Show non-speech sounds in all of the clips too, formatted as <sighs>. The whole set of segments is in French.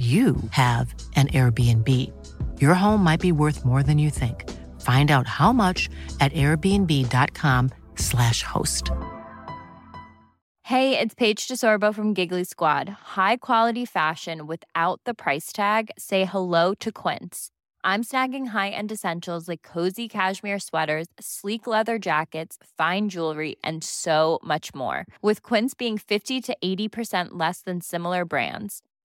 you have an Airbnb. Your home might be worth more than you think. Find out how much at airbnb.com/slash host. Hey, it's Paige DeSorbo from Giggly Squad. High quality fashion without the price tag. Say hello to Quince. I'm snagging high-end essentials like cozy cashmere sweaters, sleek leather jackets, fine jewelry, and so much more. With Quince being 50 to 80% less than similar brands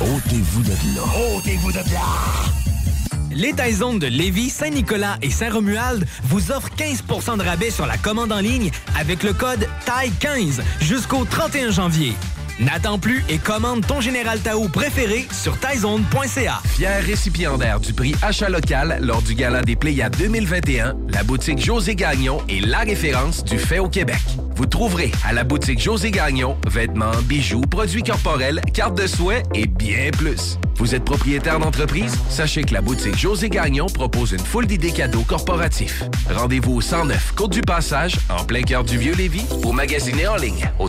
Ôtez-vous de là. Ôtez-vous de là. Les Taizones de Lévis, Saint-Nicolas et Saint-Romuald vous offrent 15% de rabais sur la commande en ligne avec le code TAI15 jusqu'au 31 janvier. N'attends plus et commande ton Général Tao préféré sur taizone.ca. Fier récipiendaire du prix Achat local lors du Gala des Pléiades 2021, la boutique José Gagnon est la référence du fait au Québec. Vous trouverez à la boutique José Gagnon vêtements, bijoux, produits corporels, cartes de souhait et bien plus. Vous êtes propriétaire d'entreprise? Sachez que la boutique José Gagnon propose une foule d'idées cadeaux corporatifs. Rendez-vous au 109 Côte du Passage, en plein cœur du Vieux-Lévis, ou magasinez en ligne au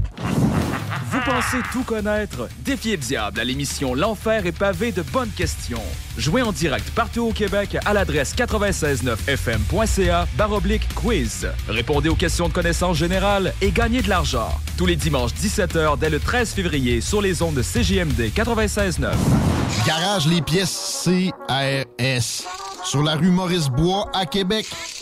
Vous pensez tout connaître? Défiez le diable à l'émission L'Enfer est pavé de bonnes questions. Jouez en direct partout au Québec à l'adresse 969fm.ca baroblique quiz. Répondez aux questions de connaissance générale et gagnez de l'argent. Tous les dimanches 17h dès le 13 février sur les ondes de CJMD 96.9. Garage les pièces CRS. Sur la rue Maurice-Bois à Québec.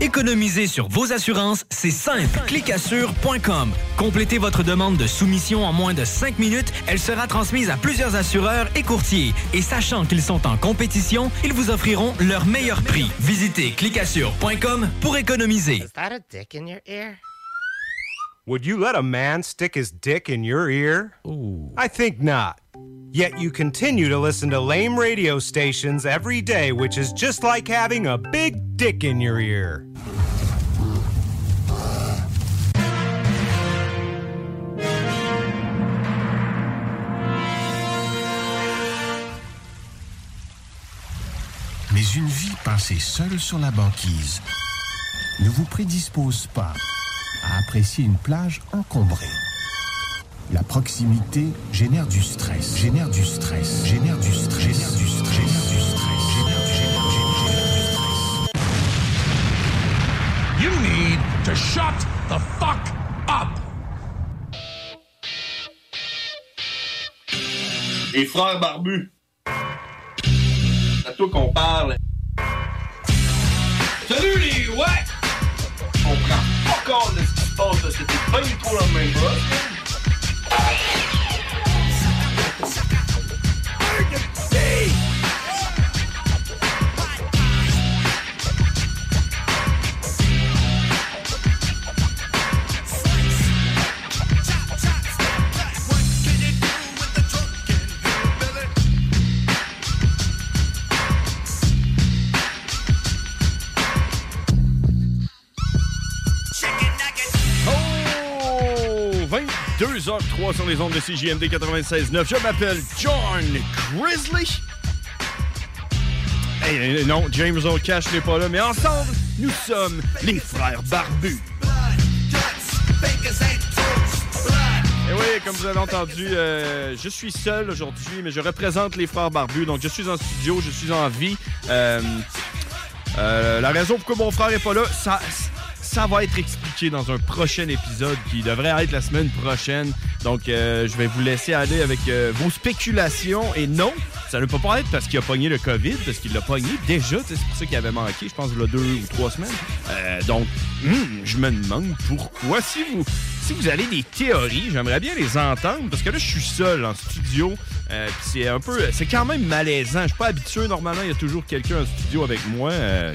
Économiser sur vos assurances, c'est simple. Clicassure.com. Complétez votre demande de soumission en moins de 5 minutes. Elle sera transmise à plusieurs assureurs et courtiers. Et sachant qu'ils sont en compétition, ils vous offriront leur meilleur prix. Visitez clicassure.com pour économiser. Is that a dick in your ear? Would you let a man stick his dick in your ear? Ooh. I think not. Yet you continue to listen to lame radio stations every day, which is just like having a big dick in your ear. Mais une vie passée seule sur la banquise ne vous prédispose pas à apprécier une plage encombrée. La proximité génère du stress, génère du stress, génère du stress, génère du stress, génère du stress, génère du génère, génère, du stress. You need to shut the fuck up. Les frères barbus. C'est à toi qu'on parle. Salut les ouais! On prend pas compte de ce qui se passe, là. c'était pas du tout la même chose. 2h03 sur les ondes de CJMD 96.9. Je m'appelle John Grizzly. Hey, non, James O'Cash n'est pas là, mais ensemble, nous sommes les frères barbus. Et oui, comme vous avez entendu, euh, je suis seul aujourd'hui, mais je représente les frères barbus. Donc, je suis en studio, je suis en vie. Euh, euh, la raison pourquoi mon frère est pas là, ça, ça va être expliqué dans un prochain épisode qui devrait être la semaine prochaine. Donc, euh, je vais vous laisser aller avec euh, vos spéculations. Et non, ça ne peut pas être parce qu'il a pogné le COVID, parce qu'il l'a pogné déjà. C'est pour ça qu'il avait manqué, je pense, il y a deux ou trois semaines. Euh, donc, hmm, je me demande pourquoi. Si vous, si vous avez des théories, j'aimerais bien les entendre parce que là, je suis seul en studio. Euh, c'est un peu, c'est quand même malaisant. Je suis pas habitué. Normalement, il y a toujours quelqu'un en studio avec moi. euh,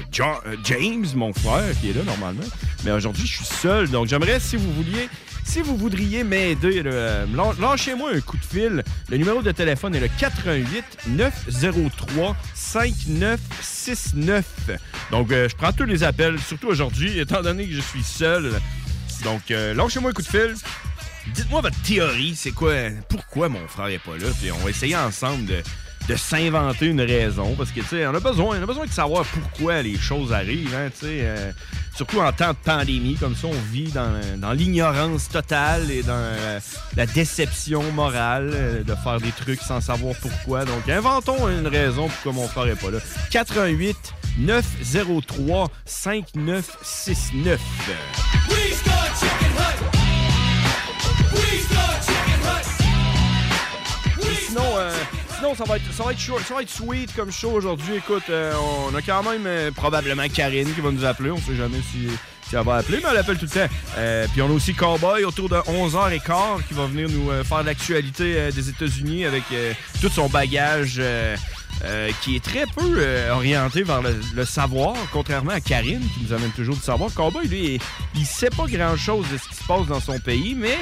James, mon frère, qui est là normalement. Mais aujourd'hui, je suis seul. Donc, j'aimerais, si vous vouliez, si vous voudriez m'aider, euh, lâ- lâchez-moi un coup de fil. Le numéro de téléphone est le 88 903 5969. Donc, euh, je prends tous les appels, surtout aujourd'hui, étant donné que je suis seul. Donc, euh, lâchez-moi un coup de fil. Dites-moi votre théorie, c'est quoi? Pourquoi mon frère est pas là? Puis on va essayer ensemble de, de s'inventer une raison. Parce que, tu sais, on a besoin, on a besoin de savoir pourquoi les choses arrivent, hein, tu sais. euh, surtout en temps de pandémie, comme ça, on vit dans, dans l'ignorance totale et dans euh, la déception morale euh, de faire des trucs sans savoir pourquoi. Donc, inventons une raison pourquoi mon frère est pas là. 88 903 5969. Et sinon, euh, sinon ça, va être, ça, va être ça va être sweet comme show aujourd'hui. Écoute, euh, on a quand même euh, probablement Karine qui va nous appeler. On sait jamais si, elle va appeler, mais elle appelle tout le temps. Euh, puis on a aussi Cowboy autour de 11h15 qui va venir nous faire l'actualité des États-Unis avec tout son bagage. qui est très peu orienté vers le, le savoir, contrairement à Karine, qui nous amène toujours du savoir. Cowboy, lui, il, il sait pas grand-chose de ce qui se passe dans son pays, mais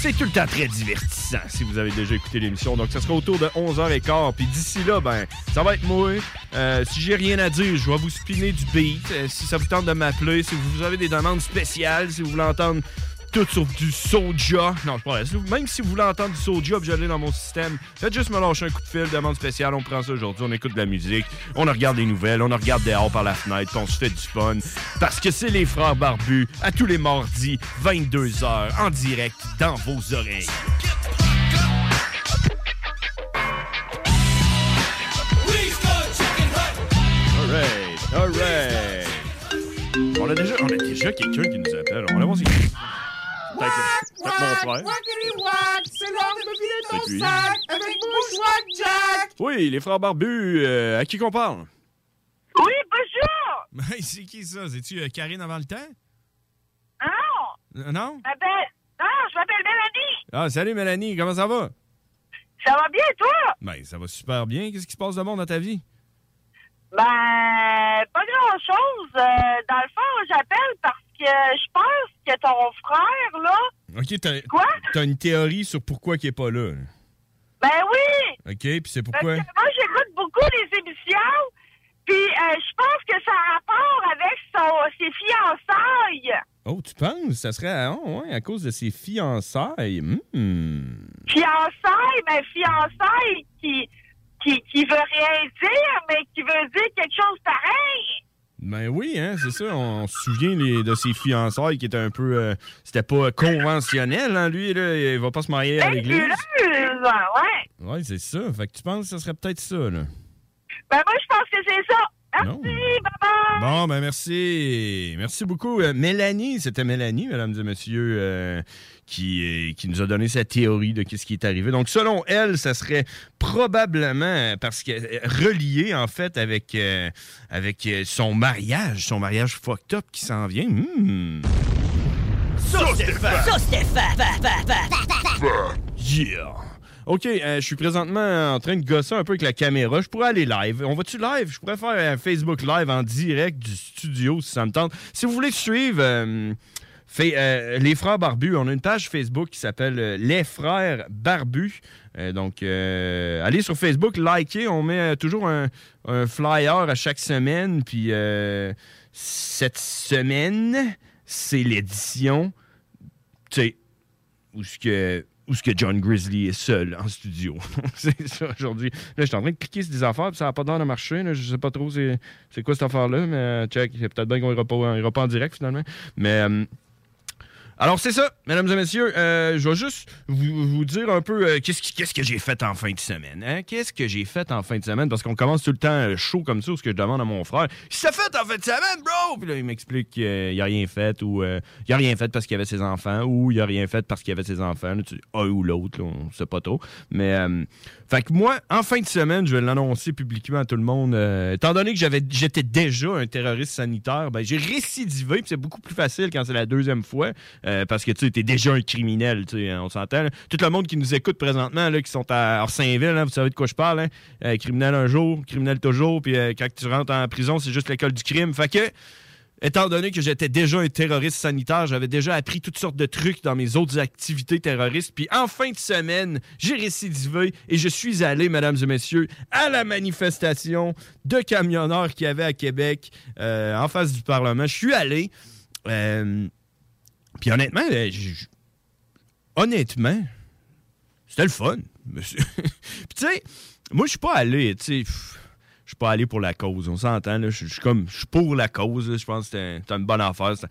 c'est tout le temps très divertissant si vous avez déjà écouté l'émission. Donc, ça sera autour de 11h15. Puis d'ici là, ben, ça va être moi. Euh, si j'ai rien à dire, je vais vous spinner du beat. Euh, si ça vous tente de m'appeler, si vous avez des demandes spéciales, si vous voulez entendre tout sur du soja. Non, je pas. Même si vous voulez entendre du soja, puis je l'ai dans mon système, faites juste me lâcher un coup de fil, demande spéciale. On prend ça aujourd'hui, on écoute de la musique, on regarde les nouvelles, on regarde dehors par la fenêtre, on se fait du fun. Parce que c'est les frères barbus, à tous les mardis, 22h, en direct, dans vos oreilles. Alright, alright. On a déjà, on a déjà quelqu'un qui nous appelle. On va. Peut-être peut-être mon frère. C'est l'heure de me filer ton Fait lui. sac avec Bushwack Jack! Oui, les frères barbus, euh, à qui qu'on parle? Oui, bonjour! <laughs> Ben, c'est qui ça? C'est-tu euh, Karine avant le temps? Non! Euh, non? Non, je m'appelle Mélanie! Ah, salut Mélanie, comment ça va? Ça va bien, toi? Ben, ça va super bien. Qu'est-ce qui se passe de bon dans ta vie? Ben, pas grand-chose. Euh, dans le fond, j'appelle parce que je pense que ton frère, là... Ok, t'as, Quoi? t'as une théorie sur pourquoi il est pas là. Ben oui! Ok, puis c'est pourquoi? Parce que moi, j'écoute beaucoup les émissions, puis euh, je pense que ça a rapport avec son, ses fiançailles. Oh, tu penses? Ça serait ouais, à cause de ses fiançailles. Hmm. Fiançailles, ben fiançailles qui, qui, qui veut rien dire, mais qui veut dire quelque chose pareil. Ben oui, hein, c'est ça. On se souvient les- de ses fiançailles qui étaient un peu. euh, c'était pas conventionnel, hein, lui, là. Il va pas se marier à l'église. Nébuleuse, ouais. Ouais, c'est ça. Fait que tu penses que ça serait peut-être ça, là. Ben moi, je pense que c'est ça. Merci, bye-bye. Bon, ben merci. Merci beaucoup. Euh, Mélanie, c'était Mélanie, mesdames et messieurs, euh, qui, euh, qui nous a donné sa théorie de ce qui est arrivé. Donc, selon elle, ça serait probablement parce que relié, en fait, avec, avec son mariage, son mariage fucked up qui s'en vient. Hmm. Sauce Stéphane! Sauce Yeah! OK, euh, je suis présentement en train de gosser un peu avec la caméra. Je pourrais aller live. On va-tu live? Je pourrais faire un Facebook live en direct du studio si ça me tente. Si vous voulez suivre euh, fait, euh, Les Frères Barbus, on a une page Facebook qui s'appelle Les Frères Barbus. Donc, allez sur Facebook, likez. On met toujours un, flyer à chaque semaine. Puis cette semaine, c'est l'édition tu sais, où ce que où ce que John Grizzly est seul en studio. <laughs> c'est ça aujourd'hui. Là, je suis en train de cliquer sur des affaires, puis ça n'a pas l'air de marcher. Là. Je sais pas trop c'est, quoi cette affaire-là, mais check, c'est peut-être bien qu'on ira pas, ira pas en direct finalement. Mais euh, alors, c'est ça, mesdames et messieurs. euh, je vais juste vous, vous dire un peu euh, qu'est-ce, que j'ai fait en fin de semaine. hein? Qu'est-ce que j'ai fait en fin de semaine? Parce qu'on commence tout le temps euh, chaud comme ça, ce que je demande à mon frère Qu'est-ce fait en fin de semaine, bro? Puis là, il m'explique qu'il a rien fait, ou il a rien fait parce qu'il avait ses enfants, ou il a rien fait parce qu'il avait ses enfants. Tu un ou l'autre, on sait pas trop. Mais, fait que moi, en fin de semaine, je vais l'annoncer publiquement à tout le monde. étant donné que j'avais, j'étais déjà un terroriste sanitaire, ben, j'ai récidivé, puis c'est beaucoup plus facile quand c'est la deuxième fois, euh, parce que tu t'es déjà un criminel, hein, on s'entend. Tout le monde qui nous écoute présentement, là, qui sont à Orsainville, hein, vous savez de quoi je parle, hein? Euh, criminel un jour, criminel toujours, puis euh, quand tu rentres en prison, c'est juste l'école du crime. Fait que, étant donné que j'étais déjà un terroriste sanitaire, j'avais déjà appris toutes sortes de trucs dans mes autres activités terroristes. Puis en fin de semaine, j'ai récidivé et je suis allé, mesdames et messieurs, à la manifestation de camionneurs qu'il y avait à Québec en face du Parlement. Je suis allé. Puis honnêtement, j- honnêtement, c'était le fun. monsieur. <laughs> Puis tu sais, moi je suis pas allé, tu sais, je suis pas allé pour la cause. On s'entend, là. Je suis comme, je suis pour la cause. Je pense que c'est une bonne affaire. Tu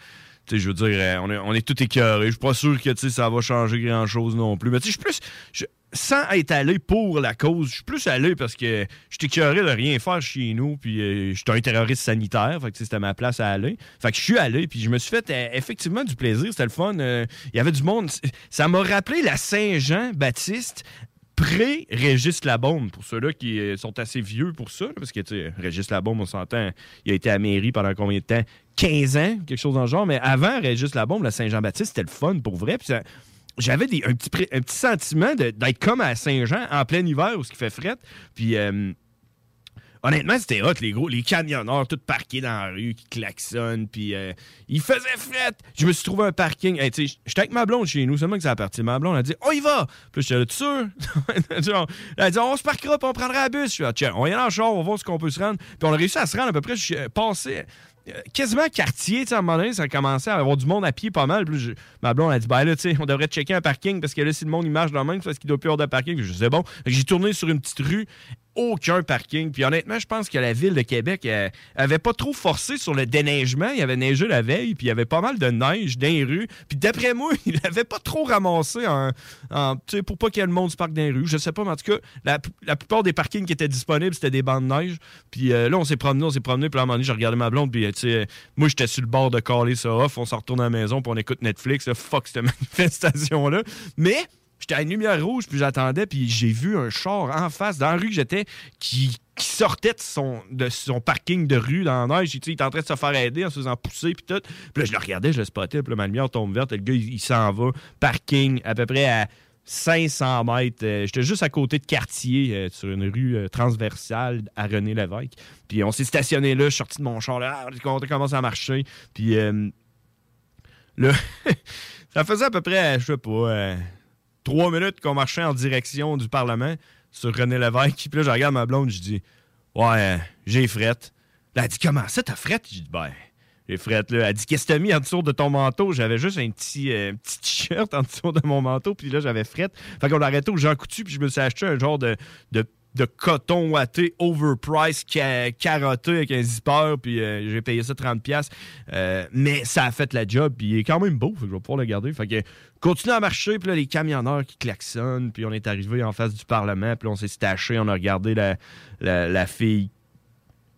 sais, je veux dire, euh, on est, on est tout écœuré. Je suis pas sûr que tu sais, ça va changer grand-chose non plus. Mais tu sais, je suis plus... sans être allé pour la cause, je suis plus allé parce que je suis écœuré de rien faire chez nous, puis euh, j'étais un terroriste sanitaire, fait que c'était ma place à aller. Fait que je suis allé, puis je me suis fait euh, effectivement du plaisir, c'était le fun. euh, Il y avait du monde. Ça m'a rappelé la Saint-Jean-Baptiste pré-Régis Labombe, pour ceux-là qui sont assez vieux pour ça, parce que, Régis Labombe, on s'entend, il a été à mairie pendant combien de temps? 15 ans, quelque chose dans le genre, mais avant Régis Labombe, la Saint-Jean-Baptiste, c'était le fun pour vrai, j'avais un, petit, un petit sentiment d'être comme à Saint-Jean en plein hiver où ce qui fait fret, puis... euh, Honnêtement, c'était hot, les gros, les camionneurs, tous parqués dans la rue, qui klaxonnent, puis euh, il faisait fret. Je me suis trouvé un parking. Hey, j'étais avec ma blonde chez nous, seulement que ça a parti. Ma blonde a dit, on y va. Puis j'étais là, tu sûr? <laughs> Elle a dit, on se parquera, puis on prendra la bus. Je suis là, on y dans le char, on va voir ce qu'on peut se rendre. Puis on a réussi à se rendre à peu près, je suis euh, passé quasiment quartier, tu sais, à un moment donné, ça a commencé à avoir du monde à pied pas mal. Je- ma blonde a dit, ben là, tu sais, on devrait checker un parking parce que là, si le monde il marche dans le même, parce qu'il doit plus avoir de parking. Je dis, c'est bon. J'ai tourné sur une petite rue, aucun parking. Puis honnêtement, je pense que la ville de Québec euh, avait pas trop forcé sur le déneigement. Il avait neigé la veille, puis il y avait pas mal de neige dans les rues. Puis d'après moi, <laughs> il avait pas trop ramassé en, en- pour pas que le monde se parque dans les rues. Je sais pas, mais en tout cas, la, plupart des parkings qui étaient disponibles, c'était des bancs de neige. Puis euh, là, on s'est promené, on s'est promené. Puis à un moment donné, j'ai regardé ma blonde, puis euh, sais, moi, j'étais sur le bord de caler ça off. On s'en retourne à la maison, puis on écoute Netflix. là. fuck cette <laughs> manifestation-là. Mais J'étais à une lumière rouge, puis j'attendais, puis j'ai vu un char en face, dans la rue que j'étais, qui, sortait de son, de son parking de rue dans la neige. Il était en train de se faire aider en se faisant pousser, puis tout. Puis là, je le regardais, je le spottais, puis là, ma lumière tombe verte, et le gars, il, s'en va. Parking, à peu près à 500 mètres. Euh, J'étais juste à côté de quartier, euh, sur une rue euh, transversale à René Lévesque. Puis on s'est stationné là, je suis sorti de mon char, là, ah, on commence à marcher. Puis euh, là, <laughs> ça faisait à peu près, je sais pas, trois minutes qu'on marchait en direction du Parlement sur René Lévesque. Puis là, je regarde ma blonde, je dis Ouais, j'ai frette. Là, elle dit Comment ça, t'as frette? J'ai dit Ben, j'ai frette. Là. Elle dit Qu'est-ce que t'as mis en dessous de ton manteau? J'avais juste un petit, euh, t-shirt en dessous de mon manteau. Puis là, j'avais frette. Fait qu'on a arrêté au Jean Coutu. Puis je me suis acheté un genre de de coton ouaté overpriced ca- carotté avec un zipper puis euh, j'ai payé ça 30 pièces mais ça a fait la job puis il est quand même beau que je vais pouvoir le garder. Fait que continue à marcher puis là les camionneurs qui klaxonnent puis on est arrivé en face du parlement puis on s'est staché on a regardé la, la, fille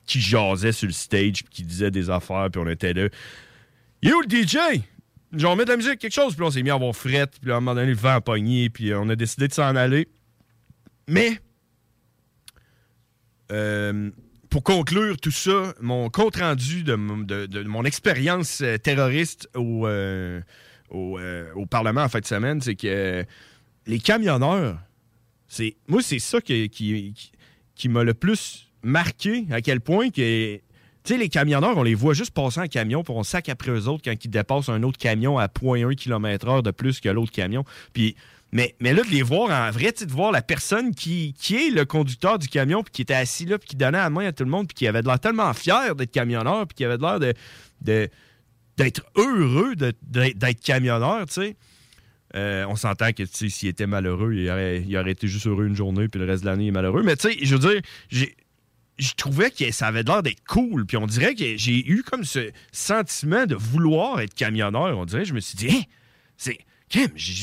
qui jasait sur le stage puis qui disait des affaires puis on était là. You le DJ genre mettre de la musique quelque chose puis on s'est mis à avoir frette puis à un moment donné le vent a pogné puis on a décidé de s'en aller. Mais euh, pour conclure tout ça, mon compte rendu de, mon- expérience euh, terroriste au, euh, au, Parlement en fin de semaine, c'est que les camionneurs, c'est moi c'est ça qui, qui- qui m'a le plus marqué, à quel point que tu sais, les camionneurs, on les voit juste passer en camion, puis on sac après eux autres quand ils dépassent un autre camion à 0.1 km/h de plus que l'autre camion. Puis, mais, mais là, de les voir en vrai, de voir la personne qui, qui est le conducteur du camion, puis qui était assis là, puis qui donnait la main à tout le monde, puis qui avait de l'air tellement fier d'être camionneur, puis qui avait de l'air de, d'être heureux d'être camionneur, tu sais. Euh, on s'entend que s'il était malheureux, il aurait, il aurait été juste heureux une journée, puis le reste de l'année, il est malheureux. Mais tu sais, je veux dire, j'ai je trouvais que ça avait l'air d'être cool. Puis on dirait que j'ai eu comme ce sentiment de vouloir être camionneur. On dirait, je me suis dit, Hein, c'est.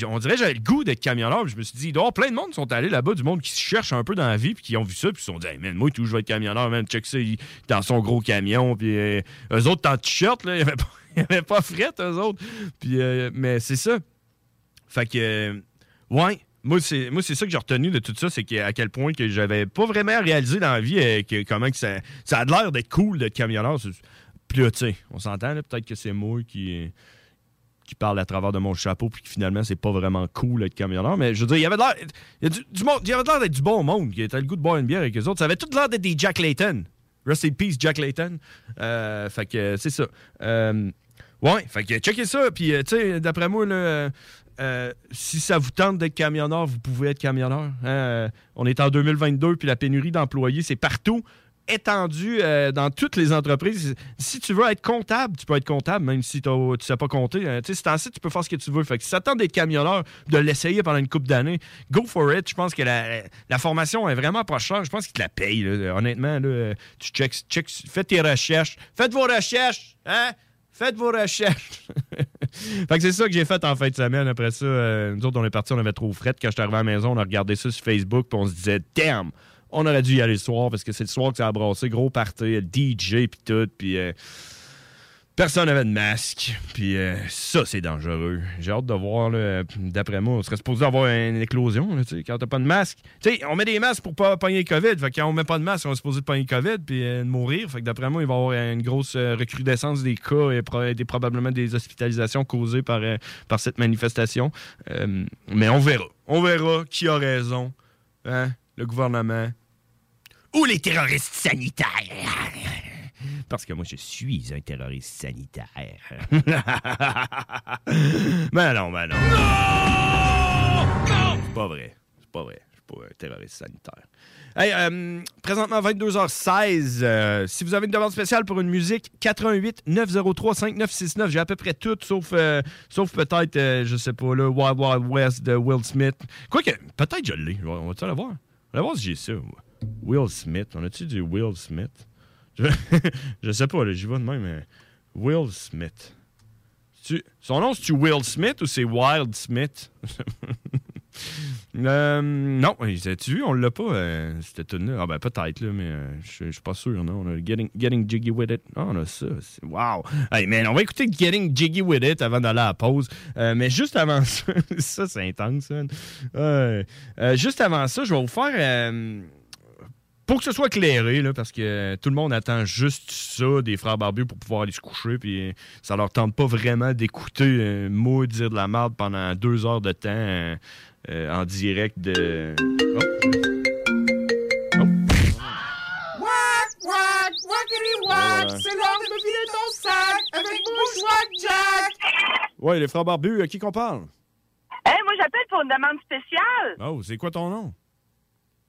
On dirait j'avais le goût d'être camionneur. Puis Je me suis dit, avoir plein de monde sont allés là-bas, du monde qui se cherche un peu dans la vie, puis qui ont vu ça, puis ils se sont dit, hey, man, moi, tout, je vais être camionneur, man, check ça, dans son gros camion, puis euh, eux autres, en t-shirt, là, <laughs> il n'y avait pas fret, eux autres. Puis, euh, mais c'est ça. Fait que, euh, ouais, moi, c'est, ça que j'ai retenu de tout ça, c'est à quel point que j'avais pas vraiment réalisé dans la vie euh, que, comment que ça, ça a l'air d'être cool d'être camionneur. Puis là, tu sais, on s'entend, peut-être que c'est moi qui, qui parle à travers de mon chapeau, puis que finalement, c'est pas vraiment cool d'être camionneur. Mais je veux dire, il y avait l'air, il y avait l'air d'être du bon monde, qui avait le goût de boire une bière avec les autres. Ça avait tout l'air d'être des Jack Layton. Rest in peace, Jack Layton. Euh, fait que c'est ça. Euh, ouais, fait que checkez ça. Puis, tu sais, d'après moi, là, euh, si ça vous tente d'être camionneur, vous pouvez être camionneur. hein. Euh, on est en 2022, puis la pénurie d'employés, c'est partout étendu euh, dans toutes les entreprises. Si tu veux être comptable, tu peux être comptable, même si tu ne sais pas compter. Euh, tu sais, tu peux faire ce que tu veux. Fait que si ça tente d'être camionneur, de l'essayer pendant une couple d'années, go for it. Je pense que la, formation est vraiment pas chère. Je pense qu'ils te la payent. Honnêtement, tu checks, checks, fais tes recherches. Faites vos recherches, hein? Faites vos recherches. <laughs> fait que c'est ça que j'ai fait en fin de semaine. Après ça, euh, nous autres, on est partis, on avait trop fret. Quand j'étais arrivé à la maison, on a regardé ça sur Facebook, puis on se disait, damn, on aurait dû y aller le soir parce que c'est le soir que ça a brassé, gros party, DJ, puis tout, puis euh, personne n'avait de masque, puis euh, ça, c'est dangereux. J'ai hâte de voir, d'après moi, on serait supposé avoir une éclosion, là, quand t'as pas de masque. Sais, on met des masques pour pas pogner le COVID, fait que quand on met pas de masque, on est supposé pogner le COVID, puis euh, mourir, fait que d'après moi, il va y avoir une grosse euh, recrudescence des cas et probablement des hospitalisations causées par, euh, par cette manifestation. Euh, mais on verra. On verra qui a raison. Hein? Le gouvernement. Ou les terroristes sanitaires. <laughs> Parce que moi, je suis un terroriste sanitaire. <laughs> ben non, ben non. C'est pas vrai. C'est pas vrai. Je suis pas un terroriste sanitaire. Hey, euh, présentement, 22h16. euh, si vous avez une demande spéciale pour une musique, 88 903 5969. J'ai à peu près tout, sauf, euh, sauf peut-être, je sais pas, là, Wild Wild West de Will Smith. Quoique, peut-être je l'ai. On va-tu aller voir? On va voir si j'ai ça. Will Smith. On a-tu du Will Smith? <laughs> Je, sais pas, j'y vais de même, mais Will Smith. Tu- son nom, c'est-tu Will Smith ou c'est Wild Smith? <laughs> Euh, non, as-tu vu, on l'a pas, euh, cette tune là Ah ben peut-être, là, mais euh, je suis pas sûr, non. On a Getting, Getting Jiggy With It. Ah, on a ça. Wow! Hey, man, on va écouter Getting Jiggy With It avant d'aller à la pause. Euh, mais juste avant ça, <laughs> ça c'est intense. Euh, juste avant ça, je vais vous faire... pour que ce soit éclairé, là, parce que tout le monde attend juste ça des frères barbus pour pouvoir aller se coucher, puis ça leur tente pas vraiment d'écouter euh, moi dire de la merde pendant deux heures de temps euh, euh, en direct de. Oh. Wack, wack, wackity wack, Ouais. c'est l'heure de me vider ton sac avec Jack. Ouais, les frères barbus, à qui qu'on parle? Hey, moi, j'appelle pour une demande spéciale. Oh, c'est quoi ton nom?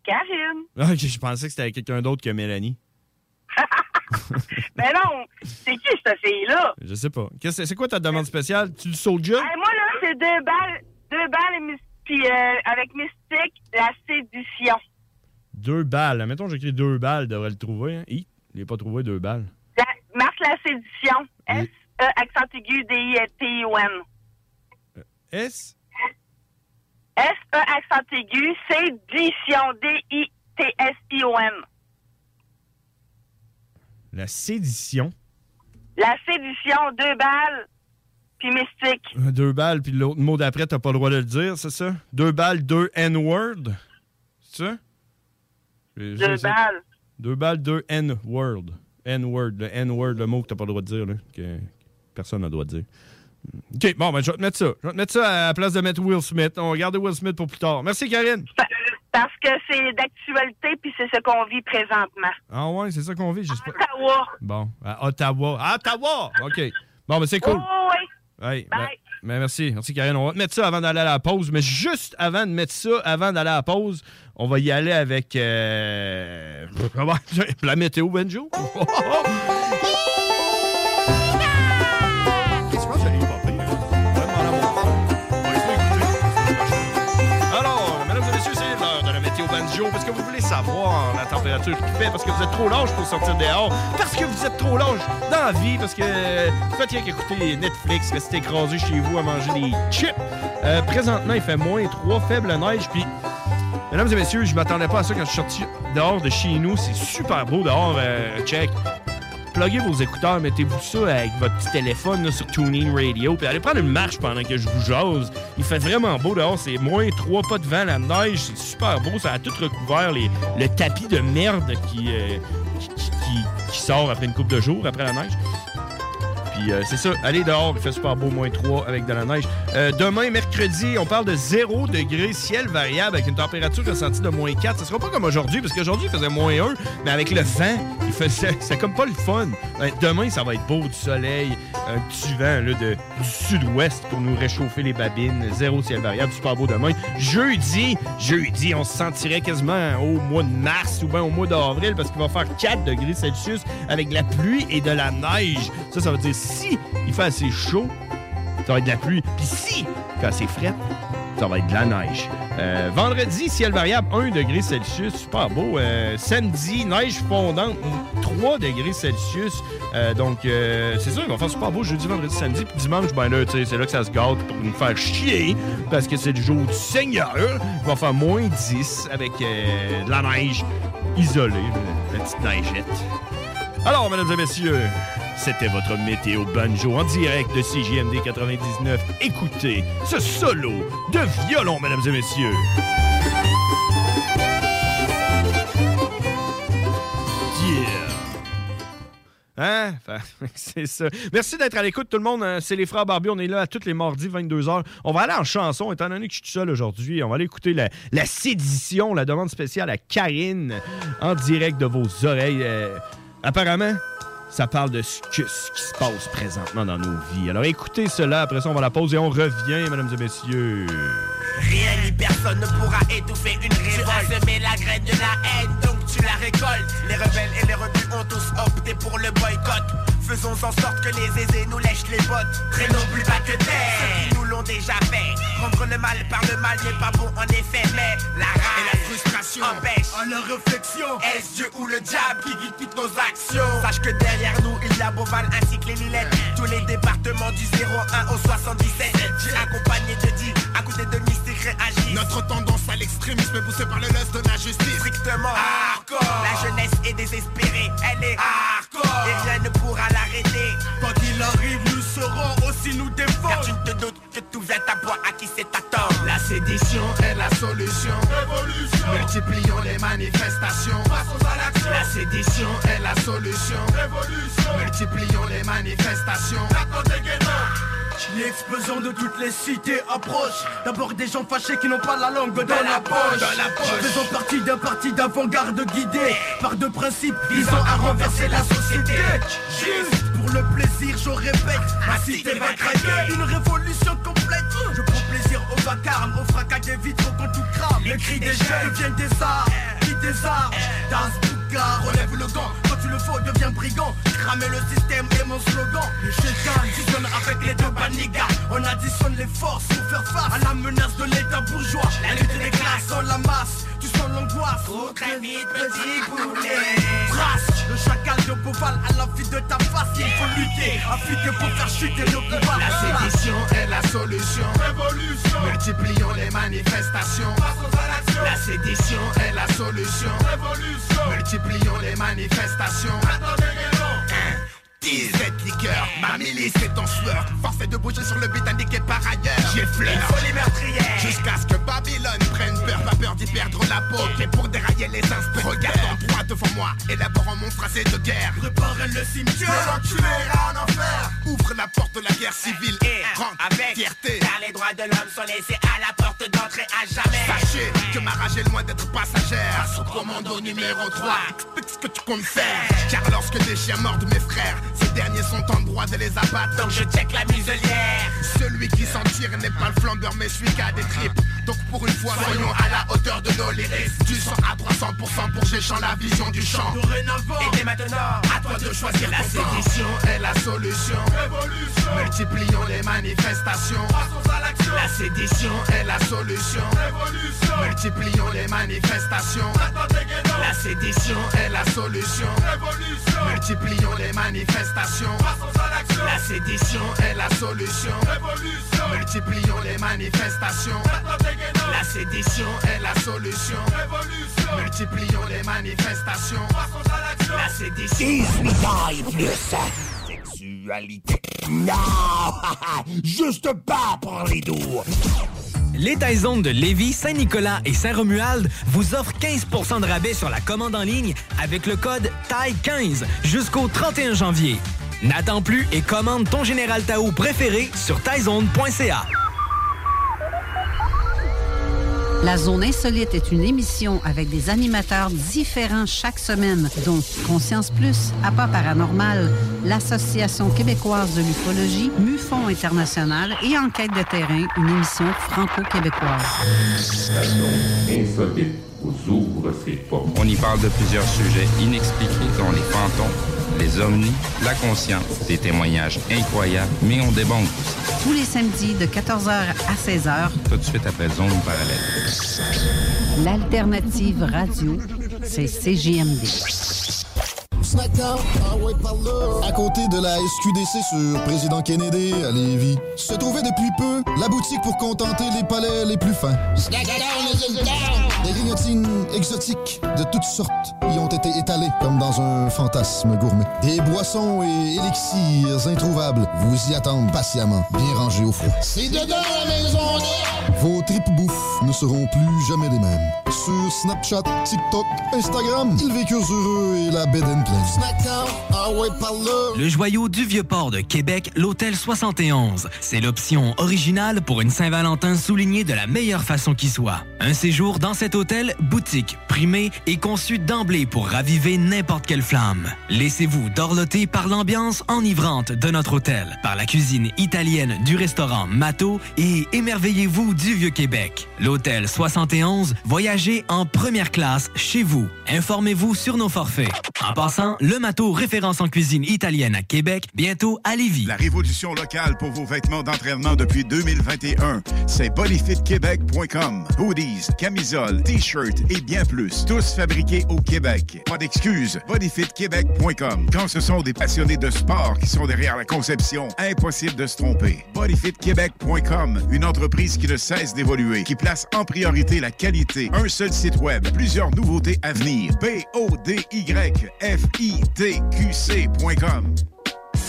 Karine. Ah, ok, je pensais que c'était quelqu'un d'autre que Mélanie. Mais <laughs> non, c'est qui cette fille-là? Je sais pas. Qu'est-ce- C'est quoi ta demande spéciale? Tu le soldier? Hey, moi, là, c'est deux balles, deux balles et puis euh, avec Mystique, la séduction. Deux balles. Mettons, j'écris deux balles, devrait le trouver. Hein? Hi, il n'est pas trouvé deux balles. La, marque la séduction. S-E, accent aigu, D-I-T-I-O-N. S? S-E, accent aigu, sédition, D-I-T-S-I-O-N. La sédition. La séduction, deux balles, puis Mystique. Euh, Deux balles, puis l'autre mot d'après, t'as pas le droit de le dire, c'est ça? Deux balles, deux N-word. C'est ça? Deux balles. Deux balles, deux N-word. N-word, le N-word, le mot que t'as pas le droit de dire, là, que personne n'a le droit de dire. OK, bon, ben, je vais te mettre ça. Je vais te mettre ça à la place de mettre Will Smith. On va garder Will Smith pour plus tard. Merci, Karine. Parce que c'est d'actualité, puis c'est ce qu'on vit présentement. Ah ouais, c'est ça qu'on vit, j'espère. Ottawa. Bon, à Ottawa. À Ottawa! OK. Bon, ben, c'est cool. Oh, oui. Ouais, ben, ben, merci, merci Karine. On va te mettre ça avant d'aller à la pause. Mais juste avant de mettre ça, avant d'aller à la pause, on va y aller avec euh, <laughs> la météo, Benjo. <laughs> température qu'il fait parce que vous êtes trop large pour sortir dehors, parce que vous êtes trop large dans la vie, parce que euh, faites rien qu'écouter Netflix, restez écrasé chez vous à manger des chips. Euh, présentement, il fait moins 3, faible neige, puis Mesdames et messieurs, je m'attendais pas à ça quand je suis sorti dehors de chez nous. C'est super beau dehors. euh, check. Pluguez vos écouteurs, mettez-vous ça avec votre petit téléphone là, sur TuneIn Radio, puis allez prendre une marche pendant que je vous jase. Il fait vraiment beau dehors, c'est moins 3 pas de vent, la neige, c'est super beau, ça a tout recouvert les- le tapis de merde qui, euh, qui, sort après une coupe de jours, après la neige. Euh, c'est ça, allez dehors, il fait super beau, moins 3 avec de la neige. Euh, demain, mercredi, on parle de 0 degré, ciel variable avec une température ressentie de moins 4. Ce sera pas comme aujourd'hui, parce qu'aujourd'hui, il faisait moins 1, mais avec le vent, il faisait, <laughs> c'est comme pas le fun. Demain, ça va être beau, du soleil, un petit vent là, de, du sud-ouest pour nous réchauffer les babines. Zéro ciel variable, super beau demain. Jeudi, jeudi, on se sentirait quasiment au mois de mars ou bien au mois d'avril parce qu'il va faire 4 degrés Celsius avec de la pluie et de la neige. Ça, ça veut dire si il fait assez chaud, ça va être de la pluie. Puis si il fait assez frais, ça va être de la neige. Euh, vendredi, ciel variable, 1 degré Celsius, super beau. Euh, samedi, neige fondante, 3 degrés Celsius. Euh, donc, euh, c'est ça, il va faire super beau jeudi, vendredi, samedi. Puis dimanche, ben là, c'est là que ça se gâte pour nous faire chier parce que c'est le jour du Seigneur. Il va faire moins 10 avec de la neige isolée, la petite neigette. Alors, mesdames et messieurs, c'était votre météo banjo en direct de CJMD 99. Écoutez ce solo de violon, mesdames et messieurs. Hein? <laughs> C'est ça. Merci d'être à l'écoute, tout le monde. Euh, C'est les Frères Barbie. On est là tous les mardis, 22h. On va aller en chanson, étant donné que je suis seul aujourd'hui. On va aller écouter la, la sédition, la demande spéciale à Karine, en direct de vos oreilles. Euh, apparemment, ça parle de ce, que- ce qui se passe présentement dans nos vies. Alors écoutez cela, après ça, on va la pause et on revient, mesdames et messieurs. Rien ni personne ne pourra étouffer une révolte. Tu as semé la graine de la haine, donc tu la récoltes. Les rebelles et les rebus ont tous opté pour le boycott. Faisons en sorte que les aisés nous lèchent les bottes. Traînons plus bas que terre. L'ont déjà fait. Prendre le mal par le mal n'est pas bon en effet, mais la rage et la frustration empêchent à leur réflexion. Est-ce Dieu ou le diable qui guide toutes nos actions? Sache que derrière nous, il y a Beauval ainsi que les Lillettes. Tous les départements du 01 au 77. J'ai accompagné de 10 à côté de mystique réagit. Notre tendance à l'extrémisme est poussée par le lust de la justice. Strictement hardcore. La jeunesse est désespérée, elle est hardcore. Et rien ne pourra l'arrêter. Quand il arrive, nous saurons aussi nous défendre. Car tu ne te que tout vient à point à qui c'est attendre. La sédition est la solution. Révolution. Multiplions les manifestations. Passons à l'action. La sédition est la solution. Révolution. Multiplions les manifestations. L'explosion de toutes les cités approche D'abord des gens fâchés qui n'ont pas la langue dans, la poche, dans la poche. Faisons partie d'un parti d'avant-garde guidé Par deux principes visant à renverser la société Juste pour le plaisir, je répète Ma cité va craquer. Une révolution complète. Je prends plaisir au vacarme, au fracas des vitres quand tout crame. Les cris des jeunes deviennent des arts Qui des arts. Dans ce bouquin, relève le gant. Quand tu le faut, deviens brigand. Cramer le système est mon slogan. Les chétans fusionnent avec les deux banigas. On additionne les forces pour faire face à la menace de l'état bourgeois. La lutte des classes. dans la masse Tu sens l'angoisse Trop très vite, petit poulet. Trace le chacal de Beauval à la vie de ta face Il faut lutter, affûter pour faire chuter le pouvoir La sédition est la solution. Révolution. Multiplions les manifestations. La sédition est la solution. Révolution. Multiplions les manifestations. Disette liqueur, ma milice est en sueur. Force est de bouger sur le but indiqué par ailleurs. J'effleure, il faut les meurtrières Jusqu'à ce que Babylone prenne peur Pas peur d'y perdre la peau. Et pour dérailler les inspecteurs Regarde en droit devant moi. Élabore un monstre assez de guerre. Préparez le cimetière. L'enculé en enfer. Ouvre la porte de la guerre civile. Et rentre avec fierté. Car les droits de l'homme sont laissés à la porte d'entrée à jamais. Sachez que ma rage est loin d'être passagère. Son commando numéro 3 Explique ce que tu comptes faire. Car lorsque des chiens mordent mes frères Ces derniers sont en droit de les abattre Donc je check la muselière Celui qui s'en tire n'est pas le flambeur mais celui qui a des tripes Donc pour une fois, soyons à la hauteur de nos lyrics. Du 100 à 300% pour Géchant la vision du champ. Dorénavant, et dès maintenant, À toi de choisir la sédition est la solution. Révolution. Multiplions les manifestations. Passons à l'action. La sédition est la solution. Révolution. Multiplions les manifestations. La sédition est la solution. Révolution. Multiplions les manifestations. Passons à l'action. La sédition est la solution. Révolution. Multiplions les manifestations. La sédition est la solution. Révolution. Multiplions les manifestations. Passons à l'action. La sédition. 18 ans et plus. Sexualité. Non! <laughs> Juste pas pour les doux. Les Taizones de Lévis, Saint-Nicolas et Saint-Romuald vous offrent 15% de rabais sur la commande en ligne avec le code TAI15 jusqu'au 31 janvier. N'attends plus et commande ton Général Tao préféré sur taizone.ca. La Zone Insolite est une émission avec des animateurs différents chaque semaine, dont Conscience Plus, Appât Paranormal, l'Association québécoise de l'ufologie, MUFON International et Enquête de terrain, une émission franco-québécoise. Insolite vous ouvre ses portes. On y parle de plusieurs sujets inexpliqués, dont les fantômes, les ovnis, la conscience, des témoignages incroyables, mais on débonque aussi. Tous les samedis de 14h à 16h, Tout de suite après Zone Parallèle. l'alternative radio, c'est CJMD. À côté de la SQDC sur Président Kennedy à Lévis, se trouvait depuis peu la boutique pour contenter les palais les plus fins. Exotiques de toutes sortes y ont été étalées comme dans un fantasme gourmet. Des boissons et élixirs introuvables vous y attendent patiemment, bien rangés au froid. C'est dedans la maison Vos tripes bouffe ne seront plus jamais les mêmes. Sur Snapchat, TikTok, Instagram, ils vécurent heureux et la bed and. Ah. Le joyau du Vieux-Port de Québec, l'Hôtel 71. C'est l'option originale pour une Saint-Valentin soulignée de la meilleure façon qui soit. Un séjour dans cet hôtel, boutique, primé et conçu d'emblée pour raviver n'importe quelle flamme. Laissez-vous dorloter par l'ambiance enivrante de notre hôtel, par la cuisine italienne du restaurant Mato et émerveillez-vous du Vieux-Québec. L'Hôtel 71, voyagez en première classe chez vous. Informez-vous sur nos forfaits. En passant, le Mato référence en cuisine italienne à Québec, bientôt à Lévis. La révolution locale pour vos vêtements d'entraînement depuis 2021, c'est bodyfitquebec.com. Hoodies, camisoles, t-shirts et bien plus. Tous fabriqués au Québec. Pas d'excuses. bodyfitquebec.com. Quand ce sont des passionnés de sport qui sont derrière la conception, impossible de se tromper. bodyfitquebec.com, une entreprise qui ne d'évoluer, qui place en priorité la qualité. Un seul site web, plusieurs nouveautés à venir. B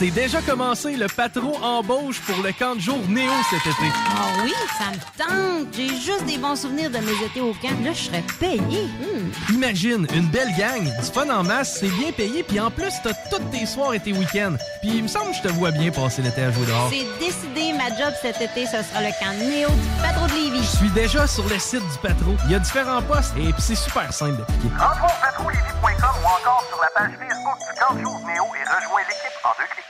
C'est déjà commencé, le patron embauche pour le camp de jour Néo cet été. Ah oui, ça me tente. J'ai juste des bons souvenirs de mes étés au camp. Là, je serais payé. Hmm. Imagine, une belle gang, du fun en masse, c'est bien payé, puis en plus, t'as tous tes soirs et tes week-ends. Puis il me semble que je te vois bien passer l'été à jouer dehors. C'est décidé, ma job cet été, ce sera le camp Néo du patron de Lévis. Je suis déjà sur le site du patron. Il y a différents postes et puis c'est super simple d'appliquer. Rentre au patrolévis.com ou encore sur la page Facebook du camp de jour Néo et rejoins l'équipe en deux clics.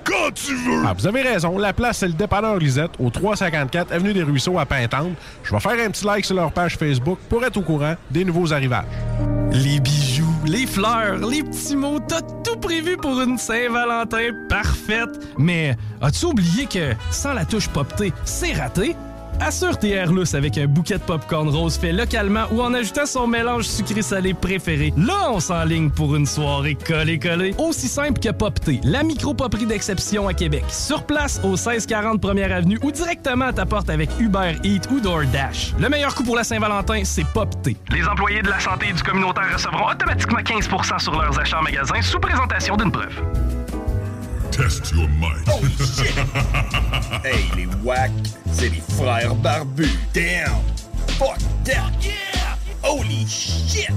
quand tu veux! Ah, vous avez raison. La place, c'est le dépanneur Lisette, au 354 Avenue des Ruisseaux à Pintante. Je vais faire un petit like sur leur page Facebook pour être au courant des nouveaux arrivages. Les bijoux, les fleurs, les petits mots, t'as tout prévu pour une Saint-Valentin parfaite. Mais as-tu oublié que sans la touche poptée, c'est raté? Assure tes airlus avec un bouquet de popcorn rose fait localement ou en ajoutant son mélange sucré-salé préféré. Là, on s'enligne pour une soirée collée-collée. Aussi simple que Popté, la micro-poperie d'exception à Québec. Sur place, au 1640 Première Avenue ou directement à ta porte avec Uber Eats ou DoorDash. Le meilleur coup pour la Saint-Valentin, c'est Popté. Les employés de la santé et du communautaire recevront automatiquement 15% sur leurs achats en magasin sous présentation d'une preuve. Test your might. Oh shit! <laughs> Hey, les wack, c'est les frères barbus. Damn. Fuck that. Yeah. Holy shit.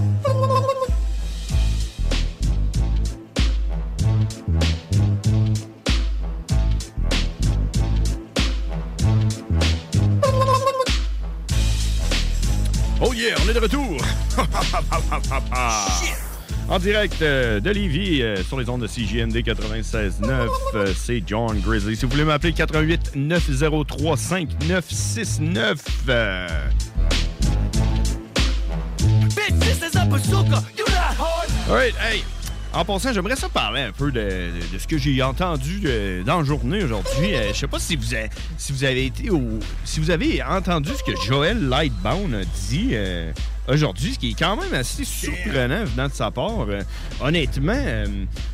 Oh yeah, on est de retour! <laughs> En direct euh, de Lévis euh, sur les ondes de CJMD 96.9, euh, c'est John Grizzly. Si vous voulez m'appeler 88 903 5969. euh, Bitch, this is a bazooka. You not hard. Alright, hey. En passant, j'aimerais ça parler un peu de, de- ce que j'ai entendu dans la journée aujourd'hui. Je sais pas si vous, avez, si vous avez été au. Si vous avez entendu ce que Joël Lightbound a dit aujourd'hui, ce qui est quand même assez surprenant venant de sa part. Euh, honnêtement, euh,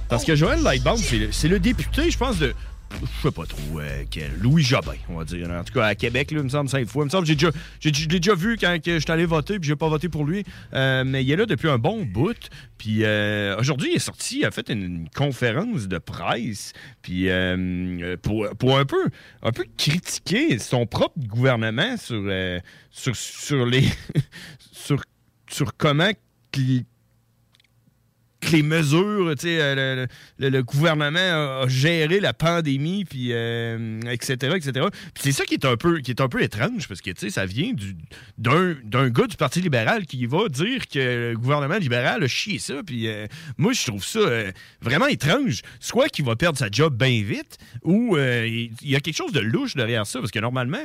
parce que Joël Lightbound, c'est le, c'est le député, je pense, de. Je sais pas trop euh, quel. Louis Jobin, on va dire. En tout cas, à Québec, là, il me semble, cinq fois. Il me semble j'ai déjà, je l'ai déjà vu quand je suis allé voter, puis j'ai pas voté pour lui. Euh, mais il est là depuis un bon bout. Puis euh, aujourd'hui, il est sorti, il a fait une, conférence de presse, puis euh, pour, pour un peu, un peu critiquer son propre gouvernement sur, sur, sur les, <laughs> sur, sur comment que les mesures, tu sais, euh, le, gouvernement a, géré la pandémie, puis euh, etc., etc. Puis c'est ça qui est un peu, qui est un peu étrange, parce que, tu sais, ça vient du- d'un gars du Parti libéral qui va dire que le gouvernement libéral a chié ça, puis euh, moi, je trouve ça euh, vraiment étrange. Soit qu'il va perdre sa job bien vite, ou euh, il y a quelque chose de louche derrière ça, parce que normalement...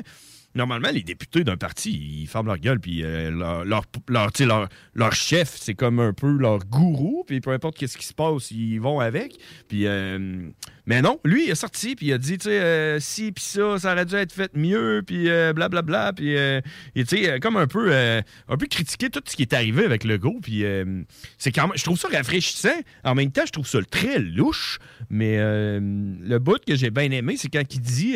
Normalement, les députés d'un parti, ils ferment leur gueule, puis euh, leur, leur, leur, leur- leur chef, c'est comme un peu leur gourou, puis peu importe qu'est-ce qui se passe, ils vont avec. Puis, euh, mais non, lui, il est sorti, puis il a dit, tu sais, euh, si, puis ça, ça aurait dû être fait mieux, puis euh, blablabla, puis, euh, tu sais, euh, comme un peu, euh, un peu critiquer tout ce qui est arrivé avec le go, puis euh, c'est quand même, je trouve ça rafraîchissant. En même temps, je trouve ça très louche, mais euh, le bout que j'ai bien aimé, c'est quand il dit...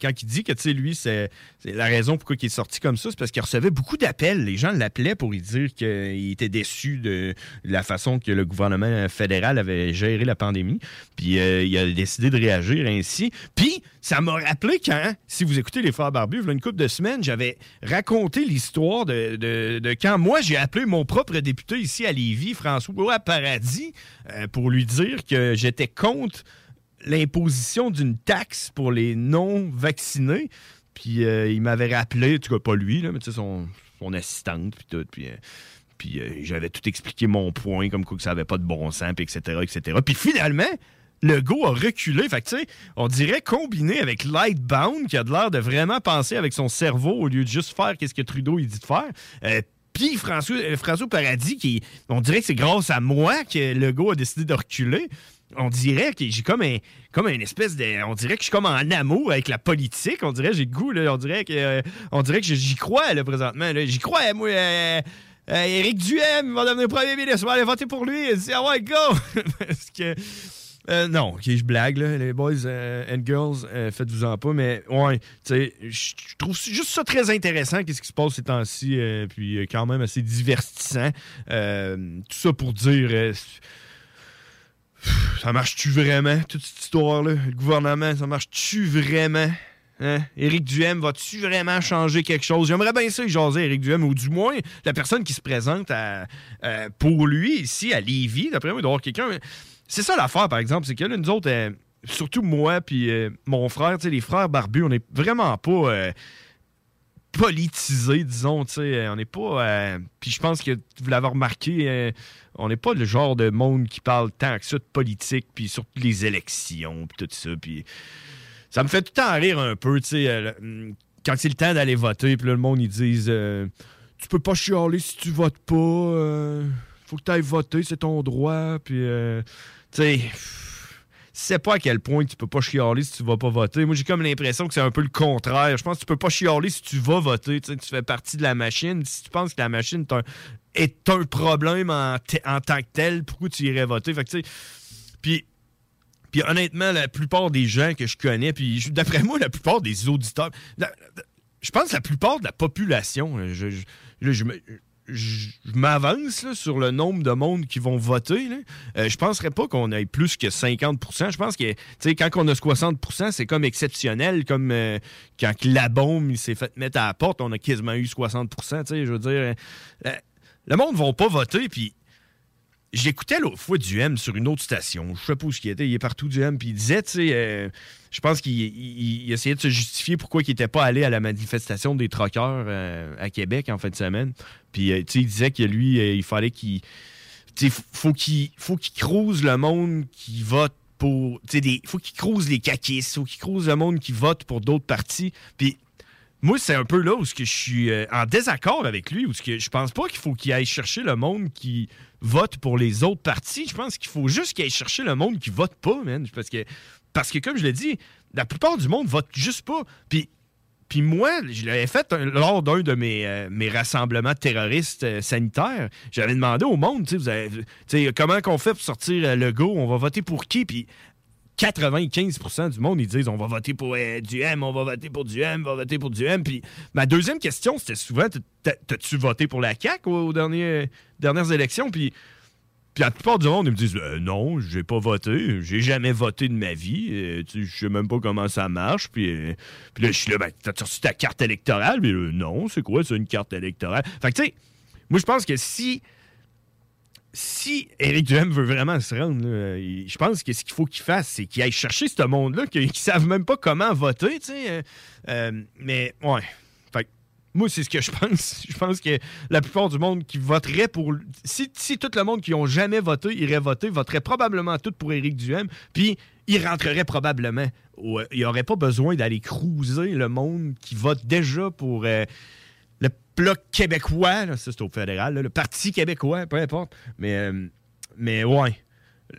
quand il dit que, tu sais, lui, c'est la raison pourquoi il est sorti comme ça, c'est parce qu'il recevait beaucoup d'appels. Les gens l'appelaient pour lui dire qu'il était déçu de la façon que le gouvernement fédéral avait géré la pandémie. Puis euh, il a décidé de réagir ainsi. Puis ça m'a rappelé quand, si vous écoutez les Frères Barbus, il y a une couple de semaines, j'avais raconté l'histoire de quand moi j'ai appelé mon propre député ici à Lévis, François Paradis, euh, pour lui dire que j'étais contre l'imposition d'une taxe pour les non-vaccinés. Puis euh, il m'avait rappelé, en tout cas pas lui, là, mais son, son assistante, puis tout. Puis, euh, euh, j'avais tout expliqué mon point, comme quoi que ça avait pas de bon sens, puis etc., etc. Puis finalement, le a reculé. Fait tu sais, on dirait combiné avec Lightbound, qui a l'air de vraiment penser avec son cerveau au lieu de juste faire qu'est-ce que Trudeau il dit de faire. Puis François, François Paradis, qui, on dirait que c'est grâce à moi que le go a décidé de reculer. On dirait que j'ai comme un, une espèce de. On dirait que je suis comme en amour avec la politique. On dirait que j'ai goût, là. On dirait que, euh, on dirait que j'y crois, là, présentement. J'y crois, moi. euh, euh, Éric Duhem va premier ministre. On va aller voter pour lui. C'est ah ouais, go! <laughs> Parce que. euh, non, je blague, là, les boys euh, and girls, faites-vous-en pas, mais ouais, tu je trouve juste ça très intéressant, qu'est-ce qui se passe ces temps-ci, puis quand même assez divertissant. Tout ça pour dire, ça marche-tu vraiment, toute cette histoire-là? Le gouvernement, ça marche-tu vraiment? Hein? Éric Duhem, va-tu vraiment changer quelque chose? J'aimerais bien ça, jaser Éric Duhem, ou du moins la personne qui se présente euh, pour lui ici à Lévis. D'après moi, il doit y avoir quelqu'un. C'est ça l'affaire, par exemple, c'est que là, nous autres, euh, surtout moi puis euh, mon frère, les frères barbus, on n'est vraiment pas. Politisé, disons, tu sais, euh, on n'est pas... euh, Puis je pense que vous l'avez remarqué, euh, on n'est pas le genre de monde qui parle tant que ça de politique, puis surtout les élections, puis tout ça, puis ça me fait tout le temps rire un peu, tu sais, euh, le- quand c'est le temps d'aller voter, puis le monde, ils disent Tu peux pas chialer si tu votes pas, faut que tu ailles voter, c'est ton droit », puis, tu sais sais pas à quel point tu peux pas chialer si tu vas pas voter. Moi, j'ai comme l'impression que c'est un peu le contraire. Je pense que tu peux pas chialer si tu vas voter. Tu fais partie de la machine. Si tu penses que la machine est un, problème en, tant que tel, pourquoi tu irais voter? Fait que, tu sais, puis puis honnêtement, la plupart des gens que je connais, puis d'après moi, la plupart des auditeurs, je pense que la plupart de la population, là, je, je- je- je m'avance sur le nombre de monde qui vont voter. Euh, je penserais pas qu'on ait plus que 50% Je pense que quand on a 60% c'est comme exceptionnel, comme euh, quand la bombe s'est fait mettre à la porte, on a quasiment eu 60 tu sais, Je veux dire, euh, le monde ne va pas voter, puis J'écoutais l'autre fois du M sur une autre station. Je sais pas où il était. Il est partout du M. Puis il disait, tu sais, euh, je pense qu'il il- il essayait de se justifier pourquoi il n'était pas allé à la manifestation des troqueurs euh, à Québec en fin de semaine. Puis, euh, tu sais, il disait que lui, il fallait qu'il. Tu sais, faut qu'il faut qu'il crouse le monde qui vote pour. Tu sais, faut qu'il crouse les caquistes. Faut qu'il crouse le monde qui vote pour d'autres partis. Puis, moi, c'est un peu là où je suis en désaccord avec lui, où je pense pas qu'il faut qu'il aille chercher le monde qui vote pour les autres partis. Je pense qu'il faut juste qu'il aille chercher le monde qui vote pas, man. Parce que, comme je l'ai dit, la plupart du monde vote juste pas. Puis, puis moi, je l'avais fait lors d'un de mes, euh, rassemblements terroristes euh, sanitaires. J'avais demandé au monde, comment qu'on fait pour sortir euh, le go, on va voter pour qui? Puis 95% du monde, ils disent on va voter pour euh, du M, on va voter pour du M, on va voter pour du M. Puis ma deuxième question, c'était souvent t'as- t'as-tu voté pour la CAQ aux, derniers- dernières élections? Puis, la plupart du monde, ils me disent Euh, non, j'ai pas voté, j'ai jamais voté de ma vie, euh, sais, je sais même pas comment ça marche. Puis, euh, là, je suis là, ben, t'as reçu ta carte électorale? Puis euh, non, c'est quoi ça, une carte électorale? Fait que tu sais, moi je pense que si si Éric Duhem veut vraiment se rendre, je pense que ce qu'il faut qu'il fasse, c'est qu'il aille chercher ce monde-là <laughs> qui ne savent même pas comment voter, tu sais. euh, euh, mais, ouais. Fait moi, c'est ce que je <laughs> pense. Je pense que la plupart du monde qui voterait pour. Si, si tout le monde qui n'ont jamais voté irait voter, voterait probablement tout pour Éric Duhem, puis il rentrerait probablement. il n'y aurait pas besoin d'aller cruiser le monde qui vote déjà pour. euh, Bloc québécois, ça c'est au fédéral, le Parti québécois, peu importe. Mais, euh, mais ouais.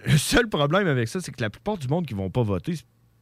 Le seul problème avec ça, c'est que la plupart du monde qui vont pas voter,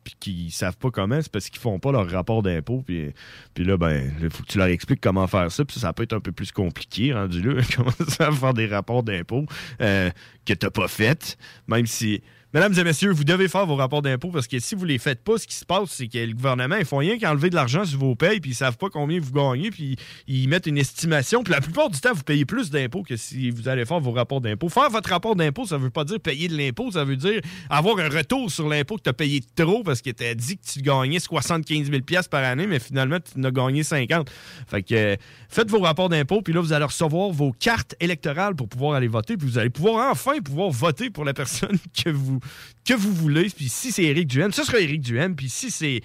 puis qui savent pas comment, c'est parce qu'ils font pas leur rapport d'impôt. Puis, là, ben, il faut que tu leur expliques comment faire ça. Puis ça, ça peut être un peu plus compliqué, rendu là, <laughs> commencer à faire des rapports d'impôt euh, que t'as pas fait. Même si. Mesdames et messieurs, vous devez faire vos rapports d'impôt parce que si vous les faites pas, ce qui se passe, c'est que le gouvernement, ils font rien qu'enlever de l'argent sur vos payes, puis ils savent pas combien vous gagnez, puis ils mettent une estimation. Puis la plupart du temps, vous payez plus d'impôts que si vous allez faire vos rapports d'impôt. Faire votre rapport d'impôt, ça veut pas dire payer de l'impôt, ça veut dire avoir un retour sur l'impôt que tu as payé trop parce que tu as dit que tu gagnais 75 000 par année, mais finalement, tu en as gagné 50. Fait que euh, faites vos rapports d'impôt, puis là, vous allez recevoir vos cartes électorales pour pouvoir aller voter, puis vous allez pouvoir enfin pouvoir voter pour la personne <laughs> que vous, que vous voulez. Puis si c'est Éric Duhem, ce sera Éric Duhem, puis si c'est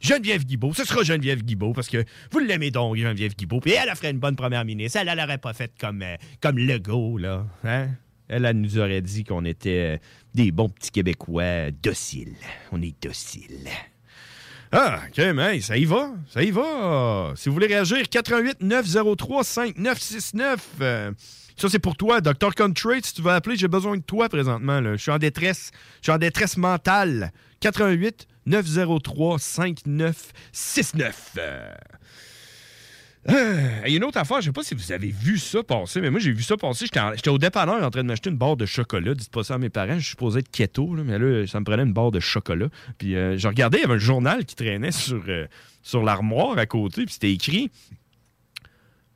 Geneviève Guibault, ce sera Geneviève Guibault, parce que vous l'aimez donc, Geneviève Guibault, puis elle, elle ferait une bonne première ministre. Elle, elle l'aurait pas faite comme, euh, comme Legault, là. Hein? Elle, elle nous aurait dit qu'on était euh, des bons petits Québécois dociles. On est dociles. Ah, OK, mais ça y va, ça y va. Si vous voulez réagir, 88 903 5969. Euh, ça, c'est pour toi, Dr. Country. Si tu veux appeler, j'ai besoin de toi présentement. Je suis en détresse. Je suis en détresse mentale. 88 903 5969. Euh, euh, et une autre affaire, je sais pas si vous avez vu ça passer, mais moi j'ai vu ça passer. J'étais au dépanneur en train de m'acheter une barre de chocolat. Dites pas ça à mes parents, je suis supposé être keto, là, mais là, ça me prenait une barre de chocolat. Puis euh, je regardais, il y avait un journal qui traînait sur, euh, sur l'armoire à côté, puis c'était écrit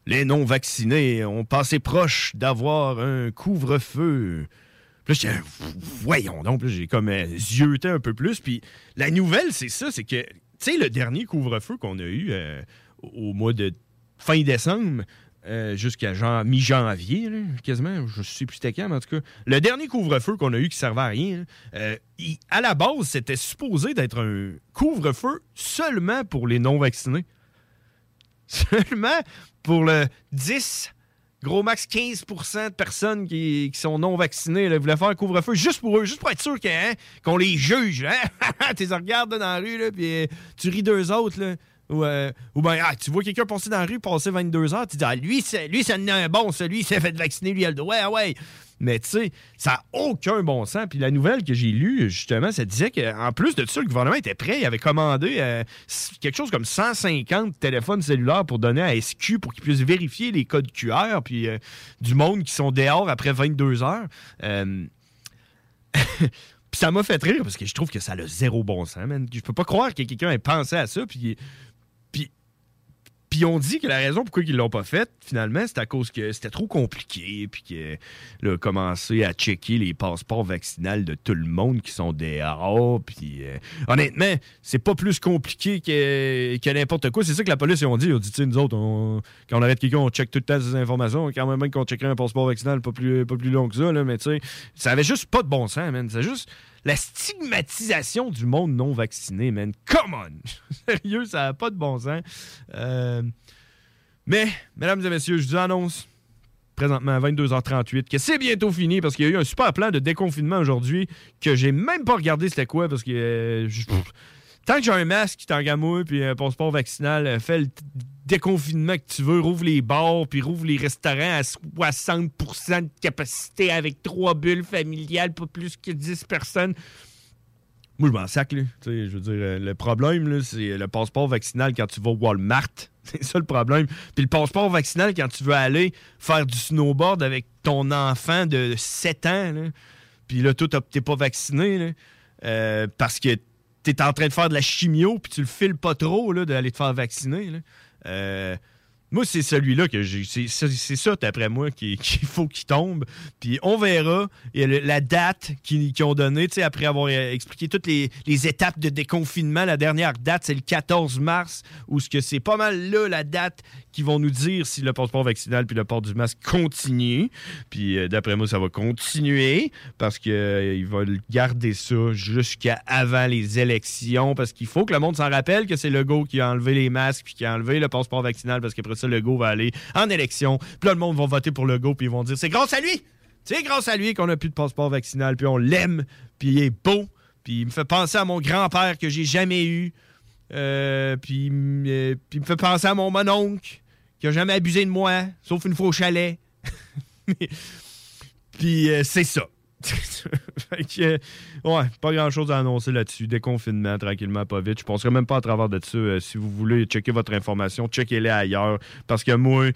Les non-vaccinés ont passé proche d'avoir un couvre-feu. Puis là, voyons donc, j'ai comme euh, zioté un peu plus. Puis la nouvelle, c'est ça, c'est que, tu sais, le dernier couvre-feu qu'on a eu euh, au mois de fin décembre, euh, jusqu'à genre mi-janvier, quasiment, je sais plus c'était quand, mais en tout cas, le dernier couvre-feu qu'on a eu qui servait à rien, euh, à la base, c'était supposé d'être un couvre-feu seulement pour les non-vaccinés. Seulement pour le 10 gros max 15% de personnes qui, qui sont non vaccinées là, voulaient faire un couvre-feu juste pour eux, juste pour être sûr hein, qu'on les juge. Hein? <laughs> tu les regardes dans la rue, là, puis euh, tu ris d'eux autres. Là. Ou, euh, ou bien, ah, tu vois quelqu'un passer dans la rue, passer 22 heures, tu dis, ah, lui, lui, ça en a un bon, celui, il s'est fait vacciner, lui, il a le. Ouais, ouais. Mais tu sais, ça n'a aucun bon sens. Puis la nouvelle que j'ai lue, justement, ça disait qu'en plus de ça, le gouvernement était prêt. Il avait commandé euh, quelque chose comme 150 téléphones cellulaires pour donner à SQ pour qu'ils puissent vérifier les codes QR, puis euh, du monde qui sont dehors après 22 heures. Euh, <laughs> puis ça m'a fait rire parce que je trouve que ça a zéro bon sens, man. Je peux pas croire que quelqu'un ait pensé à ça, puis, puis, Puis on dit que la raison pourquoi ils l'ont pas fait, finalement, c'est à cause que c'était trop compliqué, puis que là, commencé à checker les passeports vaccinaux de tout le monde qui sont des rares, puis euh, honnêtement, c'est pas plus compliqué que, n'importe quoi. C'est ça que la police ils ont dit. Ils ont dit, nous autres, quand on arrête quelqu'un, on check tout le temps ces informations. Quand même, même qu'on checkerait un passeport vaccinal pas plus, pas plus long que ça, là, mais tu sais, ça avait juste pas de bon sens, man. C'est juste la stigmatisation du monde non vacciné, man. Come on! <laughs> Sérieux, ça n'a pas de bon sens. Euh, mais, mesdames et messieurs, je vous annonce présentement à 22h38 que c'est bientôt fini parce qu'il y a eu un super plan de déconfinement aujourd'hui que j'ai même pas regardé c'était quoi parce que euh, je- pff, tant que j'ai un masque qui t'engamouille puis un passeport vaccinal, euh, fais le déconfinement que tu veux, rouvre les bars puis rouvre les restaurants à 60% de capacité avec trois bulles familiales, pas plus que 10 personnes. Moi, je m'en sac, là. Je veux dire, euh, le problème, c'est le passeport vaccinal quand tu vas au Walmart. <laughs> C'est ça le problème. Puis le passeport vaccinal quand tu veux aller faire du snowboard avec ton enfant de 7 ans. Puis là, toi, t'es pas vacciné, là, euh, parce que t'es en train de faire de la chimio, puis tu le files pas trop, là, d'aller te faire vacciner. Euh, moi, c'est celui-là que j'ai. C'est ça, d'après moi, qui- <laughs> qu'il faut qu'il tombe. Puis on verra. Le- la date qu'ils ont donnée, après avoir euh, expliqué toutes les, les étapes de déconfinement. La dernière date, c'est le 14 mars, où ce que c'est pas mal là, la date qui vont nous dire si le passeport vaccinal puis le port du masque continue. Puis euh, d'après moi, ça va continuer parce qu'ils veulent garder ça jusqu'à avant les élections parce qu'il faut que le monde s'en rappelle que c'est Legault qui a enlevé les masques puis qui a enlevé le passeport vaccinal parce qu'après ça, Legault va aller en élection. Puis là, le monde va voter pour Legault puis ils vont dire c'est grâce à lui! C'est grâce à lui qu'on a plus de passeport vaccinal puis on l'aime puis il est beau puis il me fait penser à mon grand-père que j'ai jamais eu. Euh, puis, euh, puis il me fait penser à mon mononcle qui a jamais abusé de moi, sauf une fois au chalet. <laughs> puis euh, c'est ça. <laughs> Fait euh, pas grand chose à annoncer là-dessus. Déconfinement, tranquillement, pas vite. Je penserai même pas à travers de ça. Euh, si vous voulez checker votre information, checkez-les ailleurs. Parce que moi,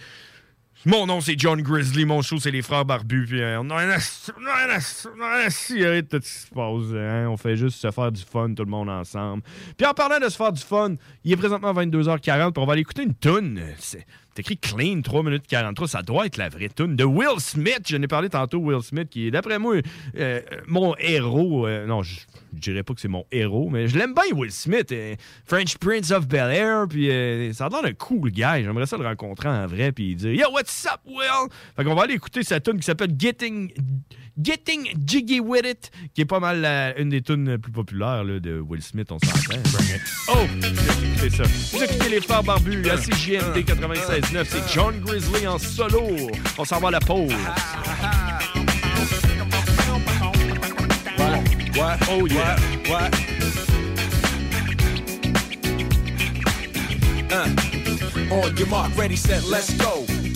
mon nom c'est John Grizzly, mon show c'est les frères barbus. Puis euh, on a un cigarette de tout ce qui se passe. hein. On fait juste se faire du fun, tout le monde ensemble. Puis en parlant de se faire du fun, il est présentement 22h40. Puis on va aller écouter une toune. C'est écrit clean, 3 minutes 43. Ça doit être la vraie tune de Will Smith. Je ai parlé tantôt, Will Smith, qui est d'après moi euh, mon héros. Euh, non, je dirais pas que c'est mon héros, mais je l'aime bien, Will Smith. Euh, French Prince of Bel Air. Puis ça a l'air d'un cool gars. J'aimerais ça le rencontrer en vrai. Puis dire Yo, what's up, Will? Fait qu'on va aller écouter sa tune qui s'appelle Getting. Getting Jiggy With It, qui est pas mal une des tunes les plus populaires de Will Smith, on s'entend. Oh! Vous écoutez ça. Vous écoutez les frères barbus CGMD 96 c'est John Grizzly en solo. On s'en va à la pause. Oh yeah. Uh, on your mark, ready, set, let's go.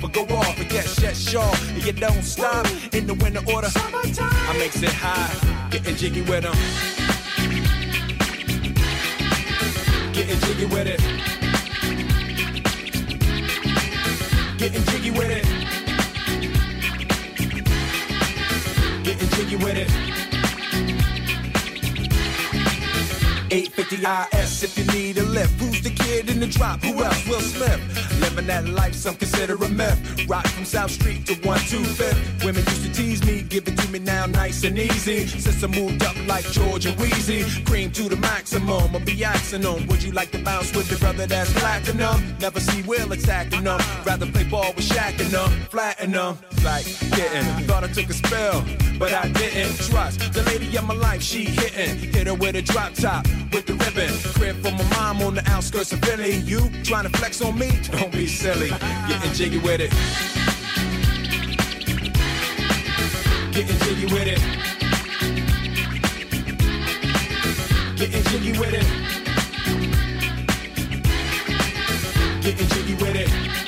but go off. But yes, yes, sure. And you don't stop in the winter order. I makes it high, getting jiggy with them. Getting jiggy with it. Getting jiggy with it. Getting jiggy with it. If you need a lift. Who's the kid in the drop? Who else? Will Smith. Living that life, some consider a myth. Rock from South Street to 125th. Women used to tease me, give it to me now nice and easy. Since I moved up like George and Wheezy, cream to the maximum. I'll be asking them, would you like to bounce with the brother that's platinum? Never see Will attacking them. Rather play ball with Shaq and them, flatten them. Like getting, thought I took a spell, but I didn't trust the lady of my life. She hitting, hit her with a drop top with the ribbon. Crib for my mom on the outskirts of Philly. You trying to flex on me? Don't be silly. Getting jiggy with it. Getting jiggy with it. Getting jiggy with it. Getting jiggy with it.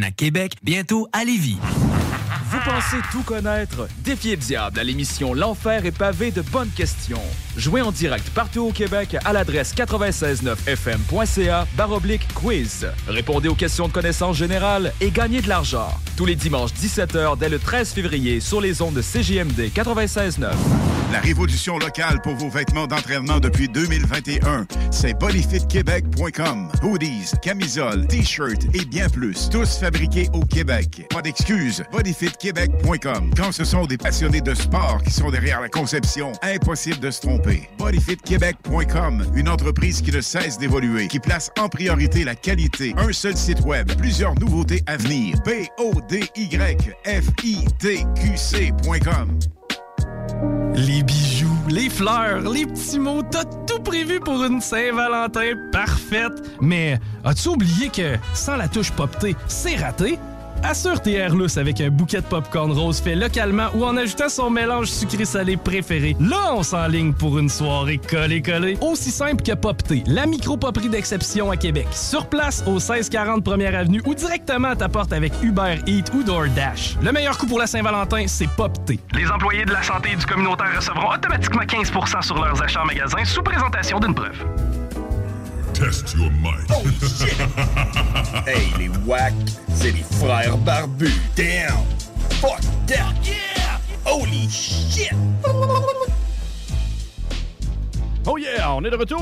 à Québec, bientôt à Lévis. Vous pensez tout connaître? Défiez le diable à l'émission L'Enfer est pavé de bonnes questions. Jouez en direct partout au Québec à l'adresse 969fm.ca baroblique quiz. Répondez aux questions de connaissances générales et gagnez de l'argent. Tous les dimanches 17h dès le 13 février sur les ondes de CJMD 96.9. La révolution locale pour vos vêtements d'entraînement depuis 2021, c'est bodyfitquebec.com. Hoodies, camisoles, t-shirts et bien plus. Tous fabriqués au Québec. Pas d'excuses. bodyfitquebec.com. Quand ce sont des passionnés de sport qui sont derrière la conception, impossible de se tromper. bodyfitquebec.com, une entreprise qui ne cesse d'évoluer, qui place en priorité la qualité. Un seul site web, plusieurs nouveautés à venir. B O D Y F I T Q C.com. Les bijoux, les fleurs, les petits mots, t'as tout prévu pour une Saint-Valentin parfaite. Mais as-tu oublié que sans la touche poptée, c'est raté? Assure tes Airlus avec un bouquet de popcorn rose fait localement ou en ajoutant son mélange sucré-salé préféré. Là, on s'enligne pour une soirée collée-collée. Aussi simple que Popté, la micro-poperie d'exception à Québec. Sur place, au 1640 Première Avenue ou directement à ta porte avec Uber Eats ou DoorDash. Le meilleur coup pour la Saint-Valentin, c'est Popté. Les employés de la santé et du communautaire recevront automatiquement 15% sur leurs achats en magasin sous présentation d'une preuve. Test your might. Oh shit! hey, les wack, c'est les frères barbus. Damn! Fuck that! Yeah! Holy shit! Oh yeah, on est de retour!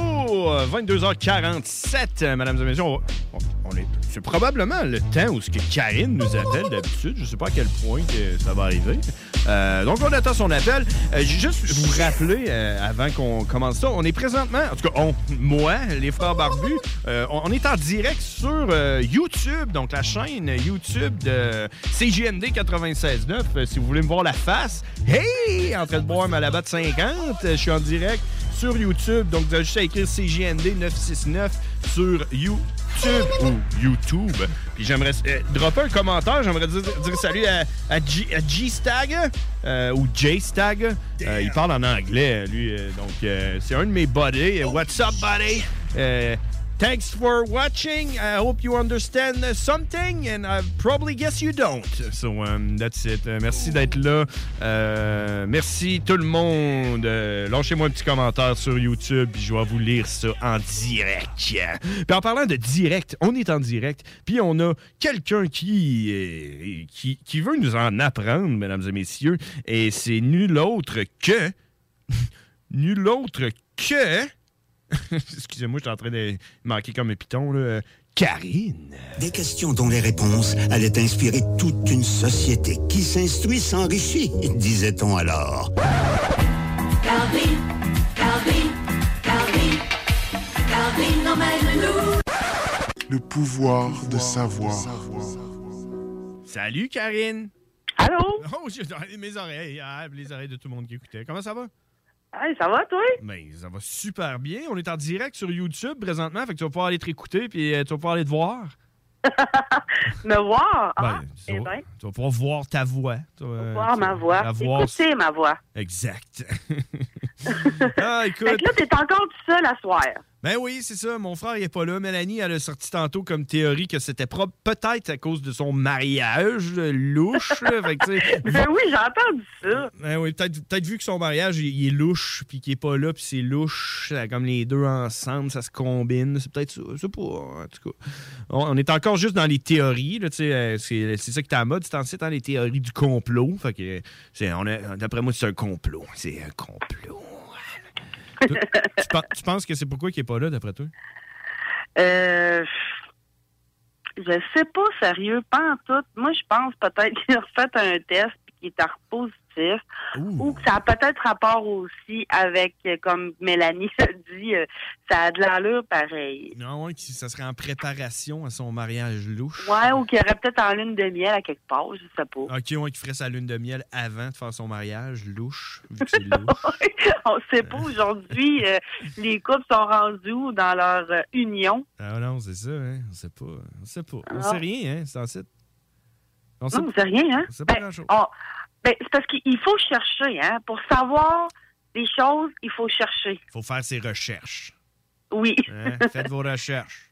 22h47, mesdames et messieurs. On va, on- on est, c'est probablement le temps où ce que Karine nous appelle d'habitude. Je sais pas à quel point ça va arriver. Euh, donc, on attend son appel. Euh, juste vous rappeler, euh, avant qu'on commence ça, on est présentement, en tout cas, moi, les frères barbus, euh, on, est en direct sur YouTube, donc la chaîne YouTube de CJND 96.9. Euh, si vous voulez me voir la face, hey, en train de boire ma labatte 50, euh, je suis en direct sur YouTube. Donc, vous avez juste à écrire CJND 969 sur YouTube ou YouTube. Puis j'aimerais euh, dropper un commentaire. J'aimerais dire, dire salut à, G-Stag euh, ou J-Stag. Euh, il parle en anglais, lui. donc, euh, c'est un de mes buddies. What's up, buddy? Thanks for watching. I hope you understand something, and I probably guess you don't. So, um, that's it. Euh, merci d'être là. Euh, merci tout le monde. Euh, Lâchez-moi un petit commentaire sur YouTube, puis je vais vous lire ça en direct. Puis en parlant de direct, on est en direct, puis on a quelqu'un qui, euh, qui, qui veut nous en apprendre, mesdames et messieurs, et c'est nul autre que... <laughs> nul autre que... <laughs> Excusez-moi, je suis en train de manquer comme un piton, là. Karine. Des questions dont les réponses allaient inspirer toute une société qui s'instruit s'enrichit, <laughs> disait-on alors. Calvin, Calvin, Calvin, Calvin emmène-nous. Le pouvoir de savoir. Salut, Karine. Allô? Oh, j'ai mes oreilles, ah, les oreilles de tout le monde qui écoutait. Comment ça va? Hey, ça va, toi? Ben, ça va super bien. On est en direct sur YouTube présentement, fait que tu vas pouvoir aller te réécouter, puis euh, tu vas pouvoir aller te voir. <laughs> Me voir? Ah, Ben, eh tu, vas, ben, tu vas pouvoir voir ta voix. Tu vas, euh, voir tu ma vas voix. la voir. Ma voix. Exact. <laughs> <laughs> ah, écoute. Fait que là, t'es encore tout seul à soir. Ben oui, c'est ça. Mon frère, il est pas là. Mélanie, elle a sorti tantôt comme théorie que c'était pro- peut-être à cause de son mariage euh, louche. Fait que, <laughs> Ben oui, j'ai entendu ça. Ben oui, peut-être peut vu que son mariage, il, il est louche, puis qu'il est pas là, puis c'est louche, comme les deux ensemble, ça se combine. C'est peut-être ça. C'est pas, en tout cas. On, on est encore juste dans les théories, euh, C'est ça qui est à la mode, c'est en site, hein, les théories du complot. Fait que, c'est- on a- d'après moi, c'est un complot. C'est un complot. Tu, tu pen- tu penses que c'est pourquoi qu'il est pas là, d'après toi? Euh, je sais pas, sérieux, pas en tout. Moi, je pense peut-être <laughs> qu'il a refait un test puis qu'il est en Ou que ça a peut-être rapport aussi avec, euh, comme Mélanie <laughs> a dit, euh, ça a de l'allure pareil. Non, ouais, que ça serait en préparation à son mariage louche. Ouais, ou qu'il y aurait peut-être en lune de miel à quelque part, je sais pas. Ok, ouais, qu'il ferait sa lune de miel avant de faire son mariage louche, vu que <laughs> louche. On sait pas aujourd'hui, euh, les couples sont rendus où dans leur euh, union? Ah non, c'est ça, hein. On sait pas. On sait pas. On Ah. sait rien, hein, c'est en site. On Non, c'est rien, hein? On sait pas Ben, grand-chose. on- ben, c'est parce qu'il faut chercher, hein? Pour savoir des choses, il faut chercher. Faut faire ses recherches. Oui. hein? Faites vos recherches.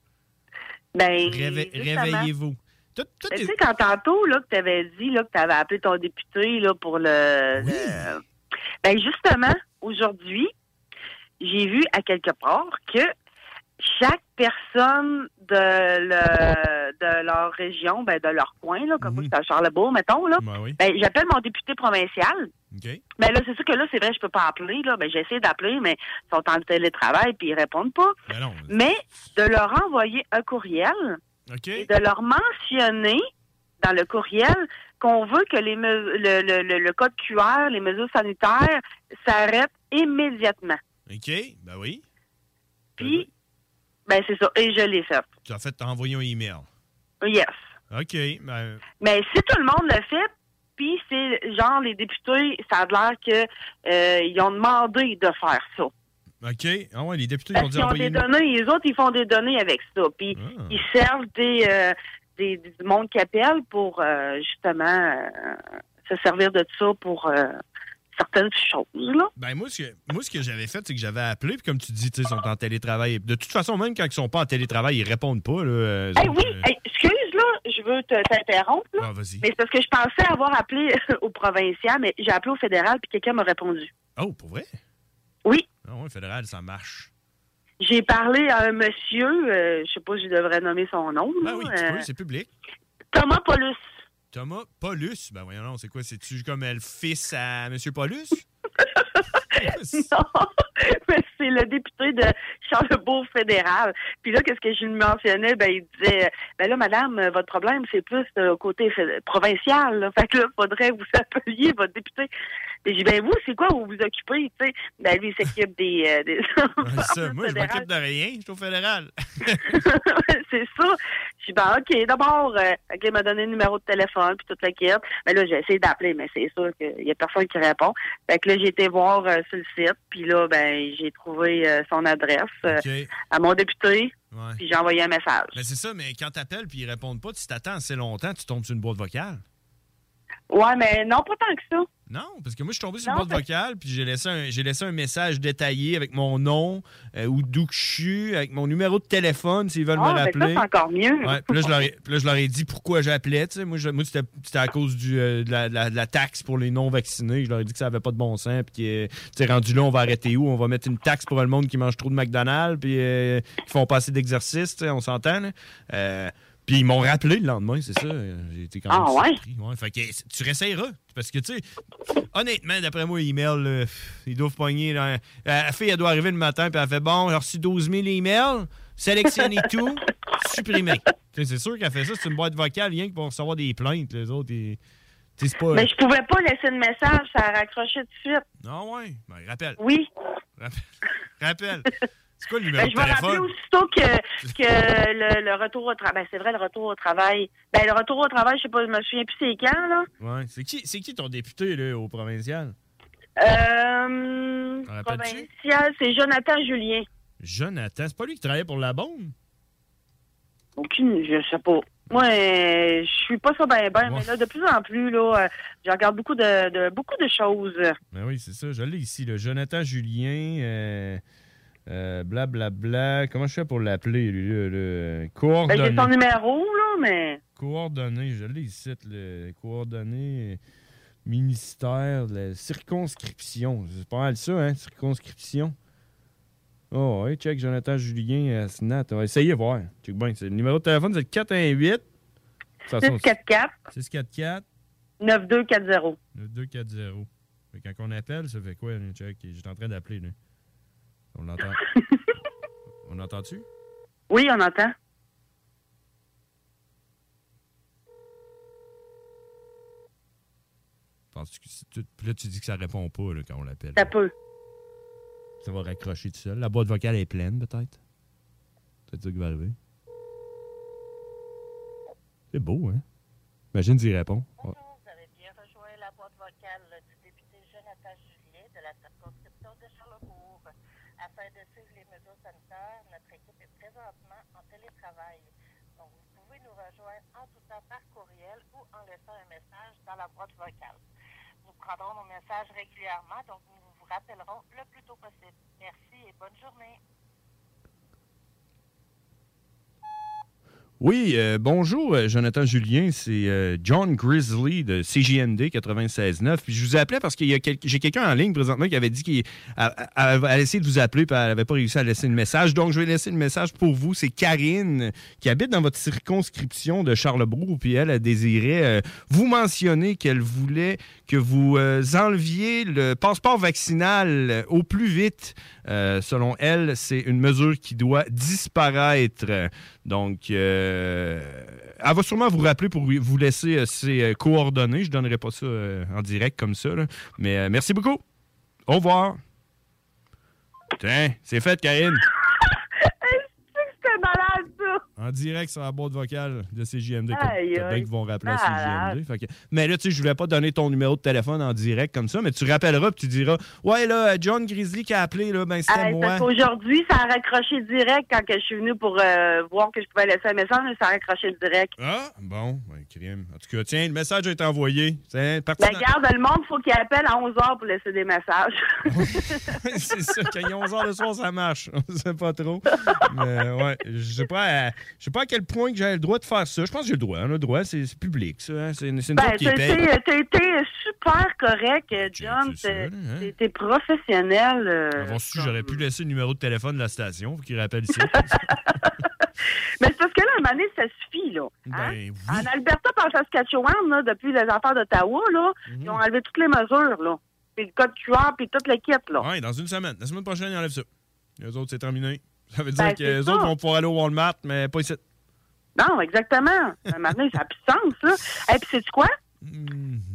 Ben, Réve-. Réveillez-vous. Ben, tu sais, quand tantôt, là, que tu avais dit, là, que tu avais appelé ton député, là, pour le. le- Ben, justement, aujourd'hui, j'ai vu à quelque part que chaque personne de, le- de leur région, ben, de leur coin, là, comme moi, c'est à Charlebourg, mettons, là, Ben oui. ben, j'appelle mon député provincial. OK. Ben là, c'est sûr que là, c'est vrai, je peux pas appeler, là. Ben, j'essaie d'appeler, mais ils sont en télétravail puis ils répondent pas. Ben non. Mais de leur envoyer un courriel et de leur mentionner dans le courriel qu'on veut que les le, le, le code QR, les mesures sanitaires s'arrêtent immédiatement. OK, ben oui. Puis, ben c'est ça. Et je l'ai fait. Tu as fait t'as envoyé un email. Yes. OK, ben. Mais si tout le monde le fait, puis c'est genre les députés, ça a l'air que euh, ils ont demandé de faire ça. OK. Ah ouais, les députés ils ont dit qu'ils ont envoyer des données, les autres, ils font des données avec ça. Puis Ah. ils servent des, euh, des, du monde qui appelle pour euh, justement euh, se servir de ça pour certaines choses. Là. Ben moi, ce que, moi, ce que j'avais fait, c'est que j'avais appelé, puis comme tu dis, ils sont en télétravail. De toute façon, même quand ils sont pas en télétravail, ils répondent pas. Là, euh, Hey, donc, oui, euh, hey, excuse, là, je veux te- t'interrompre. Ah, vas-y. Mais c'est parce que je pensais avoir appelé <laughs> au provincial, mais j'ai appelé au fédéral, puis quelqu'un m'a répondu. Oh, pour vrai? Oui. Ah ouais, fédéral, ça marche. J'ai parlé à un monsieur, euh, je sais pas si je devrais nommer son nom. Ben oui, euh, c'est public. Thomas Paulus. Thomas Paulus. Ben voyons, c'est quoi? C'est-tu comme le fils à M. Paulus? <laughs> non, mais c'est le député de Charlebourg fédéral. Puis là, qu'est-ce que je lui mentionnais? Ben, il disait, ben là, madame, votre problème, c'est plus euh, côté provincial. là. Fait que là, faudrait vous appeliez votre député. Et j'ai dit, ben vous, c'est quoi vous vous occupez? Tu sais, ben lui, il s'occupe des... euh, des <laughs> ça, moi, je m'occupe de rien. Je suis au fédéral. <laughs> c'est ça. Je dis, ben, OK, d'abord, euh, il m'a donné le numéro de téléphone, puis toute la quête. Mais là, j'ai essayé d'appeler, mais c'est sûr qu'il y a personne qui répond. Fait que là, j'ai été voir euh, sur le site, puis là, ben, j'ai trouvé euh, son adresse euh, à mon député, Ouais. puis j'ai envoyé un message. Ben, c'est ça, mais quand t'appelles puis ils répondent pas, tu t'attends assez longtemps, tu tombes sur une boîte vocale. Ouais, mais non, pas tant que ça. Non, parce que moi, je suis tombé sur une Non, boîte vocale, puis j'ai laissé, un, j'ai laissé un message détaillé avec mon nom, euh, ou d'où que je suis, avec mon numéro de téléphone, s'ils veulent Ah, me ben rappeler. ça, c'est encore mieux. Ouais, puis là, je leur ai, puis là, je leur ai dit pourquoi j'appelais. tu sais. Moi, je- moi c'était, c'était à cause du, euh, de, la, de la- de la taxe pour les non-vaccinés. Je leur ai dit que ça avait pas de bon sens, puis que, tu sais, rendu là, on va arrêter où? On va mettre une taxe pour le monde qui mange trop de McDonald's, puis euh, qui font pas assez d'exercice, tu sais, on s'entend, là. Euh, puis ils m'ont rappelé le lendemain, c'est ça. J'ai été quand même Ah, ouais? surpris. Ouais, fait que tu réessayeras. Parce que, tu sais, honnêtement, d'après moi, email, là, ils doivent pogner. là. Euh, La fille, elle doit arriver le matin, puis elle fait Bon, j'ai reçu 12 000 emails, sélectionnez <laughs> tout, supprimez. Tu sais, C'est sûr qu'elle fait ça, c'est une boîte vocale, rien que pour recevoir des plaintes, les autres. et- pas. Mais je pouvais pas laisser de message, ça a raccroché tout de suite. Non, ouais? Ben, rappelle. Oui. Rappelle. rappelle. C'est quoi le numéro Ben, je de vais rappeler téléphone? aussitôt que, que le, le retour au travail. Ben, c'est vrai, le retour au travail. Ben, le retour au travail, je sais pas, je me souviens plus c'est quand, là. Ouais. C'est qui, c'est qui ton député, là, au provincial? Euh, provincial, c'est Jonathan Julien. Jonathan. C'est pas lui qui travaillait pour la bombe? Aucune, je sais pas. Moi, euh, je suis pas ça ben ben, mais là, de plus en plus, là, euh, je regarde beaucoup de, de- beaucoup de choses. Ben oui, c'est ça. Je l'ai ici, le Jonathan Julien. Euh, euh, Blablabla. Comment je fais pour l'appeler, lui, le Ben, Coordonnées. j'ai son numéro, là, mais. Coordonnées. Je l'ai ici, le coordonnées. euh, Ministère de la circonscription. C'est pas mal ça, hein? Circonscription. Oh, ouais, check Jonathan Julien à Snat. On va essayer de voir. Check bien. Le numéro de téléphone, c'est le 418 644 644 9240. 9240. Fait que Quand on appelle, ça fait quoi, check? J'étais en train d'appeler, là. On l'entend. <laughs> on entend-tu? Oui, on entend. Penses-tu que c'est tout- Puis là, tu dis que ça répond pas là, quand on l'appelle? Ça peut. Ça va raccrocher tout seul. La boîte vocale est pleine, peut-être. Peut-être ça qui va arriver. C'est beau, hein? Imagine s'il répond. Ouais. Vous avez bien rejoint la boîte vocale du député Jonathan Julien de la circonscription de Charlebourg. Afin de suivre les mesures sanitaires, notre équipe est présentement en télétravail. Donc, vous pouvez nous rejoindre en tout temps par courriel ou en laissant un message dans la boîte vocale. Nous prendrons nos messages régulièrement, donc nous vous rappellerons le plus tôt possible. Merci et bonne journée. Oui, euh, bonjour, euh, Jonathan Julien. C'est euh, John Grizzly de CJMD 96.9. Puis je vous appelais parce quel- j'ai quelqu'un en ligne présentement qui avait dit qu'il a- a- a- a essayé de vous appeler, puis elle n'avait pas réussi à laisser le message. Donc, je vais laisser le message pour vous. C'est Karine qui habite dans votre circonscription de Charlebourg. Puis elle a désiré vous mentionner qu'elle voulait que vous enleviez le passeport vaccinal au plus vite. Selon elle, c'est une mesure qui doit disparaître. Donc, euh, elle va sûrement vous rappeler pour vous laisser euh, ses euh, coordonnées. Je ne donnerai pas ça en direct comme ça. Mais merci beaucoup. Au revoir. Tiens, c'est fait, Karine. En direct sur la boîte vocale de CJMD. Aïe, vont rappeler à Malade. CJMD. Fait que- mais là, tu sais, je voulais pas donner ton numéro de téléphone en direct comme ça, mais tu rappelleras puis tu diras Ouais, là, John Grizzly qui a appelé, là, ben c'était moi. parce qu'aujourd'hui, ça a raccroché direct quand que je suis venue pour euh, voir que je pouvais laisser un message, mais ça a raccroché direct. Ah, bon, ben, crime. En tout cas, tiens, le message a été envoyé. C'est parti. Ben, garde, le monde, faut qu'il appelle à 11 h pour laisser des messages. <laughs> c'est ça, quand il est 11h le soir, ça marche. <laughs> On sait pas trop. Mais ouais, je sais pas, à- je sais pas à quel point que j'ai le droit de faire ça. Je pense que j'ai le droit. On a le droit, c'est public, ça. hein. C'est c'est une Ben, qui t'as été, super correct, John. T'es hein. professionnel. euh, Avoir su, j'aurais pu laisser le numéro de téléphone de la station pour qu'il rappelle ici. <laughs> Mais c'est parce que là, à un moment donné, ça suffit, là. Hein? Ben En Alberta, par Saskatchewan, là, depuis les affaires d'Ottawa, là, Mhm. ils ont enlevé toutes les mesures, là. Puis le code QR, puis toute l'équipe, là. Ouais, dans une semaine. La semaine prochaine, ils enlèvent ça. Les autres, c'est terminé. Ça veut dire Ben, que les ça. autres vont pouvoir aller au Walmart, mais pas ici. Non, exactement. Maintenant, ça n'a plus de sens, ça. Et puis, sais-tu quoi?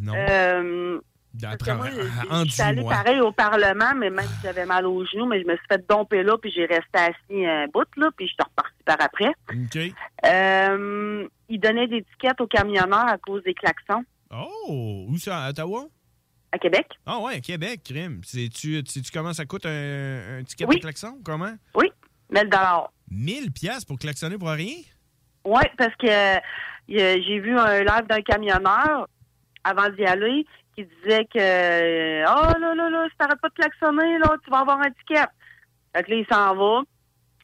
non. Euh, je suis allée pareil au Parlement, mais même si j'avais mal aux genoux, mais je me suis fait domper là, puis j'ai resté assis un bout, là, puis je suis reparti par après. OK. Euh, ils donnaient des tickets aux camionneurs à cause des klaxons Oh! Où ça? À Ottawa? à Québec. Ah ouais, à Québec, crime. Sais-tu sais-tu comment ça coûte un, un ticket Oui. de klaxon? Comment? Oui, 1000 dollars. 1000 pièces pour klaxonner pour rien? Oui, parce que euh, j'ai vu un live d'un camionneur avant d'y aller qui disait que Oh là là là, si t'arrêtes pas de klaxonner, là, tu vas avoir un ticket. Fait que là, il s'en va.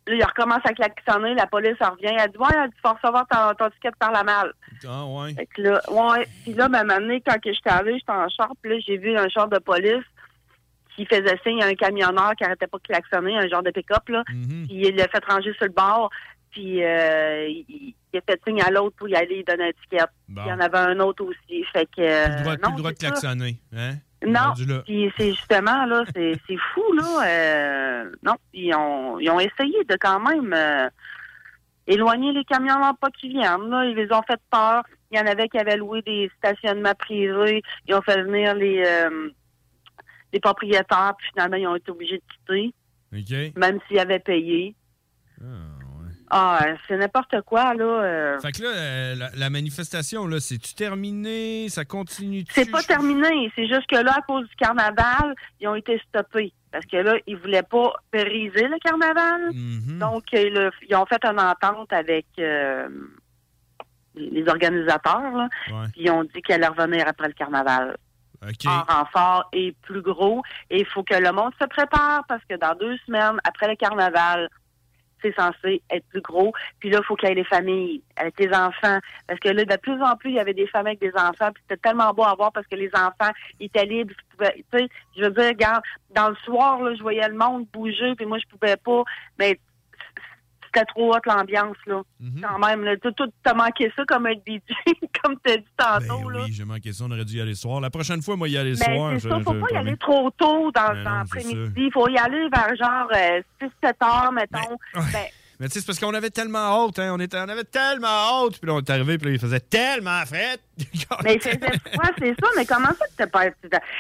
Là, il recommence à klaxonner, la police en revient, elle dit Ouais, elle dit, faut recevoir ton, ton ticket par la malle. Ah ouais. Fait que là, ouais. Puis là, ben, un moment donné, quand que j'étais allée, j'étais en char, puis là, j'ai vu un char de police qui faisait signe à un camionneur qui arrêtait pas de klaxonner, un genre de pick-up, là. Mm-hmm. Puis il l'a fait ranger sur le bord, puis euh, il, il a fait signe à l'autre pour y aller, il donner un ticket. Bon. Il y en avait un autre aussi. Fait que. euh, Plus le droit, plus non, le droit de ça. klaxonner. Hein? Non, là. puis c'est justement, là, c'est fou, là. euh, non, ils ont, ils ont essayé de quand même euh, éloigner les camionneurs pas qui viennent, là. Ils les ont fait peur. Il y en avait qui avaient loué des stationnements privés. Ils ont fait venir les, euh, les propriétaires, puis finalement, ils ont été obligés de quitter, même s'ils avaient payé. Ah, c'est n'importe quoi, là. euh. Fait que là, euh, la, la manifestation, là, c'est-tu terminé? Ça continue C'est pas terminé. C'est juste que là, à cause du carnaval, ils ont été stoppés. Parce que là, ils voulaient pas briser le carnaval. Mm-hmm. Donc, euh, le- ils ont fait une entente avec euh, les organisateurs. Là, Ouais. puis ils ont dit qu'elle allait revenir après le carnaval. En renfort et plus gros. Et il faut que le monde se prépare parce que dans deux semaines, après le carnaval, c'est censé être plus gros. Puis là, il faut qu'il y ait les familles avec les enfants. Parce que là, de plus en plus, il y avait des familles avec des enfants. Puis c'était tellement beau à voir parce que les enfants étaient libres. Tu sais, je veux dire, regarde, dans le soir, là, je voyais le monde bouger. Puis moi, je pouvais pas. Mais c'était trop haute l'ambiance, là. Mhm. Quand même, là. Tout, tout, t'as manqué ça comme un DJ, <laughs> comme t'as dit tantôt, là. Ben Oui, j'ai manqué ça. On aurait dû y aller le soir. La prochaine fois, moi, y aller le Mais soir. c'est ça, faut je- pas y aller trop tôt dans, c'est l'après-midi. Faut y aller vers genre 6-7 heures, mettons. Ben, Mais tu sais, c'est parce qu'on avait tellement hâte, hein. On, était, on avait tellement hâte. Puis là, on est arrivé, puis là, il faisait tellement fret. <laughs> mais il faisait froid, c'est ça, mais comment ça que t'es pas?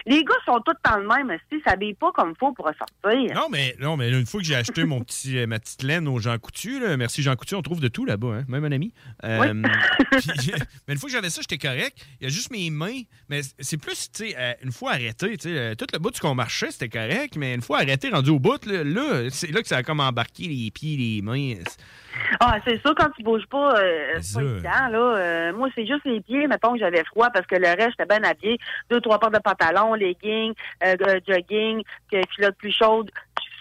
Les gars sont tous dans le même, si ils s'habillent pas comme il faut pour ressortir. Non, mais, non, mais une fois que j'ai acheté mon petit, euh, ma petite laine au Jean Coutu, là, merci Jean Coutu, on trouve de tout là-bas, hein, même un ami. Euh, <laughs> puis, <laughs> mais une fois que j'avais ça, j'étais correct. Il y a juste mes mains. Mais c'est plus, tu sais, euh, une fois arrêté, tu sais, tout le bout du qu'on marchait, c'était correct, mais une fois arrêté, rendu au bout, là, là, c'est là que ça a comme embarqué les pieds, les mains. Ah, c'est ça, quand tu bouges pas, euh, c'est pas évident, là. Euh, moi, c'est juste les pieds, mettons que j'avais froid parce que le reste, j'étais bien habillé. Deux, trois paires de pantalon, leggings, euh, euh, jogging, culotte plus chaude,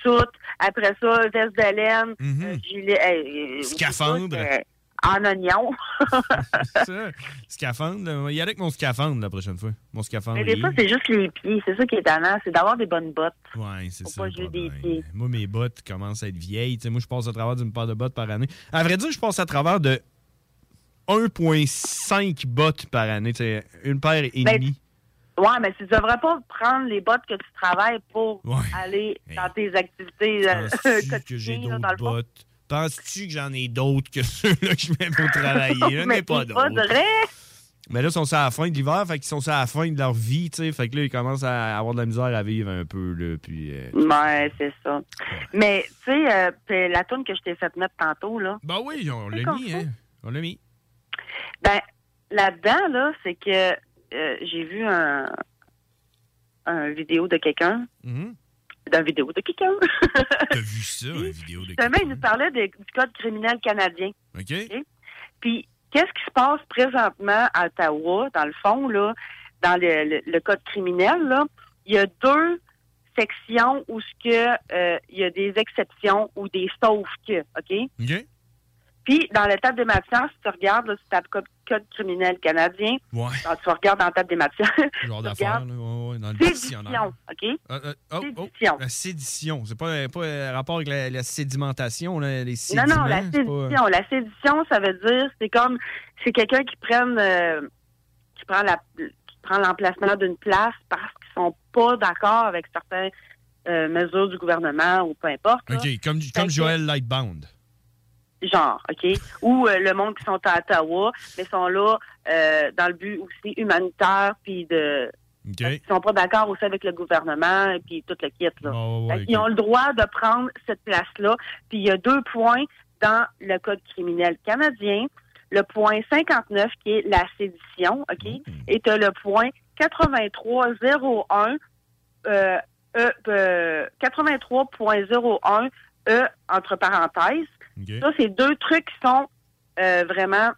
soute. Après ça, veste de laine, euh, gilet, Scaphandre. En oignon. <laughs> ça. Scaphandre, là. y aller avec mon scaphandre la prochaine fois. Mon scaphandre. Mais des fois, c'est juste les pieds. C'est ça qui est étonnant, c'est d'avoir des bonnes bottes. Ouais, c'est ça. pas le des pieds. Moi, mes bottes commencent à être vieilles. Moi, je passe à travers d'une paire de bottes par année. À vrai dire, je passe à travers de 1,5 bottes par année. Une paire et Ben, demie. Ouais, mais tu devrais pas prendre les bottes que tu travailles pour Ouais. aller dans tes activités euh, Penses-tu <laughs> que j'ai quotidiennes, d'autres bottes? Penses-tu que j'en ai d'autres que <laughs> ceux-là que je mets pour travailler? <laughs> Mais pas d'autres. vrai. Mais là, ils sont sur la fin de l'hiver, fait qu'ils sont sur la fin de leur vie, tu sais. Fait que là, ils commencent à avoir de la misère à vivre un peu, là. Puis. euh, Ouais, c'est ça. Mais, tu sais, euh, la toune que je t'ai faite mettre tantôt, là. Ben oui, on l'a mis, hein. On l'a mis. Ben, là-dedans, là, c'est que euh, j'ai vu un, un vidéo de quelqu'un. Mhm. D'un vidéo de quelqu'un. T'as <laughs> vu ça, une vidéo de Justement, il nous parlait de- du code criminel canadien. OK? Puis, qu'est-ce qui se passe présentement à Ottawa, dans le fond, là, dans le, le- le code criminel, là? Il y a deux sections où ce que euh, il y a des exceptions ou des sauf que, OK? OK? Puis, dans la table des matières, si tu regardes, là, tu tapes code, code criminel canadien, Ouais. quand tu regardes dans la table des matières, <laughs> Genre d'affaires. Ouais, ouais, dans le sédition. OK? Euh, euh, oh, oh, Sédition. la sédition. C'est pas, pas euh, rapport avec la, la sédimentation, là, les Non, sédiments. non, la c'est pas- sédition. La sédition, ça veut dire, c'est comme, c'est quelqu'un qui prenne, euh, qui prend la, qui prend l'emplacement d'une place parce qu'ils sont pas d'accord avec certains euh, mesure du gouvernement ou peu importe. là. OK, comme, comme Joël Lightbound. Genre, OK? Ou euh, le monde qui sont à Ottawa, mais sont là euh, dans le but aussi humanitaire, puis de... OK. Ils sont pas d'accord aussi avec le gouvernement, et puis tout le kit, là. ouais, qu'ils ont le droit de prendre cette place-là, puis il y a deux points dans le Code criminel canadien. Le point 59, qui est la sédition, OK? Et tu le point 8301, euh, E, euh, 83.01 E, entre parenthèses. Ça, c'est deux trucs qui sont euh, vraiment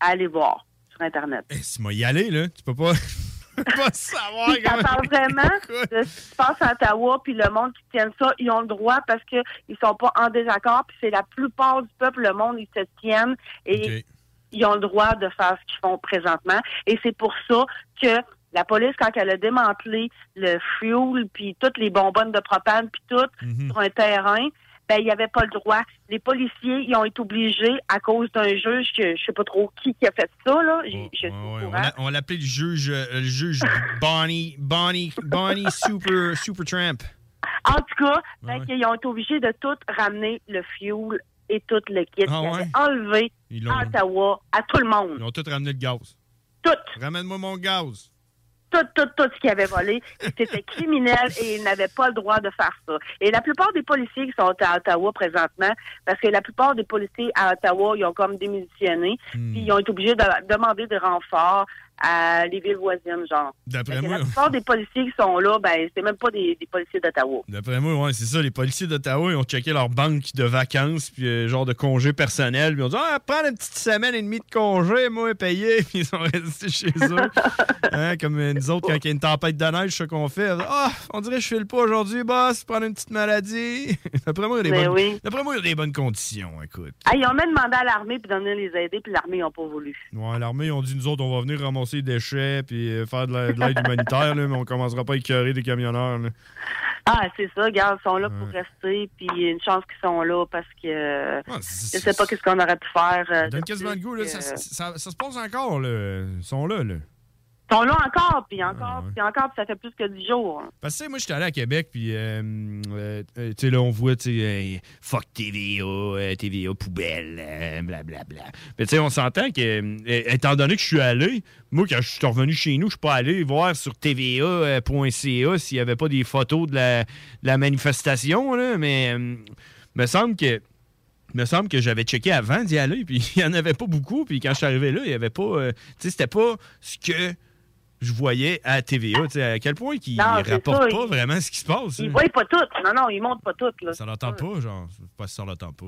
à aller voir sur Internet. Eh, si moi y aller, là, tu peux pas, <laughs> pas savoir ça comment- parle <laughs> vraiment de ce qui se passe à Ottawa, puis le monde qui tienne ça, ils ont le droit parce qu'ils sont pas en désaccord, puis c'est la plupart du peuple, le monde, ils se tiennent et ils ont le droit de faire ce qu'ils font présentement. Et c'est pour ça que la police, quand elle a démantelé le fuel, puis toutes les bonbonnes de propane, puis tout, Mhm. sur un terrain, ben, il n'y avait pas le droit. Les policiers, ils ont été obligés, à cause d'un juge, que je sais pas trop qui qui a fait ça, là. Je Ouais, on l'appelait le juge, euh, le juge <laughs> Bonnie, Bonnie, Bonnie Super, Super Tramp. En tout cas, fait qu'ils ont été obligés de tout ramener le fuel et tout le kit. Ah Ils ouais? avaient enlevé Ils à Ottawa à tout le monde. Ils ont tout ramené le gaz. Tout. Ramène-moi mon gaz. Tout, tout, tout ce qu'ils avaient volé. C'était criminel et ils n'avaient pas le droit de faire ça. Et la plupart des policiers qui sont à Ottawa présentement, parce que la plupart des policiers à Ottawa, ils ont comme démissionné, Hmm. puis ils ont été obligés de demander des renforts à les villes voisines, genre. D'après moi, La plupart des policiers qui sont là, ben, c'est même pas des, des policiers d'Ottawa. D'après moi, ouais, c'est ça. Les policiers d'Ottawa, ils ont checké leur banque de vacances, puis euh, genre de congé personnel, puis ils ont dit Ah, prends une petite semaine et demie de congé, moi, payé, <laughs> puis ils sont restés chez eux. <laughs> Hein, comme euh, nous autres, quand il y a une tempête de neige, ce qu'on fait. Ah, on dirait que je file pas aujourd'hui, boss, prendre une petite maladie. <laughs> D'après moi, il y a des Mais bonnes- oui. D'après moi, il y a des bonnes conditions, écoute. Ah, ils ont même demandé à l'armée puis donner les aider, puis l'armée n'a pas voulu. Ouais, l'armée, ils ont dit, nous autres, on va venir ramasser les déchets puis euh, faire de la- de l'aide humanitaire, là, mais on commencera pas à écœurer des camionneurs. là. Ah, c'est ça, regarde, ils sont là pour rester, puis une chance qu'ils sont là parce que euh, je sais pas qu'est-ce qu'on aurait pu faire. euh, donne de quasiment le goût, là. que- Ça, ça- ça- ça se passe encore, là. Ils sont là, là. Sont là encore, puis encore, puis encore, puis ça fait plus que 10 jours. Parce que, tu sais, moi, j'étais allé à Québec, puis, euh, euh, euh, tu sais, là, on voit, tu sais, euh, fuck TVA, euh, TVA poubelle, euh, blablabla. Mais, tu sais, on s'entend que, euh, étant donné que je suis allé, moi, quand je suis revenu chez nous, je suis pas allé voir sur TVA.ca s'il y avait pas des photos de la, de la manifestation, là, mais, euh, me semble que. me semble que j'avais checké avant d'y aller, puis <laughs> il y en avait pas beaucoup, puis quand je suis arrivé là, il y avait pas. euh, tu sais, c'était pas ce que je voyais à TVA, tu sais, à quel point qu'ils rapportent ça, pas vraiment ce qui se passe. Ils hein. voient pas toutes. Non, non, ils montrent pas toutes. Là. Ça l'entend pas, genre. Pas si ça l'entend pas.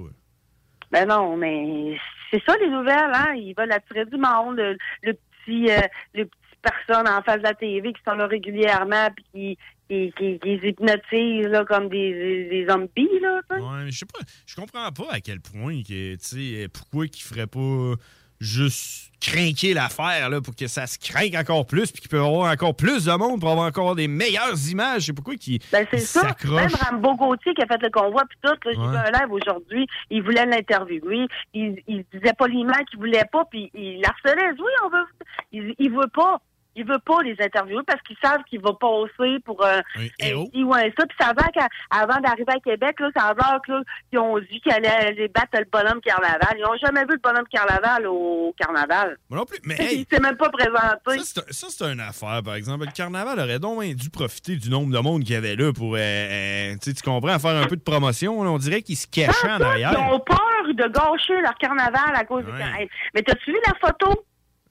Ben non, mais c'est ça les nouvelles, hein. Ils veulent attirer du monde, le, le petit, euh, le petit personne en face de la TV qui sont là régulièrement puis qui, qui, qui, hypnotisent là, comme des, des, zombies, là. Ouais, mais je sais pas, je comprends pas à quel point que, tu sais, pourquoi qu'ils feraient pas juste craquer l'affaire là pour que ça se craque encore plus puis qu'il peut y avoir encore plus de monde pour avoir encore des meilleures images. C'est pourquoi qu'ils Ben c'est ça. Même. Rambo Gauthier qui a fait le convoi puis tout, là, j'ai Ouais. vu un live aujourd'hui, il voulait l'interviewer, il, il disait poliment qu'il voulait pas, puis il harcelait. Oui, on veut. Il, il veut pas. Il veut pas les interviewer parce qu'ils savent qu'il va passer pour un, un ci ou un ça. Puis ça a l'air qu'avant d'arriver à Québec, là, ça a l'air qu'ils ont dit qu'ils allaient battre le bonhomme Carnaval. Ils ont jamais vu le bonhomme Carnaval au Carnaval. Moi non plus. Mais <laughs> Il hey, s'est même pas présenté. ça, c'est un- une affaire, par exemple. Le carnaval aurait donc dû profiter du nombre de monde qu'il y avait là pour, euh, euh, tu comprends, faire un peu de promotion. là. On dirait qu'ils se cachaient en Ils arrière. ont peur de gâcher leur carnaval à cause du carnaval. Mais t'as-tu vu la photo?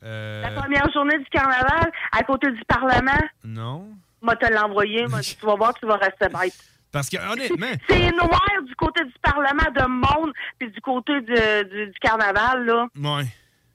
Euh, La première journée du carnaval, à côté du Parlement? Non. Moi, te l'envoyer. <laughs> Tu vas voir, tu vas rester bête. Parce que, honnêtement, <laughs> C'est noir du côté du Parlement de monde, puis du côté du, du- du carnaval, là, ouais.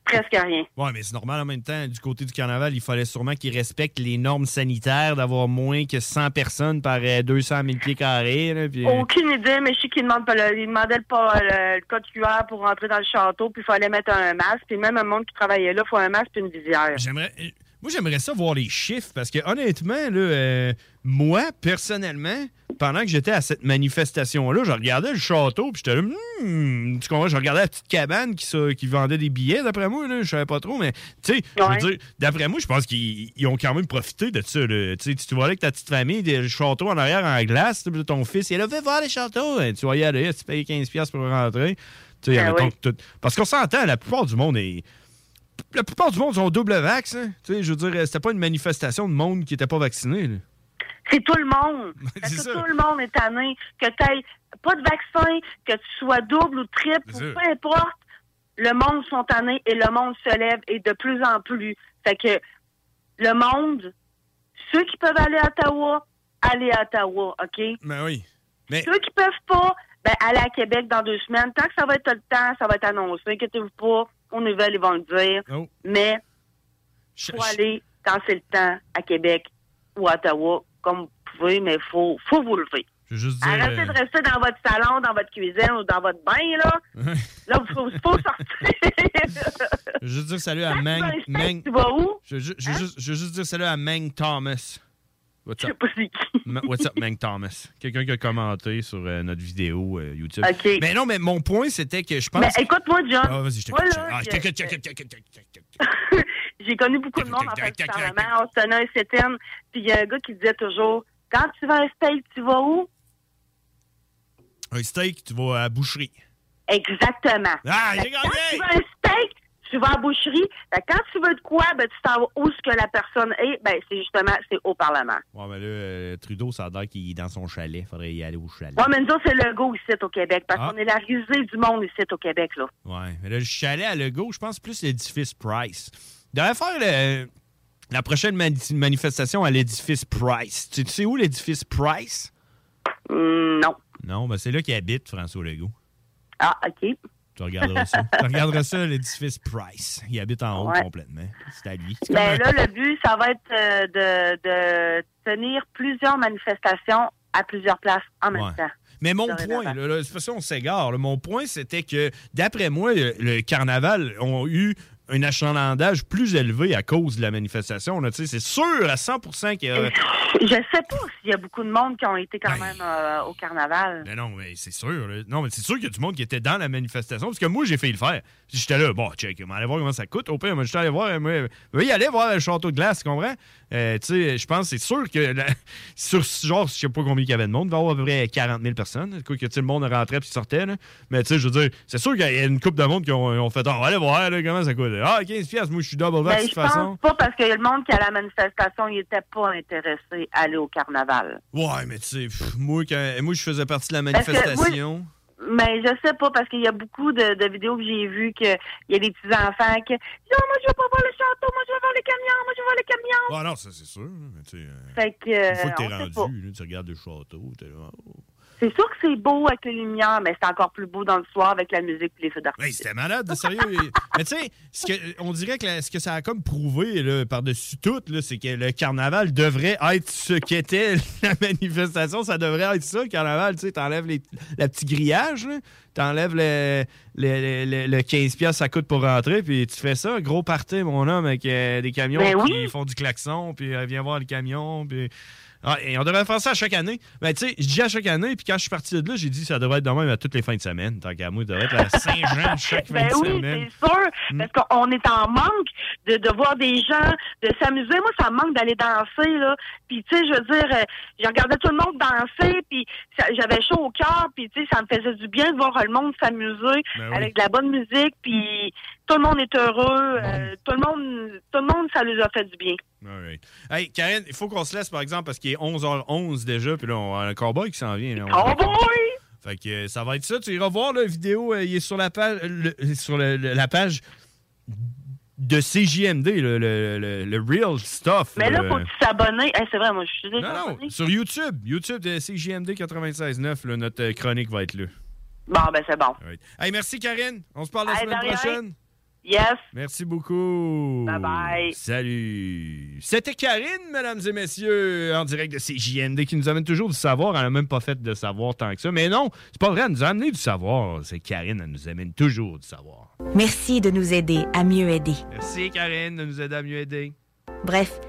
Presque rien. Ouais, mais c'est normal en même temps. Du côté du carnaval, il fallait sûrement qu'ils respectent les normes sanitaires d'avoir moins que 100 personnes par euh, 200 000 pieds carrés. là, puis- Aucune idée, mais je sais qu'il demande pas le, il demandait le, pas- le, le code QR pour rentrer dans le château, puis il fallait mettre un masque, puis même un monde qui travaillait là, il faut un masque et une visière. J'aimerais. Moi, j'aimerais ça voir les chiffres parce que, honnêtement, là, euh, moi, personnellement, pendant que j'étais à cette manifestation-là, je regardais le château, puis j'étais là, Hmm, tu comprends, je regardais la petite cabane qui, ça- qui vendait des billets, d'après moi, là, je savais pas trop, mais tu sais, je veux Ouais. dire, d'après moi, je pense qu'ils ils ont quand même profité de ça. là. Tu te vois avec ta petite famille, le château en arrière en glace, ton fils, il a fait voir les châteaux. Hein, Tu y aller, tu payes 15$ pour rentrer. Tu sais, Ah mettons oui. que tout- Parce qu'on s'entend, la plupart du monde est. La plupart du monde sont double vax. hein. Tu sais, je veux dire, c'était pas une manifestation de monde qui était pas vacciné. là. C'est tout le monde. <laughs> Que tout le monde est tanné. Que tu pas de vaccin, que tu sois double ou triple, ou peu importe, le monde sont tannés et le monde se lève et de plus en plus. Fait que le monde, ceux qui peuvent aller à Ottawa, allez à Ottawa, OK? Ben oui. Mais Ceux qui peuvent pas, ben allez à Québec dans deux semaines. Tant que ça va être le temps, ça va être annoncé. Inquiétez-vous pas. Aux nouvelles, ils vont le dire. Oh. Mais faut aller quand c'est le temps à Québec ou à Ottawa, comme vous pouvez, mais faut, faut vous lever. juste dire. Arrêtez euh, de rester dans votre salon, dans votre cuisine ou dans votre bain, là. Là, il faut, faut sortir. <laughs> Je veux juste dire salut à Mang. Mang- tu vas où? Hein? Je veux veux juste, je veux juste dire salut à Mang Thomas. What's up? What's up, Mang Thomas? Quelqu'un qui a commenté sur euh, notre vidéo euh, YouTube. Mais non, mais mon point, c'était que je pense. Mais écoute-moi, John. Ah, vas-y, je t'écoute. Ah, je <laughs> j'ai- t'écoute, je t'écoute, connu beaucoup de monde en fait Parlement, Austin et Sétine. Puis il y a un gars qui disait toujours Quand tu vas à un steak, tu vas où? Un steak, tu vas à la boucherie. Exactement. Ah, j'ai que Quand gagné! tu veux un steak, tu vas à la boucherie. Que quand tu veux de quoi, ben, tu t'en vas où ce que la personne est. Ben, c'est justement, c'est au Parlement. Ouais, mais là, euh, Trudeau, ça a l'air qu'il est dans son chalet. Faudrait y aller au chalet. Ouais, mais nous autres, c'est le go ici au Québec. Parce Ah. qu'on est la risée du monde ici au Québec, là. Ouais, mais là, le chalet à Legault, je pense plus l'édifice Price. Il devrait faire le- la prochaine mani- manifestation à l'édifice Price. Tu, tu sais où l'édifice Price? non. Non, ben c'est là qu'il habite, François Legault. Ah, OK. Tu regarderas ça. tu regarderas ça, l'édifice Price. Il habite en haut Ouais. complètement. C'est à lui. Ben là, le but, ça va être euh, de, de tenir plusieurs manifestations à plusieurs places en même Ouais. temps. Mais mon point, là, là, c'est parce qu'on s'égare. là. Mon point, c'était que, d'après moi, le, le carnaval ont eu un achalandage plus élevé à cause de la manifestation. C'est sûr à 100 qu'il y a... Je sais pas s'il y a beaucoup de monde qui ont été quand même euh, au carnaval. Mais non, mais c'est sûr. là. Non, mais c'est sûr qu'il y a du monde qui était dans la manifestation. Parce que moi, j'ai fait le faire. J'étais là, bon, check, on va aller voir comment ça coûte. Au pire, j'étais allé voir. Moi, oui, aller voir le château de glace, tu comprends? Euh, tu sais, je pense, c'est sûr que la- <laughs> sur ce genre, je sais pas combien il y avait de monde, il va y avoir à peu près 40 000 personnes. Quoi que, le monde rentrait puis sortait, là. Mais tu sais, je veux dire, c'est sûr qu'il y a une couple de monde qui ont, ont fait, Ah, on va aller voir, là, comment ça coûte. Ah, 15 piastres, moi, je suis double Ben, vax de je toute façon. pense pas parce que le monde qui à la manifestation, il était pas intéressé à aller au carnaval. Ouais, mais tu sais, moi, quand- moi, je faisais partie de la moi, manifestation. Mais je sais pas parce qu'il y a beaucoup de, de vidéos que j'ai vues que il y a des petits enfants qui disent oh, moi je veux pas voir le château, moi je veux voir les camions, moi je veux voir les camions. Ah non, ça c'est sûr. Mais tu sais, euh, Fait que une fois que euh, t'es sait rendu, là, tu regardes le château, t'es là, oh. C'est sûr que c'est beau avec les lumières, mais c'est encore plus beau dans le soir avec la musique et les feux d'artifice. Hey, c'était malade, de sérieux. <laughs> Mais tu sais, ce que- on dirait que la- ce que ça a comme prouvé par-dessus tout, c'est que le carnaval devrait être ce qu'était <laughs> la manifestation. Ça devrait être ça, le carnaval. Tu sais, t'enlèves le petit grillage, t'enlèves le, le, le- le 15 piastres ça coûte pour rentrer, puis tu fais ça, gros party, mon homme, avec euh, des camions Ben qui oui. font du klaxon, puis euh, viens voir le camion, puis... Ah, et on devrait faire ça à chaque année. Ben, tu sais, je dis à chaque année, puis quand je suis parti de là, j'ai dit ça devrait être de même à toutes les fins de semaine. Tant qu'à moi, ça devrait être à Saint-Jean <laughs> chaque fin Ben de oui, semaine. c'est sûr, Mm. parce qu'on est en manque de, de voir des gens, de s'amuser. Moi, ça me manque d'aller danser, là. Puis, tu sais, je veux dire, euh, je regardais tout le monde danser, puis j'avais chaud au cœur, puis, tu sais, ça me faisait du bien de voir le monde s'amuser Ben oui. avec de la bonne musique, puis tout le monde est heureux, euh, tout le monde, tout le monde, ça lui a fait du bien. All right. Hey, Karine, il faut qu'on se laisse, par exemple, parce qu'il est 11h11 déjà, puis là, on a un cowboy qui s'en vient. là. Cowboy! Fait que euh, ça va être ça. Tu iras voir la vidéo, euh, il est sur la page, le- sur le- le- la page de CJMD, le, le, le- le real stuff. Mais là, faut s'abonner? Hey, c'est vrai, moi, je suis déjà Non, non, sur YouTube. YouTube de CJMD 96.9, là, notre euh, chronique va être là. Bon, ben, c'est bon. Right. Hey, merci, Karine. On se parle la Hey, semaine prochaine. Yes. Merci beaucoup. Bye bye. Salut. C'était Karine, mesdames et messieurs, en direct de CJND, qui nous amène toujours du savoir. Elle n'a même pas fait de savoir tant que ça. Mais non, c'est pas vrai, elle nous a amené du savoir. C'est Karine, elle nous amène toujours du savoir. Merci de nous aider à mieux aider. Merci, Karine, de nous aider à mieux aider. Bref,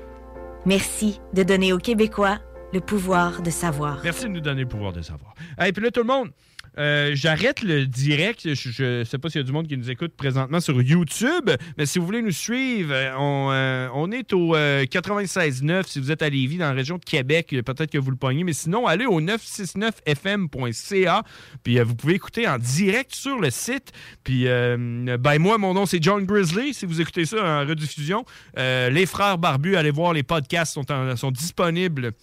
merci de donner aux Québécois Le pouvoir de savoir. Merci de nous donner le pouvoir de savoir. Et puis là, tout le monde, euh, j'arrête le direct. Je ne sais pas s'il y a du monde qui nous écoute présentement sur YouTube, mais si vous voulez nous suivre, euh, on, euh, on est au 96.9 si vous êtes à Lévis, dans la région de Québec. Peut-être que vous le pognez, mais sinon, allez au 969fm.ca. Puis vous pouvez écouter en direct sur le site. Puis, ben moi, mon nom, c'est John Grizzly. Si vous écoutez ça en rediffusion, les frères barbus, allez voir, les podcasts sont disponibles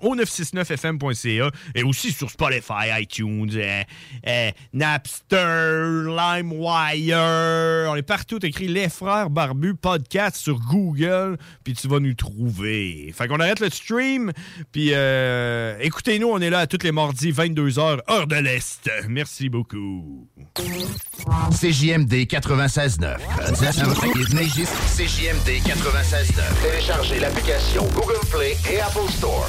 au 969fm.ca et aussi sur Spotify, iTunes, euh, euh, Napster, LimeWire. On est partout écrit Les Frères Barbus podcast sur Google, puis tu vas nous trouver. Fait qu'on arrête le stream, puis euh, écoutez-nous, on est là tous les mardis 22h heure de l'Est. Merci beaucoup. CJMD 96.9. CJMD 96.9. Téléchargez l'application Google Play et Apple Store.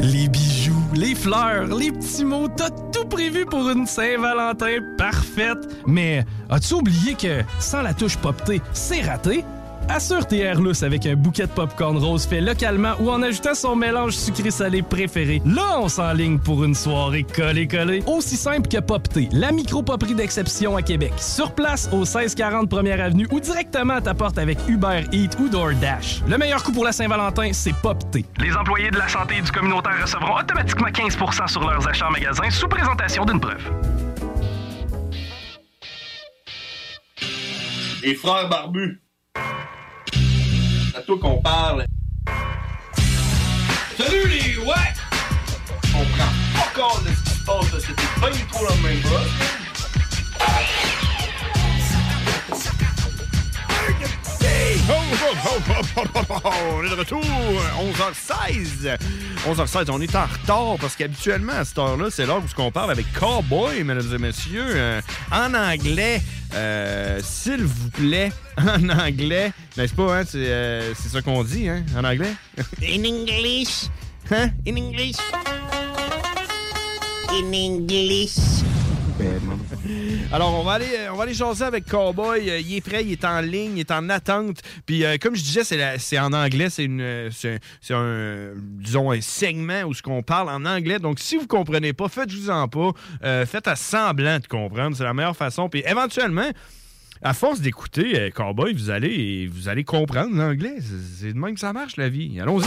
Les bijoux, les fleurs, les petits mots, t'as tout prévu pour une Saint-Valentin parfaite. Mais as-tu oublié que sans la touche poptée, c'est raté? Assure tes airlus avec un bouquet de popcorn rose fait localement ou en ajoutant son mélange sucré-salé préféré. Là, on s'enligne pour une soirée collée-collée. Aussi simple que Popté, la micro-poperie d'exception à Québec. Sur place au 1640 Première Avenue ou directement à ta porte avec Uber Eats ou DoorDash. Le meilleur coup pour la Saint-Valentin, c'est Popté. Les employés de la santé et du communautaire recevront automatiquement 15% sur leurs achats en magasin sous présentation d'une preuve. Les frères barbus. C'est à toi qu'on parle. Salut les ouais! On prend pas compte de ce qui se passe, là. c'était pas du tout la même On est de retour! 11h16! 11h16, on est en retard parce qu'habituellement, à cette heure-là, c'est l'heure où on parle avec Cowboy, mesdames et messieurs, euh, en anglais. Euh, S'il vous plaît, <laughs> en anglais. N'est-ce pas, hein? C'est euh, c'est ça qu'on dit, hein? En anglais? In English. Hein? In English? In English. <laughs> Alors, on va aller, euh, on va aller jaser avec Cowboy. Euh, il est prêt, il est en ligne, il est en attente. Puis, euh, comme je disais, c'est en anglais. C'est une, un, disons, un segment où ce qu'on parle en anglais. Donc, si vous comprenez pas, faites-vous-en pas. Euh, faites à semblant de comprendre. C'est la meilleure façon. Puis, éventuellement, à force d'écouter Cowboy, vous allez, vous allez comprendre l'anglais. C'est de même que ça marche, la vie. Allons-y.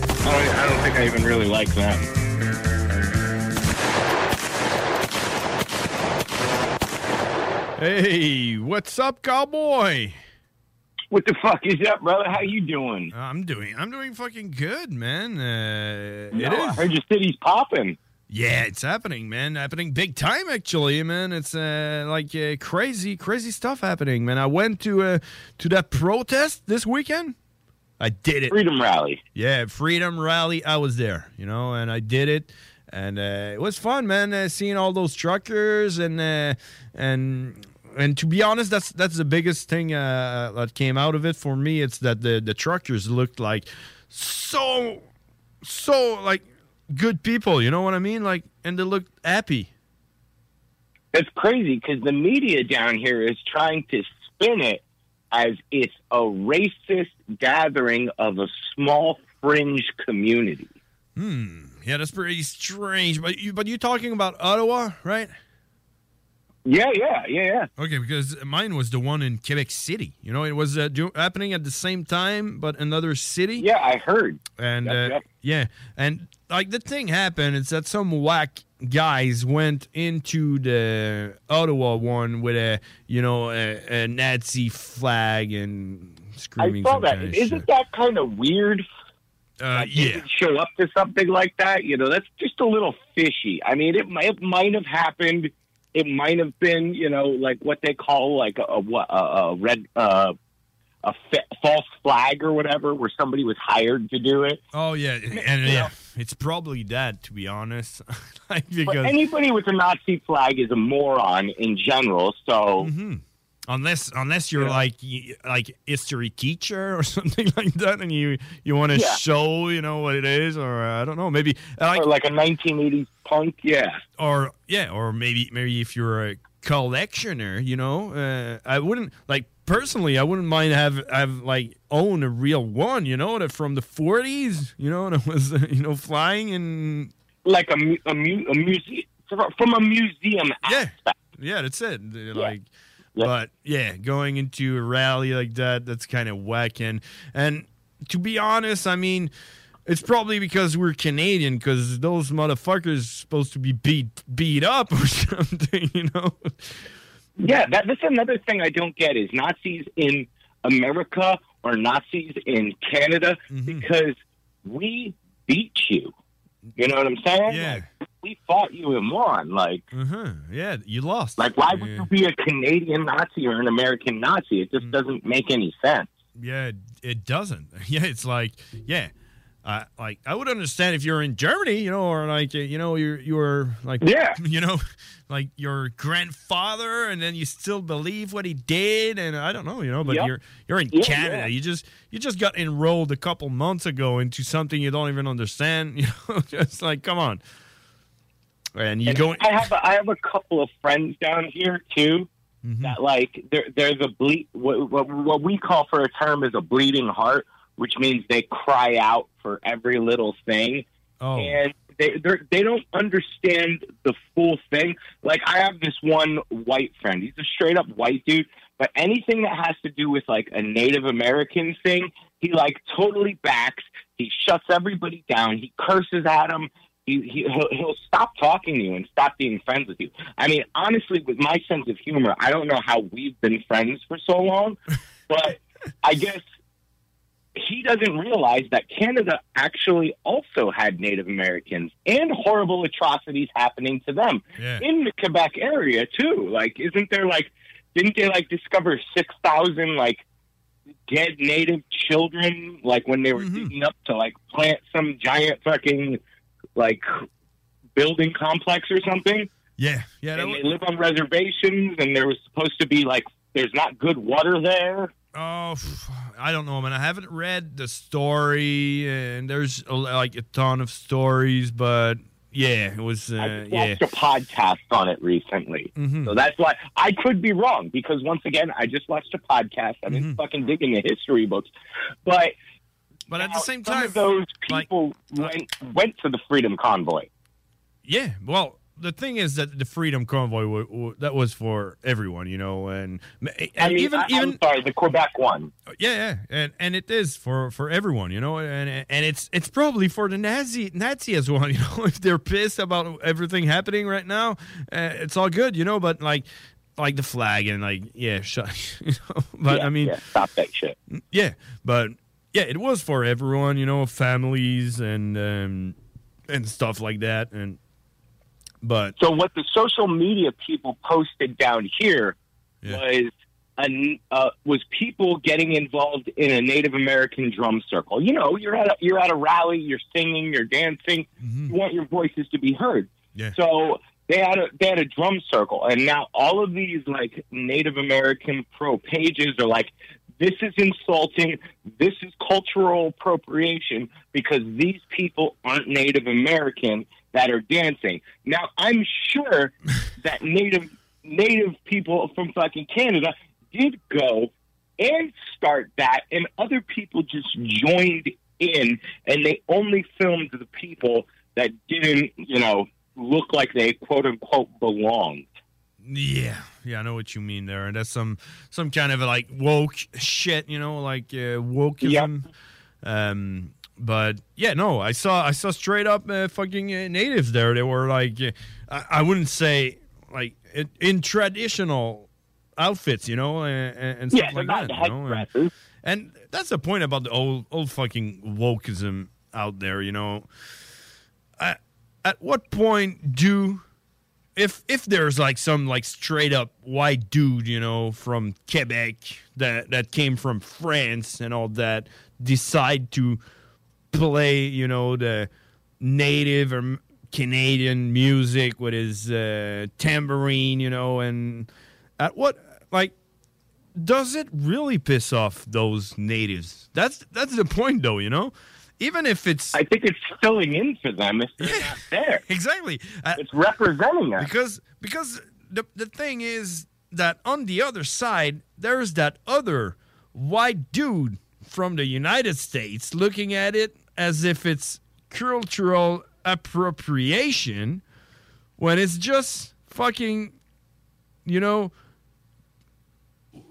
I don't, I don't think I even really like them. Hey, what's up, Cowboy? What the fuck is up, brother? How you doing? I'm doing. I'm doing fucking good, man. Uh, No, it is. I heard your city's popping. Yeah, it's happening, man. Happening big time, actually, man. It's uh, like uh, crazy, crazy stuff happening, man. I went to uh, to that protest this weekend. I did it. Freedom rally. Yeah, freedom rally. I was there, you know, and I did it, and uh, it was fun, man. Uh, seeing all those truckers and uh, and and to be honest, that's that's the biggest thing uh, that came out of it for me. It's that the the truckers looked like so so like good people. You know what I mean? Like, and they looked happy. It's crazy because the media down here is trying to spin it as it's a racist gathering of a small fringe community. Hmm. Yeah, that's pretty strange. But you but you're talking about Ottawa, right? Yeah, yeah, yeah, yeah. Okay, because mine was the one in Quebec City. You know, it was uh, do- happening at the same time, but another city. Yeah, I heard. And Yep, uh, yep. yeah, and like the thing happened is that some whack guys went into the Ottawa one with a you know a, a Nazi flag and screaming. I saw that. Isn't shit. that kind of weird? Uh, could show up to something like that. You know, that's just a little fishy. I mean, it might it might have happened. It might have been, you know, like what they call like a, a what a, red uh, a fa- false flag or whatever, where somebody was hired to do it. Oh yeah, and yeah, it's probably that to be honest. <laughs> like But anybody with a Nazi flag is a moron in general. So Mm-hmm. unless unless you're like like history teacher or <laughs> something like that, and you you want to Yeah. show you know what it is, or uh, I don't know, maybe uh, like or like a 1980s punk, yeah. or yeah, or maybe maybe if you're a collectioner, you know, uh, I wouldn't like personally, I wouldn't mind have have like own a real one, you know, that from the 40s, you know, that was <laughs> you know flying and like a a, mu- a museum from a museum yeah, yeah, that's it. Like, but yeah, going into a rally like that, that's kind of whack. And and to be honest, I mean. It's probably because we're Canadian, because those motherfuckers supposed to be beat beat up or <laughs> something, you know. Yeah, that, that's another thing I don't get is Nazis in America or Nazis in Canada Mm-hmm. because we beat you. You know what I'm saying? Yeah. Like, we fought you and won. Like, Uh-huh. Yeah, you lost. like why would you be a Canadian Nazi or an American Nazi? It just Mm. doesn't make any sense. Yeah, it- it doesn't. <laughs> Yeah, it's like yeah, uh, like I would understand if you're in Germany, you know, or like you know you're you're like Yeah. <laughs> you know, like your grandfather, and then you still believe what he did, and I don't know, you know, but Yep. you're you're in Yeah, Canada, yeah. you just you just got enrolled a couple months ago into something you don't even understand, <laughs> you know, just like come on, and you And go. I have a, I have a couple of friends down here too Mm-hmm. that like they're they're the ble- what, what what we call for a term is a bleeding heart, which means they cry out for every little thing, Oh. and they they're, don't understand the full thing. Like I have this one white friend; he's a straight up white dude, but anything that has to do with like a Native American thing, he like totally backs. He shuts everybody down. He curses at them. He, he he'll, he'll stop talking to you and stop being friends with you. I mean, honestly, with my sense of humor, I don't know how we've been friends for so long, <laughs> but I guess he doesn't realize that Canada actually also had Native Americans and horrible atrocities happening to them Yeah. in the Quebec area too. Like, isn't there like, didn't they like discover six thousand like dead Native children like when they were mm-hmm. digging up to like plant some giant fucking like building complex or something. Yeah, yeah. and they live on reservations, and there was supposed to be like there's not good water there. Oh, I don't know, man. I haven't read the story, and there's like a ton of stories, but yeah, it was. Uh, yeah, Watched a podcast on it recently, Mhm. so that's why I could be wrong because once again, I just watched a podcast. I Mm-hmm. didn't fucking dig into history books, but but at the same time, of those people went went to the Freedom Convoy. yeah. Well, the thing is that the Freedom Convoy wa- wa- that was for everyone, you know, and, and I mean, even I, even sorry, the Quebec one. Yeah, yeah, and and it is for for everyone, you know, and and it's it's probably for the Nazi Nazi as well, <laughs> you know, if they're pissed about everything happening right now, uh, it's all good, you know, but like like the flag and like yeah, <laughs> shut, you know, but Yeah, I mean, yeah, stop that shit. yeah, but yeah, it was for everyone, you know, families and um and stuff like that, and but So what the social media people posted down here was a, uh, was people getting involved in a Native American drum circle. You know, you're at a, you're at a rally, you're singing, you're dancing, you want your voices to be heard. Yeah. So they had a they had a drum circle, and now all of these like Native American pro pages are like. This is insulting. This is cultural appropriation because these people aren't Native American that are dancing. Now, I'm sure <laughs> that Native Native people from fucking Canada did go and start that, and other people just joined in, and they only filmed the people that didn't, you know, look like they quote unquote belonged. Yeah, yeah, I know what you mean there, and that's some some kind of like woke shit, you know, like uh, wokeism. Um, but yeah, no, I saw I saw straight up uh, fucking uh, natives there. They were like, uh, I, I wouldn't say like in, in traditional outfits, you know, and, and stuff Yeah, they're like not that. You know? and, and that's the point about the old old fucking wokeism out there, you know. At, at what point do if if there's like some like straight up white dude, you know, from Quebec that that came from France and all that decide to play, you know, the native or Canadian music with his uh, tambourine, you know, and at what like does it really piss off those natives? That's that's the point, though. You know, even if it's, I think it's filling in for them if they're not there. <laughs> Exactly, it's representing us because because the the thing is that on the other side there's that other white dude from the United States looking at it as if it's cultural appropriation when it's just fucking, you know.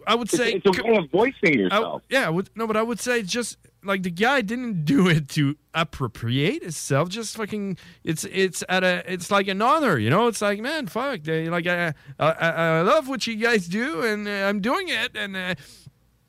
I would say it's a way of voicing yourself. I- yeah, I would, no, but I would say just like the guy didn't do it to appropriate itself. Just fucking, it's it's at a, it's like an honor, you know. It's like, man, fuck, they, like I, I, I I love what you guys do, and uh, I'm doing it, and. Uh,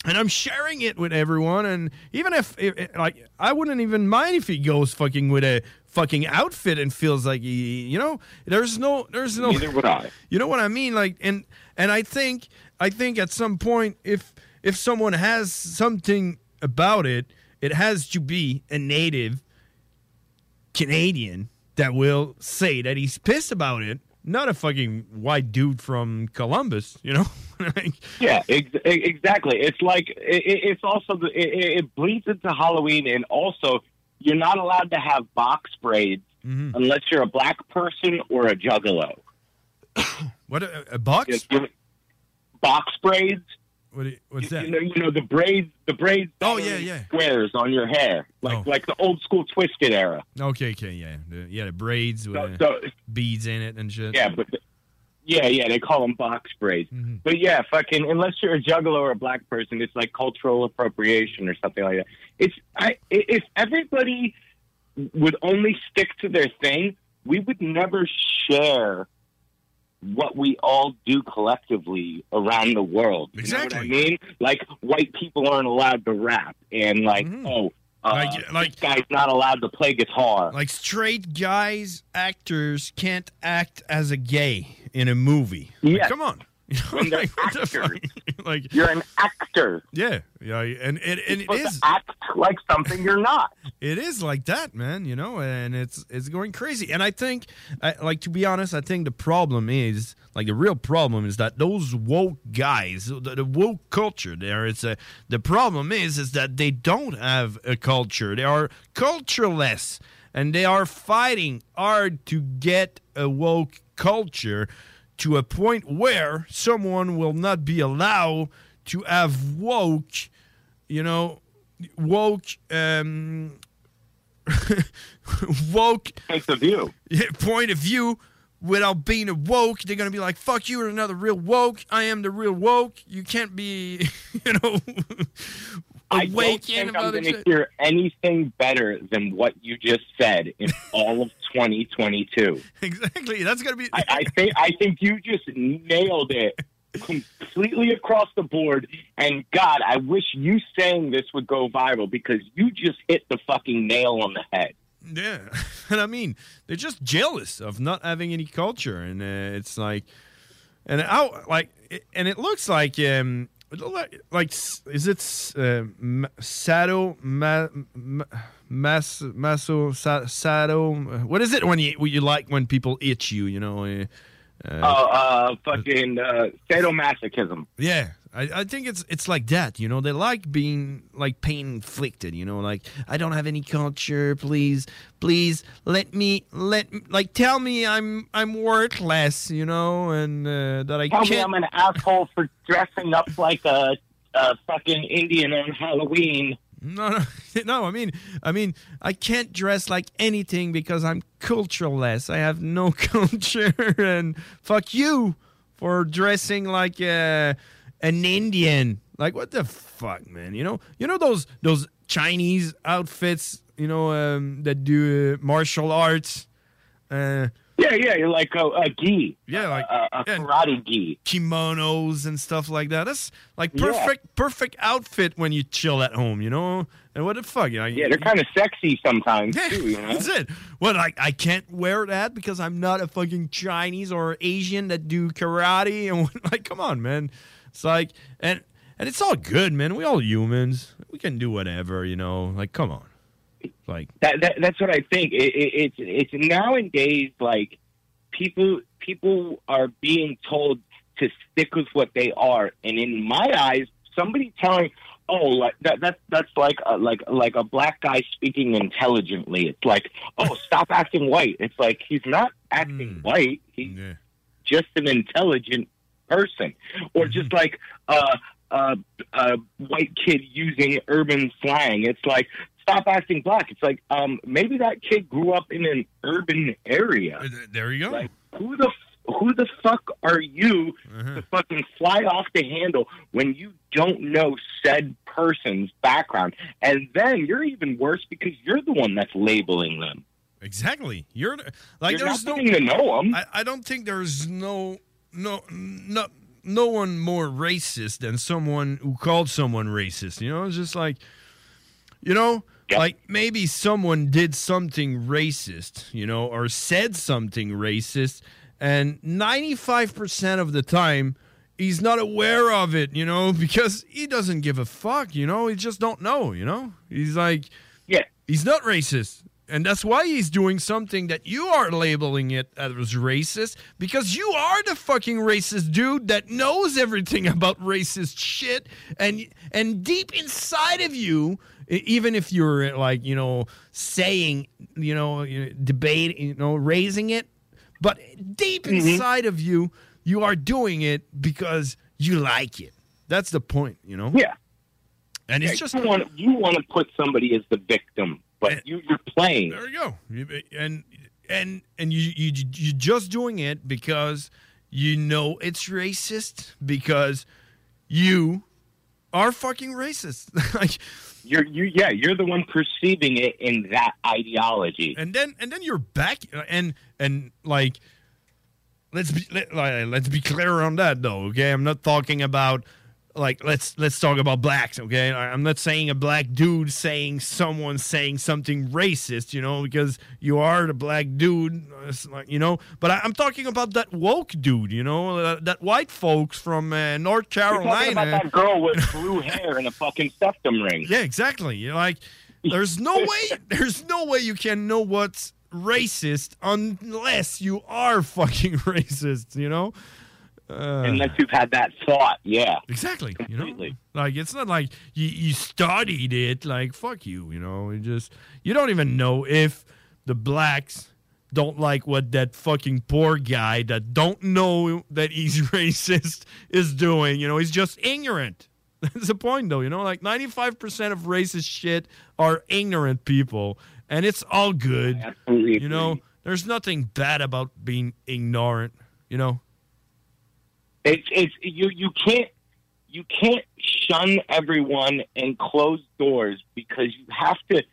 and I'm sharing it with everyone, and even if, if like I wouldn't even mind if he goes fucking with a fucking outfit and feels like he, you know, there's no, there's no. Neither would I. You know what I mean? Like, and and I think I think at some point, if if someone has something about it, it has to be a native Canadian that will say that he's pissed about it, not a fucking white dude from Columbus. You know? <laughs> Like, Yeah, ex- exactly. It's like it, it- it's also the, it, it bleeds into Halloween, and also you're not allowed to have box braids Mm-hmm. unless you're a black person or a juggalo. <coughs> what a, a box? Box braids. What, what's that? You know, you know the braids. The braids. Oh, yeah, yeah. Squares on your hair, like Oh. like the old school twisted era. Okay, okay, yeah, the, yeah, the braids with uh, so- beads in it and shit. Yeah, but yeah, yeah, they call them box braids. Mm-hmm. But yeah, fucking unless you're a juggalo or a black person, it's like cultural appropriation or something like that. It's I if everybody would only stick to their thing, we would never share what we all do collectively around the world. You know what I mean? Like white people aren't allowed to rap, and like oh. Uh, Like- this guy's not allowed to play guitar. Like straight guys, actors can't act as a gay in a movie. Like, come on. <laughs> <laughs> like you're an actor. Yeah, yeah, and and, and it supposed act like something you're not. <laughs> It is like that, man. You know, and it's it's going crazy. And I think, I, like to be honest, I think the problem is like the real problem is that those woke guys, the, the woke culture, there. It's a the problem is is that they don't have a culture. They are cultureless, and they are fighting hard to get a woke culture to a point where someone will not be allowed to have woke, you know, woke, um, <laughs> woke point of view. point of view without being a woke. They're gonna be like, "Fuck you, another real woke. I am the real woke. You can't be, <laughs> you know." I don't think I'm going to hear anything better than what you just said in all of 2022. <laughs> Exactly. That's gonna be. I, I think I think you just nailed it completely across the board. And God, I wish you saying this would go viral because you just hit the fucking nail on the head. Yeah, <laughs> and I mean, they're just jealous of not having any culture, and uh, it's like, and I like, and it looks like, um, like, is it uh, ma- Sado ma, ma, mas, maso sa? What is it when you when you like when people itch you? You know. Uh, Oh, uh, fucking uh, sadomasochism. Yeah, I, I think it's it's like that. You know, they like being like pain inflicted. You know, like I don't have any culture. Please, please let me let like tell me I'm I'm worthless. You know, and uh, that I Tell me can't. I'm an asshole for dressing up like a, a fucking Indian on Halloween. No, no, <laughs> no. I mean, I mean, I can't dress like anything because I'm cultureless. I have no <laughs> culture, and fuck you for dressing like uh, an Indian. Like what the fuck, man? You know, you know those those Chinese outfits. You know um, that do uh, martial arts. Uh, Yeah, yeah, like a, a gi. Yeah, like a, a karate gi. kimonos and stuff like that. That's like Yeah. perfect, perfect outfit when you chill at home. You know, and what the fuck? You know, Yeah, they're kind of sexy sometimes too. You know? That's it. What I I can't wear that because I'm not a fucking Chinese or Asian that do karate and <laughs> what- like come on, man. It's like and and it's all good, man. We all humans. We can do whatever, you know. Like come on. Like That, that that's what I think. It, it, it's it's nowadays like people people are being told to stick with what they are, and in my eyes, somebody telling, oh, like that that that's like a, like like a black guy speaking intelligently. It's like, oh, <laughs> stop acting white. It's like he's not acting hmm. white. He's just an intelligent person, or just like uh, uh, a white kid using urban slang. It's like stop acting black. It's like um, maybe that kid grew up in an urban area. There you go. Like who the who the fuck are you to fucking fly off the handle when you don't know said person's background? And then you're even worse because you're the one that's labeling them. Exactly. You're like You're there's no to know 'em. I, I don't think there's no no no no one more racist than someone who called someone racist. You know, it's just like you know, like maybe someone did something racist, you know, or said something racist, and 95% of the time he's not aware of it, you know, <laughs> because he doesn't give a fuck, you know, he just don't know, you know. He's like Yeah. He's not racist. And that's why he's doing something that you are labeling it as racist because you are the fucking racist dude that knows everything <laughs> about racist shit and and deep inside of you even if you're like, you know, saying, you know, you know, debate, you know, raising it, but deep Mm-hmm. inside of you, you are doing it because you like it. That's the point, you know? Yeah. And it's Yeah, just you want you want to put somebody as the victim, but you, you're playing. There you go. You- And and and you you you're just doing it because you know it's racist because you are fucking racist. <laughs> like You're you yeah, you're the one perceiving it in that ideology. and then and then you're back and and like let's be let, let's be clear on that though okay i'm not talking about like let's let's talk about blacks, okay? I'm not saying a black dude saying someone saying something racist, you know, because you are the black dude, you know. But I, I'm talking about that woke dude, you know, that, that white folks from uh, North Carolina. about that girl with <laughs> blue hair and a fucking septum ring. Yeah, exactly. You're like, there's no <laughs> way, there's no way you can know what's racist unless you are fucking <laughs> racist, you know? Uh, Unless you've had that thought, yeah. Exactly. You know, like it's not like you, you studied it. Like fuck you. You know, you just you don't even know if the blacks don't like what that fucking poor guy that don't know that he's <laughs> racist is doing. You know, he's just ignorant. <laughs> That's the point, though. You know, like ninety five percent of racist shit are ignorant people, and it's all good. You know, there's nothing bad about being ignorant. You know. It's it's you you can't you can't shun everyone and close doors because you have to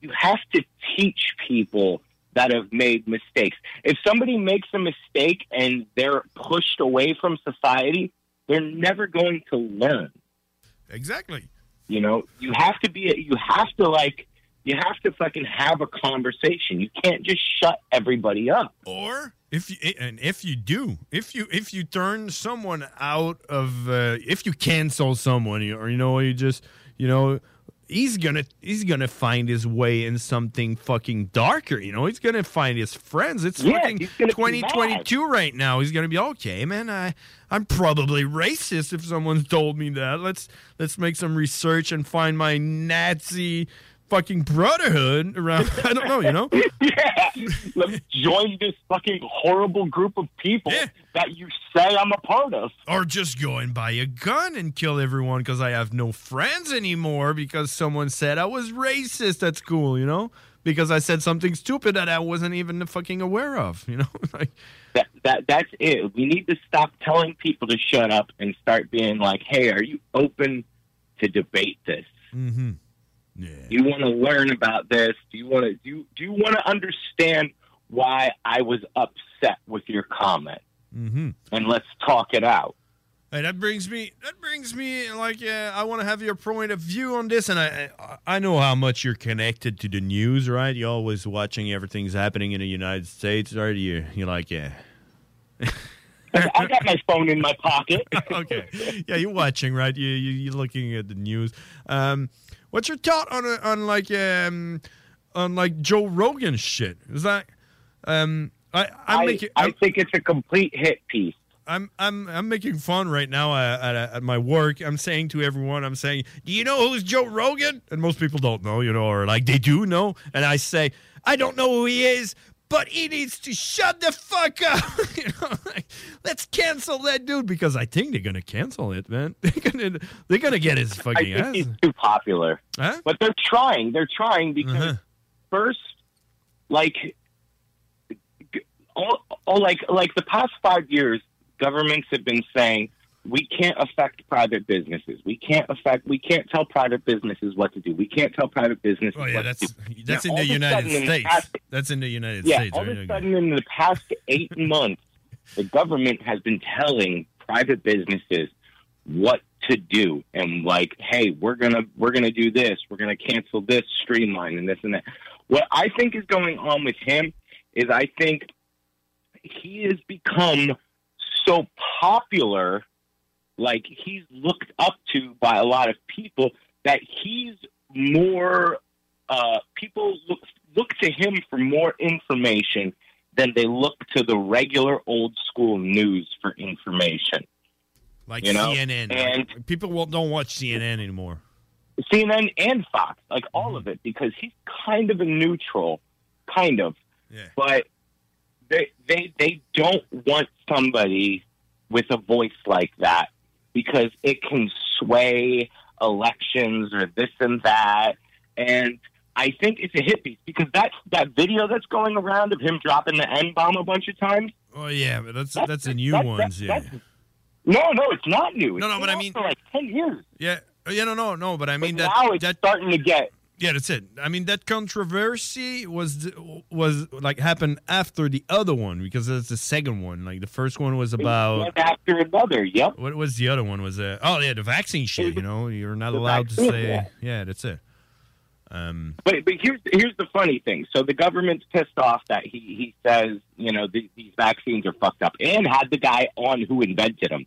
you have to teach people that have made mistakes. If somebody makes a mistake and they're pushed away from society, they're never going to learn. Exactly. You know, you have to be you have to like you have to fucking have a conversation. You can't just shut everybody up. Or if you and if you do, if you if you turn someone out of uh, if you cancel someone you- or you know you just you know he's gonna he's gonna find his way in something fucking darker. You know he's gonna find his friends. It's Yeah, fucking twenty twenty two right now. He's gonna be okay, man. I I'm probably racist if someone's told me that. Let's let's make some research and find my Nazi fucking brotherhood around. <laughs> I don't know. You know. <laughs> yeah, let me join this fucking horrible group of people that you say I'm a part of. Or just go and buy a gun and kill everyone because I have no friends anymore because someone said I was racist at school, you know? Because I said something stupid that I wasn't even fucking aware of, you know? <laughs> like, That that that's it. We need to stop telling people to shut up and start being like, "Hey, are you open to debate this? mm-hmm. Do you want to learn about this? Do you want to do you, do you want to understand why I was upset with your comment? Mm-hmm. And let's talk it out." Hey, that brings me. That brings me like uh, I want to have your point of view on this, and I I I know how much you're connected to the news, right? You're always watching everything's happening in the United States, right? You you like yeah. <laughs> I got my phone in my pocket. <laughs> okay. Yeah, you're watching, right? You, you you're looking at the news. Um, what's your thought on uh, on like um on like Joe Rogan shit? Is that um I I'm I, making I think it's a complete hit piece. I'm I'm I'm making fun right now at, at, at my work. I'm saying to everyone, I'm saying, "Do you know who's Joe Rogan?" And most people don't know, you know, or like they do know. And I say, "I don't know who he is." But he needs to shut the fuck up. <laughs> you know, like, let's cancel that dude because I think they're gonna cancel it, man. <laughs> They're gonna they're gonna get his fucking ass. he's too popular. Huh? But they're trying. They're trying because Uh-huh. first, like, all, all like like the past five years, governments have been saying we can't affect private businesses. We can't affect. We can't tell private businesses what to do. We can't tell private businesses. Oh yeah, what that's to do. that's Now, in the United in the States. past- That's in the United yeah, States. all right? of a sudden in the past eight <laughs> months, the government has been telling private businesses what to do and like, hey, we're gonna we're gonna do this, we're gonna cancel this, streamline and this and that. What I think is going on with him is I think he has become so popular, like he's looked up to by a lot of people that he's more uh, people look look to him for more information than they look to the regular old school news for information. Like you know? CNN. and people won't, don't watch CNN anymore. CNN and Fox, like all of it, because he's kind of a neutral, kind of. Yeah. But they they they don't want somebody with a voice like that because it can sway elections or this and that. And I think it's a hit piece because that that video that's going around of him dropping the N bomb a bunch of times. Oh yeah, but that's That's- that's the new that- that- ones. yeah. that's- No, no, it's not new. No, It's no, but I mean- for like ten years. Yeah, oh, yeah, no, no, no. But I mean that now it's starting to get Yeah, that's it. I mean, that controversy was was like happened after the other one because that's the second one. Like the first one was about One after another. Yep. what was the other one? Was uh, oh yeah, the vaccine shit. You know, you're not The allowed to say. yeah. Yeah, that's it. Um, But but here's here's the funny thing. So the government's pissed off that he he says you know these, these vaccines are fucked up and had the guy on who invented them.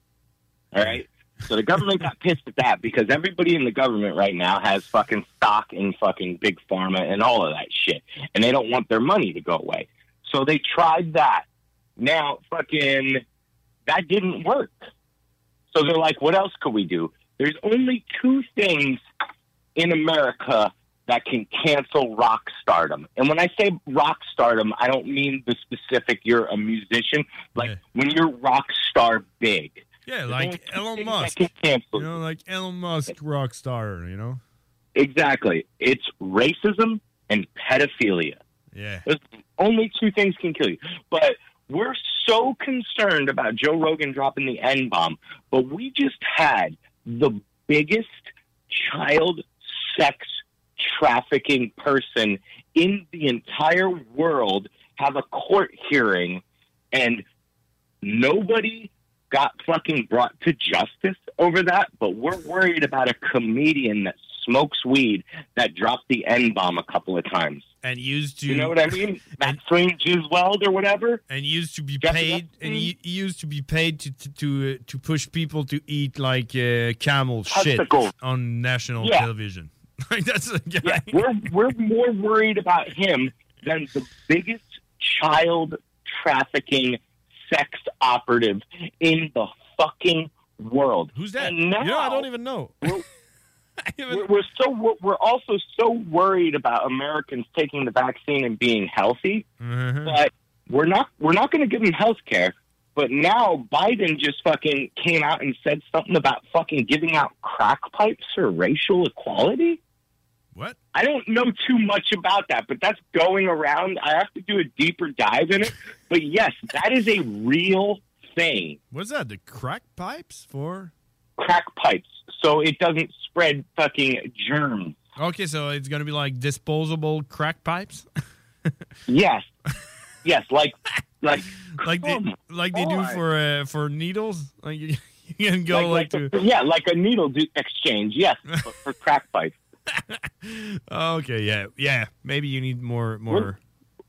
All right. So the government got pissed at that because everybody in the government right now has fucking stock in fucking big pharma and all of that shit, and they don't want their money to go away. So they tried that. Now fucking that didn't work. So they're like, what else could we do? There's only two things in America that can cancel rock stardom. And when I say rock stardom, I don't mean the specific you're a musician. Like when you're rock star big. Yeah, like Elon Musk. that can cancel You know, like Elon Musk, rock star. You know. Exactly. It's racism and pedophilia. Yeah. Those only two things can kill you. But we're so concerned about Joe Rogan dropping the N bomb, but we just had the biggest child sex trafficking person in the entire world have a court hearing and nobody got fucking brought to justice over that, but we're worried about a comedian that smokes weed that dropped the N bomb a couple of times. And used to You know what I mean? <laughs> Maxine Gisweld or whatever. and used to be Jeffrey paid and Epstein? he, he used to be paid to to to, uh, to push people to eat like uh, camel shit on national Yeah. television. <laughs> that's. Yeah, we're we're more worried about him than the biggest child trafficking sex operative in the fucking world. Who's that? And now, You know, I don't even know. <laughs> we're, we're so we're, we're also so worried about Americans taking the vaccine and being healthy, Mm-hmm. but we're not we're not going to give them health care. But now Biden just fucking came out and said something about fucking giving out crack pipes for racial equality. What? I don't know too much about that, but that's going around. I have to do a deeper dive in it. But yes, that is a real thing. What's that? The crack pipes for? Crack pipes, so it doesn't spread fucking germs. Okay, so it's gonna be like disposable crack pipes, <laughs> Yes, yes, like like like they like they do for uh, for needles. Like you, <laughs> you can go like, like, to. a- yeah, like a needle exchange. Yes, <laughs> but for crack pipes. <laughs> Okay, yeah, yeah. Maybe you need more more We're-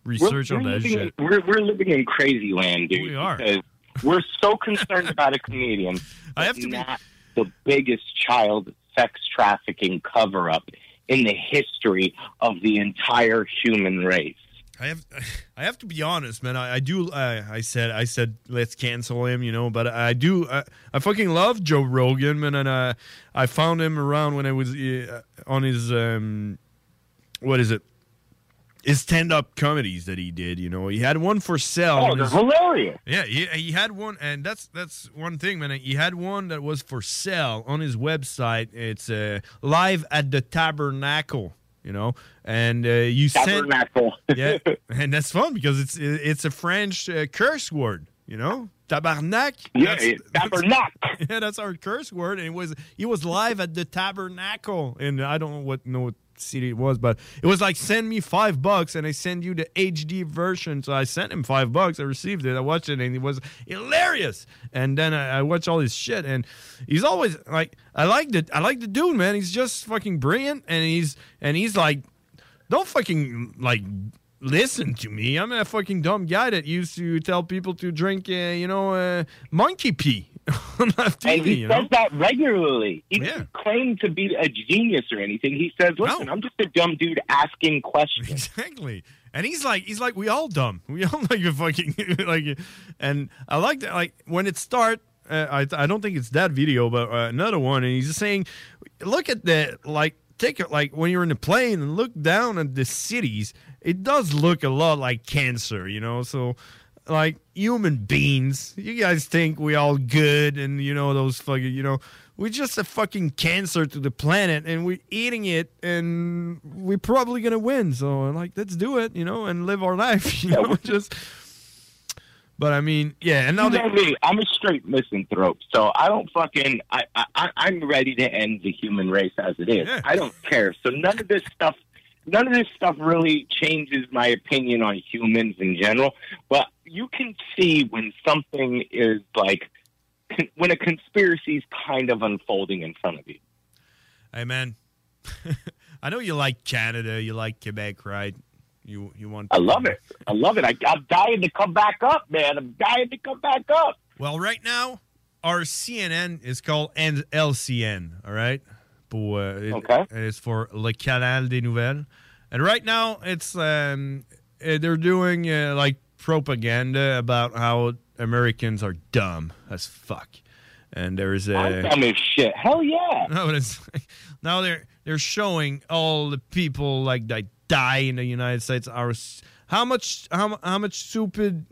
research we're, on we're that living, shit. We're we're living in crazy land, dude. We are. We're so concerned about a comedian. <laughs> I have to be- the biggest child sex trafficking cover up in the history of the entire human race. I have <laughs> I have to be honest, man. I, I do. I, I said I said let's cancel him, you know. But I do. I, I fucking love Joe Rogan, man, and I I found him around when I was uh, on his um, what is it? His stand-up comedies that he did, you know, he had one for sale. Oh, they're his- hilarious. Yeah, he, he had one, and that's that's one thing, man. He had one that was for sale on his website. It's uh, live at the Tabernacle, you know, and uh, you Tabernacle. send <laughs> yeah, and that's fun because it's it's a French uh, curse word, you know, tabarnak. Yeah, That's- tabernacle. <laughs> yeah, that's our curse word, and it was he was live at the Tabernacle, and I don't know what know what city it was, but it was like send me five bucks, and I send you the HD version. So I sent him five bucks. I received it. I watched it, and it was hilarious. And then I, I watched all his shit, and he's always like, I like the I like the dude, man. He's just fucking brilliant, and he's and he's like, don't fucking like listen to me. I'm a fucking dumb guy that used to tell people to drink, uh, you know, uh, monkey pee <laughs> on TV. And he you says that regularly. He doesn't claim to be a genius or anything. He says, "Listen, I'm just a dumb dude asking questions." <laughs> Exactly. And he's like, he's like, we all dumb. <laughs> We all like a fucking like, and I like that. Like when it start, uh, I I don't think it's that video, but uh, another one, and he's just saying, look at the like. Take it like when you're in a plane and look down at the cities, it does look a lot like cancer, you know. So, like human beings, you guys think we all good and you know those fucking, you know, we're just a fucking cancer to the planet and we're eating it and we're probably gonna win. So like let's do it, you know, and live our life. <laughs> You know, just but I mean, yeah, and now you they, know me, I'm a straight misanthrope, so I don't fucking. I, I I'm ready to end the human race as it is. I don't care. So none of this stuff none of this stuff really changes my opinion on humans in general. But you can see when something is like when a conspiracy is kind of unfolding in front of you. Hey, man. <laughs> I know you like Canada. You like Quebec, right? You you want? I love it. I love it. I, I'm dying to come back up, man. I'm dying to come back up. Well, right now, our CNN is called LCN, all right? Pour, uh, it- Okay. It's for Le Canal des Nouvelles. And right now, it's um, uh, they're doing uh, like propaganda about how Americans are dumb as fuck. And there's a I'm dumb as shit. Hell yeah. <laughs> no, but it's now they're they're showing all the people like that die in the United States are how much how how much stupid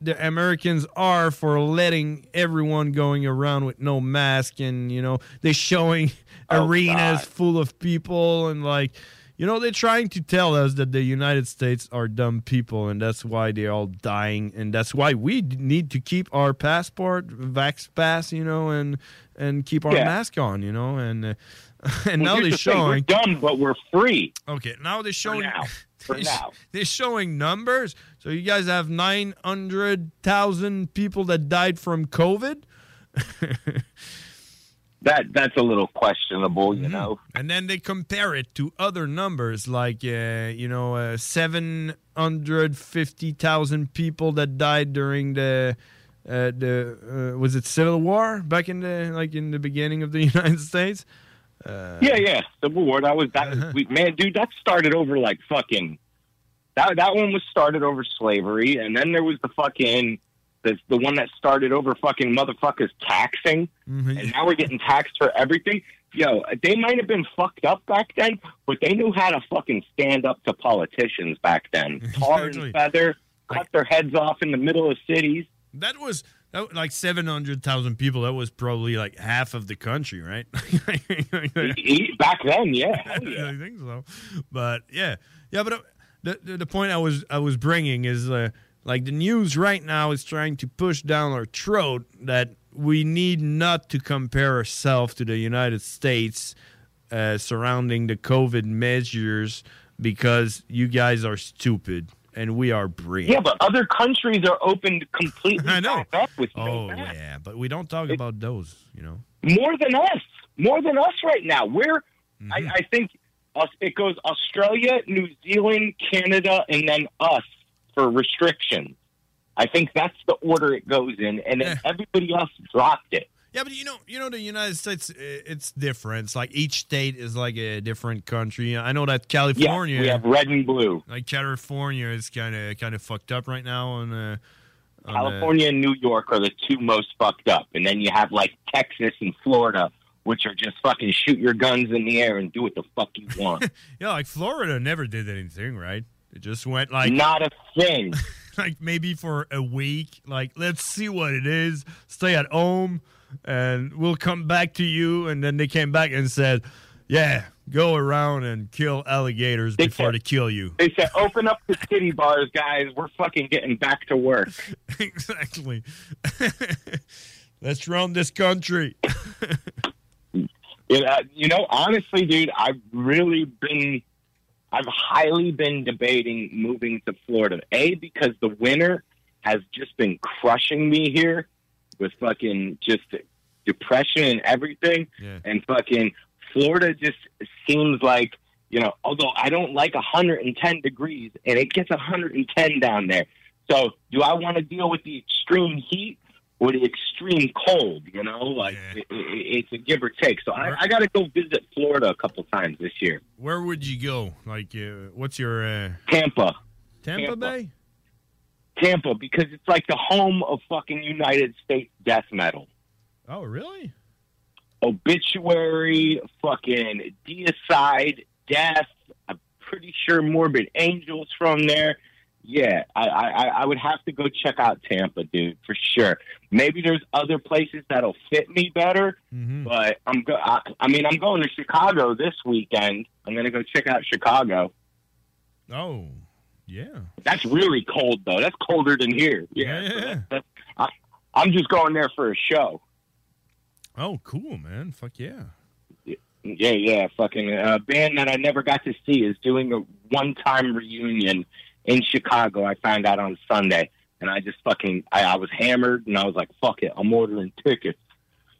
the Americans are for letting everyone going around with no mask and you know they're showing Oh, arenas God. full of people and like you know they're trying to tell us that the United States are dumb people and that's why they're all dying and that's why we need to keep our passport vax pass you know and and keep our Yeah. mask on you know and uh, <laughs> and Well, now they're the thing, we're showing dumb, but we're free. Okay, now they're showing now. <laughs> For they're, now. they're showing numbers. So you guys have nine hundred thousand people that died from COVID. <laughs> That that's a little questionable, Mm-hmm. you know. And then they compare it to other numbers, like uh, you know, uh, seven hundred fifty thousand people that died during the uh, the uh, was it Civil War back in the like in the beginning of the <laughs> United States. Uh, Yeah, yeah. Civil War. That was that. Uh-huh. Was, we, man, dude, that started over like fucking. That that one was started over slavery, and then there was the fucking the the one that started over fucking motherfuckers taxing, Mm-hmm. and now we're getting taxed for everything. Yo, they might have been fucked up back then, but they knew how to fucking stand up to politicians back then. <laughs> Tar Exactly. and feather, cut their heads off in the middle of cities. That was that, was like seven hundred thousand people. That was probably like half of the country, right? <laughs> Back then, yeah. <laughs> Yeah. I think so. But yeah, yeah. But uh, the, the the point I was I was bringing is uh, like the news right now is trying to push down our throat that we need not to compare ourselves to the United States uh, surrounding the COVID measures because you guys are stupid and we are brave. Yeah, but other countries are open <laughs> completely I know. up with Oh mask. yeah, but we don't talk about those, you know. more than us, more than us right now. We're, Mm-hmm. I, I think, us, it goes Australia, New Zealand, Canada, and then us for restrictions. I think that's the order it goes in, and then everybody else dropped it. Yeah, but you know, you know, the United States, it's different. It's like each state is like a different country. I know that California, we have red and blue. like California, is kind of kind of fucked up right now. On, uh, on, uh, California and New York are the two most fucked up, and then you have like Texas and Florida, which are just fucking shoot your guns in the air and do what the fuck you want. <laughs> yeah, like Florida never did anything, right? It just went like Not a thing. <laughs> like maybe for a week. Like let's see what it is. Stay at home, and we'll come back to you. And then they came back and said, "Yeah, go around and kill alligators before they kill you." They said, "Open up the city bars, guys. We're fucking getting back to work." <laughs> exactly. <laughs> Let's run this country. You know, you know, honestly, dude, I've really been, I've highly been debating moving to Florida. A because the winter has just been crushing me here with fucking just depression and everything, and fucking Florida just seems like you know. Although I don't like 110 degrees, and it gets 110 down there. So, do I want to deal with the extreme heat? Or the extreme cold. You know, like it, it, it's a give or take. So I, I got to go visit Florida a couple times this year. Where would you go? Like, uh, what's your uh, Tampa, Tampa, Tampa. Bay? Tampa, because it's like the home of fucking United States death metal. Oh, really? Obituary, fucking deicide, death. I'm pretty sure Morbid Angels from there. Yeah, I, I, I would have to go check out Tampa, dude, for sure. Maybe there's other places that'll fit me better, Mm-hmm. but I'm go. I, I mean, I'm going to Chicago this weekend. I'm gonna go check out Chicago. Oh, yeah. That's really cold, though. That's colder than here. Yeah, so that's, that's, I, I'm just going there for a show. Oh, cool, man. Fuck yeah. Yeah, yeah. Fucking uh, band that I never got to see is doing a one-time reunion in Chicago. I found out on Sunday, and I just fucking I, I was hammered, and I was like, "Fuck it, I'm ordering tickets."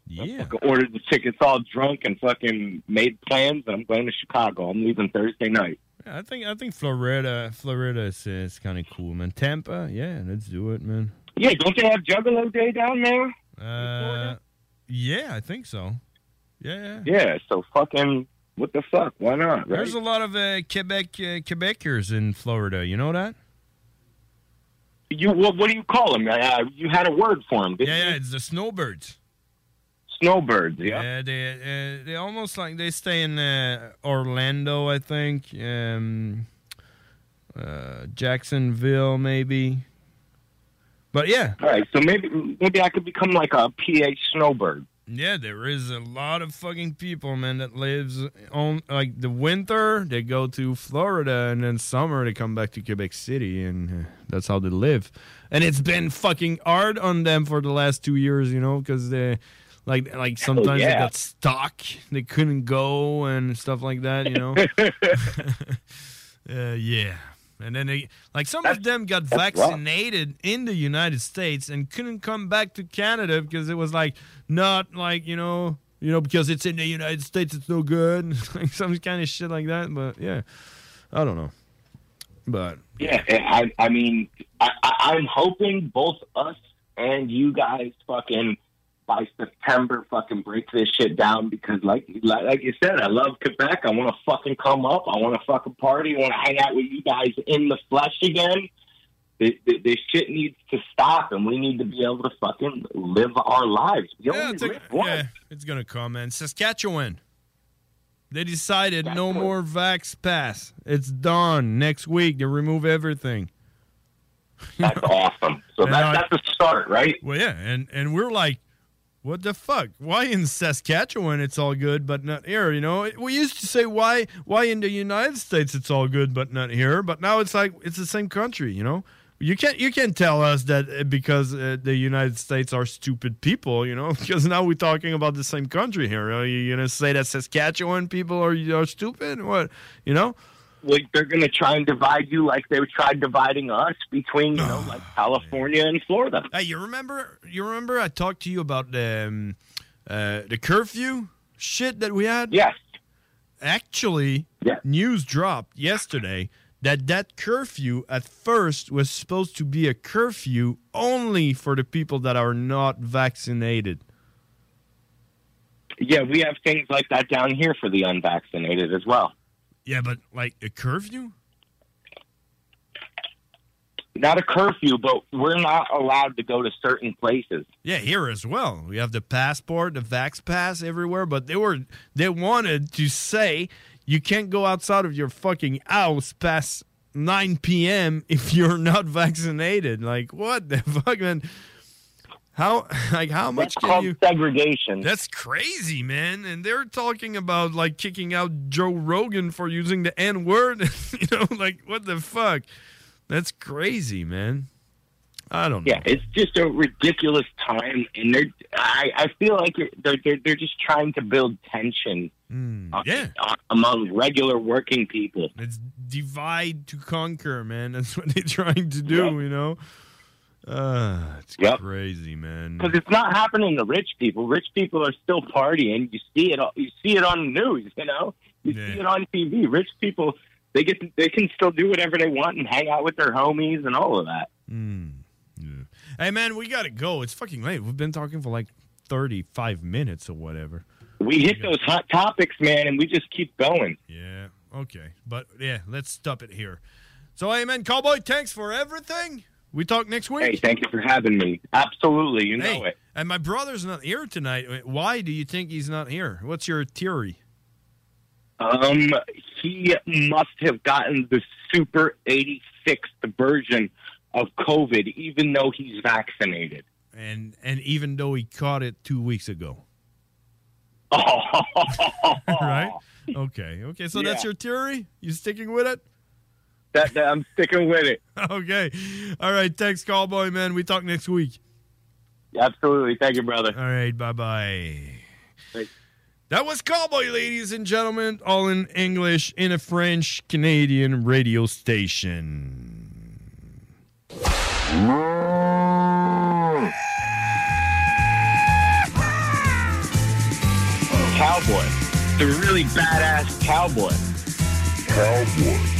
Yeah. I ordered the tickets all drunk and fucking made plans, and I'm going to Chicago. I'm leaving Thursday night. Yeah, I think I think Florida Florida is, is kind of cool, man. Tampa, yeah, let's do it, man. Yeah, don't they have Juggalo Day down there? Uh, yeah, I think so. Yeah, Yeah, so fucking what the fuck? Why not? Right? There's a lot of uh, Quebec uh, Quebecers in Florida. You know that? You what? What do you call them? Uh, you had a word for them. Yeah, yeah, it's the snowbirds. Snowbirds. Yeah. Yeah, they uh, they almost like they stay in uh, Orlando, I think. Um, uh, Jacksonville, maybe. But yeah, All right. So maybe maybe I could become like a PA snowbird. Yeah, there is a lot of fucking people, man, that lives on like the winter they go to Florida, and then summer they come back to Quebec City, and uh, that's how they live. And it's been fucking hard on them for the last two years, you know, because they. Like, like sometimes they yeah. got stuck, they couldn't go and stuff like that, you know. <laughs> <laughs> Uh, yeah. And then they, like some of them got that's rough. vaccinated in the United States and couldn't come back to Canada because it was like not like you know you know because it's in the United States it's no good <laughs> like some kind of shit like that. But yeah, I don't know. But Yeah, eh, I, I mean, I, I, I'm hoping both us and you guys fucking by September fucking break this shit down because, like, like, like you said, I love Quebec. I want to fucking come up. I want to fucking party. I want to hang out with you guys in the flesh again. This, this shit needs to stop, and we need to be able to fucking live our lives. We yeah, it's, a- yeah, it's gonna come, man. Saskatchewan. They decided no more Vax Pass. It's done next week. They remove everything. That's <laughs> awesome. So that, I- that's a start, right? Well, yeah, and and we're like, what the fuck? Why in Saskatchewan it's all good but not here? You know, we used to say why why in the United States it's all good but not here, but now it's like it's the same country. You know, you can't you can't tell us that uh, because uh, the United States are stupid people. You know, <laughs> because now we're talking about the same country here. Are you gonna say that Saskatchewan people are are stupid? What you know? Like they're gonna try and divide you like they tried dividing us between you know <sighs> like California and Florida. Hey, you remember? You remember? I talked to you about the um, uh, the curfew shit that we had. Yes. Actually, news dropped yesterday that that curfew at first was supposed to be a curfew only for the people that are not vaccinated. Yeah, we have things like that down here for the unvaccinated as well. Yeah, but like a curfew? Not a curfew, but we're not allowed to go to certain places. Yeah, here as well. We have the passport, the Vax Pass everywhere, but they were they wanted to say you can't go outside of your fucking house past 9 p.m. if you're not <laughs> vaccinated. Like what the fuck, man? How <laughs> like how much That's can called you segregation? That's crazy, man. And they're talking about like kicking out Joe Rogan for using the N word. <laughs> you know, like what the fuck? That's crazy, man. I don't know. Yeah, it's just a ridiculous time, and they're. I, I feel like they're, they're they're just trying to build tension. uh, yeah. uh, among regular working people. It's divide to conquer, man. <laughs> That's what they're trying to do, you know? Uh, it's Yep. crazy, man. Because it's not happening to rich people. Rich people are still partying. You see it. You see it on the news. You know. You see it on TV. Rich people, they get. They can still do whatever they want and hang out with their homies and all of that. Hey, man, we got to go. It's fucking late. We've been talking for like 35 minutes or whatever. We hit those hot topics, man, and we just keep going. Yeah. Okay. But yeah, let's stop it here. So, hey, man, Cowboy, thanks for everything. We talk next week. Hey, thank you for having me. Absolutely, you know it. And my brother's not here tonight. Why do you think he's not here? What's your theory? Um, he must have gotten the super 86th version of COVID, even though he's vaccinated. And and even though he caught it two weeks ago. Oh. <laughs> right? Okay. Okay. So that's your theory? You sticking with it? That, that I'm sticking with it. <laughs> okay. All right. Thanks, Cowboy, man. We talk next week. Absolutely. Thank you, brother. All right. Bye bye. That was Cowboy, ladies and gentlemen, all in English in a French Canadian radio station. Cowboy. The really badass cowboy. Cowboy.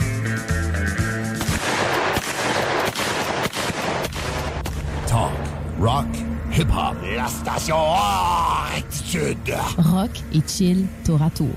Rock, hip-hop. La station hors attitude. Rock et chill tour à tour.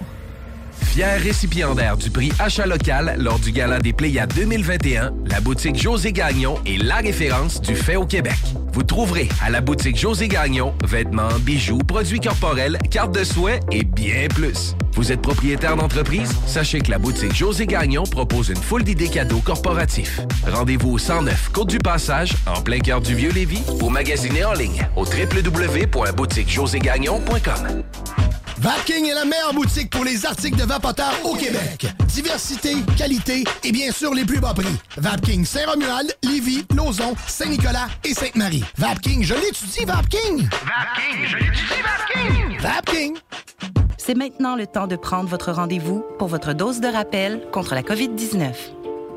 Fier récipiendaire du prix Achat local lors du Gala des Pléiades 2021, la boutique José Gagnon est la référence du fait au Québec. Vous trouverez à la boutique José Gagnon vêtements, bijoux, produits corporels, cartes de soins et bien plus. Vous êtes propriétaire d'entreprise? Sachez que la boutique José Gagnon propose une foule d'idées cadeaux corporatifs. Rendez-vous au 109 Côte du Passage, en plein cœur du Vieux-Lévis, ou magasiner en ligne au www.boutiquejoségagnon.com. Vapking est la meilleure boutique pour les articles de vapoteurs au Québec. Diversité, qualité et bien sûr les plus bas prix. Vapking Saint-Romuald, Lévis, Lauson, Saint-Nicolas et Sainte-Marie. Vapking, je l'étudie, Vapking! Vapking, je l'étudie, Vapking! Vapking! C'est maintenant le temps de prendre votre rendez-vous pour votre dose de rappel contre la COVID-19.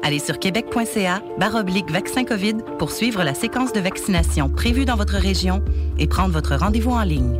Allez sur québec.ca baroblique vaccin COVID pour suivre la séquence de vaccination prévue dans votre région et prendre votre rendez-vous en ligne.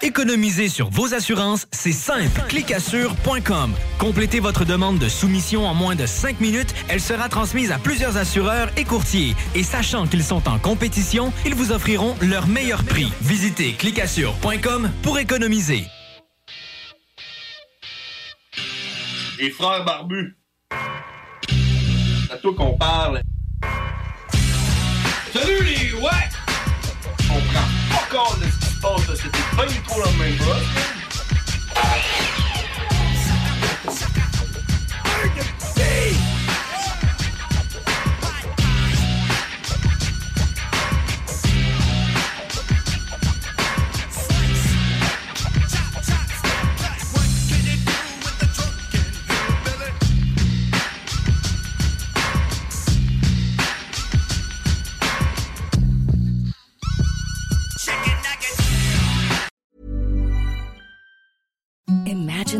Économiser sur vos assurances, c'est simple. Clicassure.com. Complétez votre demande de soumission en moins de 5 minutes. Elle sera transmise à plusieurs assureurs et courtiers. Et sachant qu'ils sont en compétition, ils vous offriront leur meilleur prix. Visitez clicassure.com pour économiser. Les frères barbus. À qu'on parle. Salut les ouais! On prend pas compte de c'était pas du tout la même chose.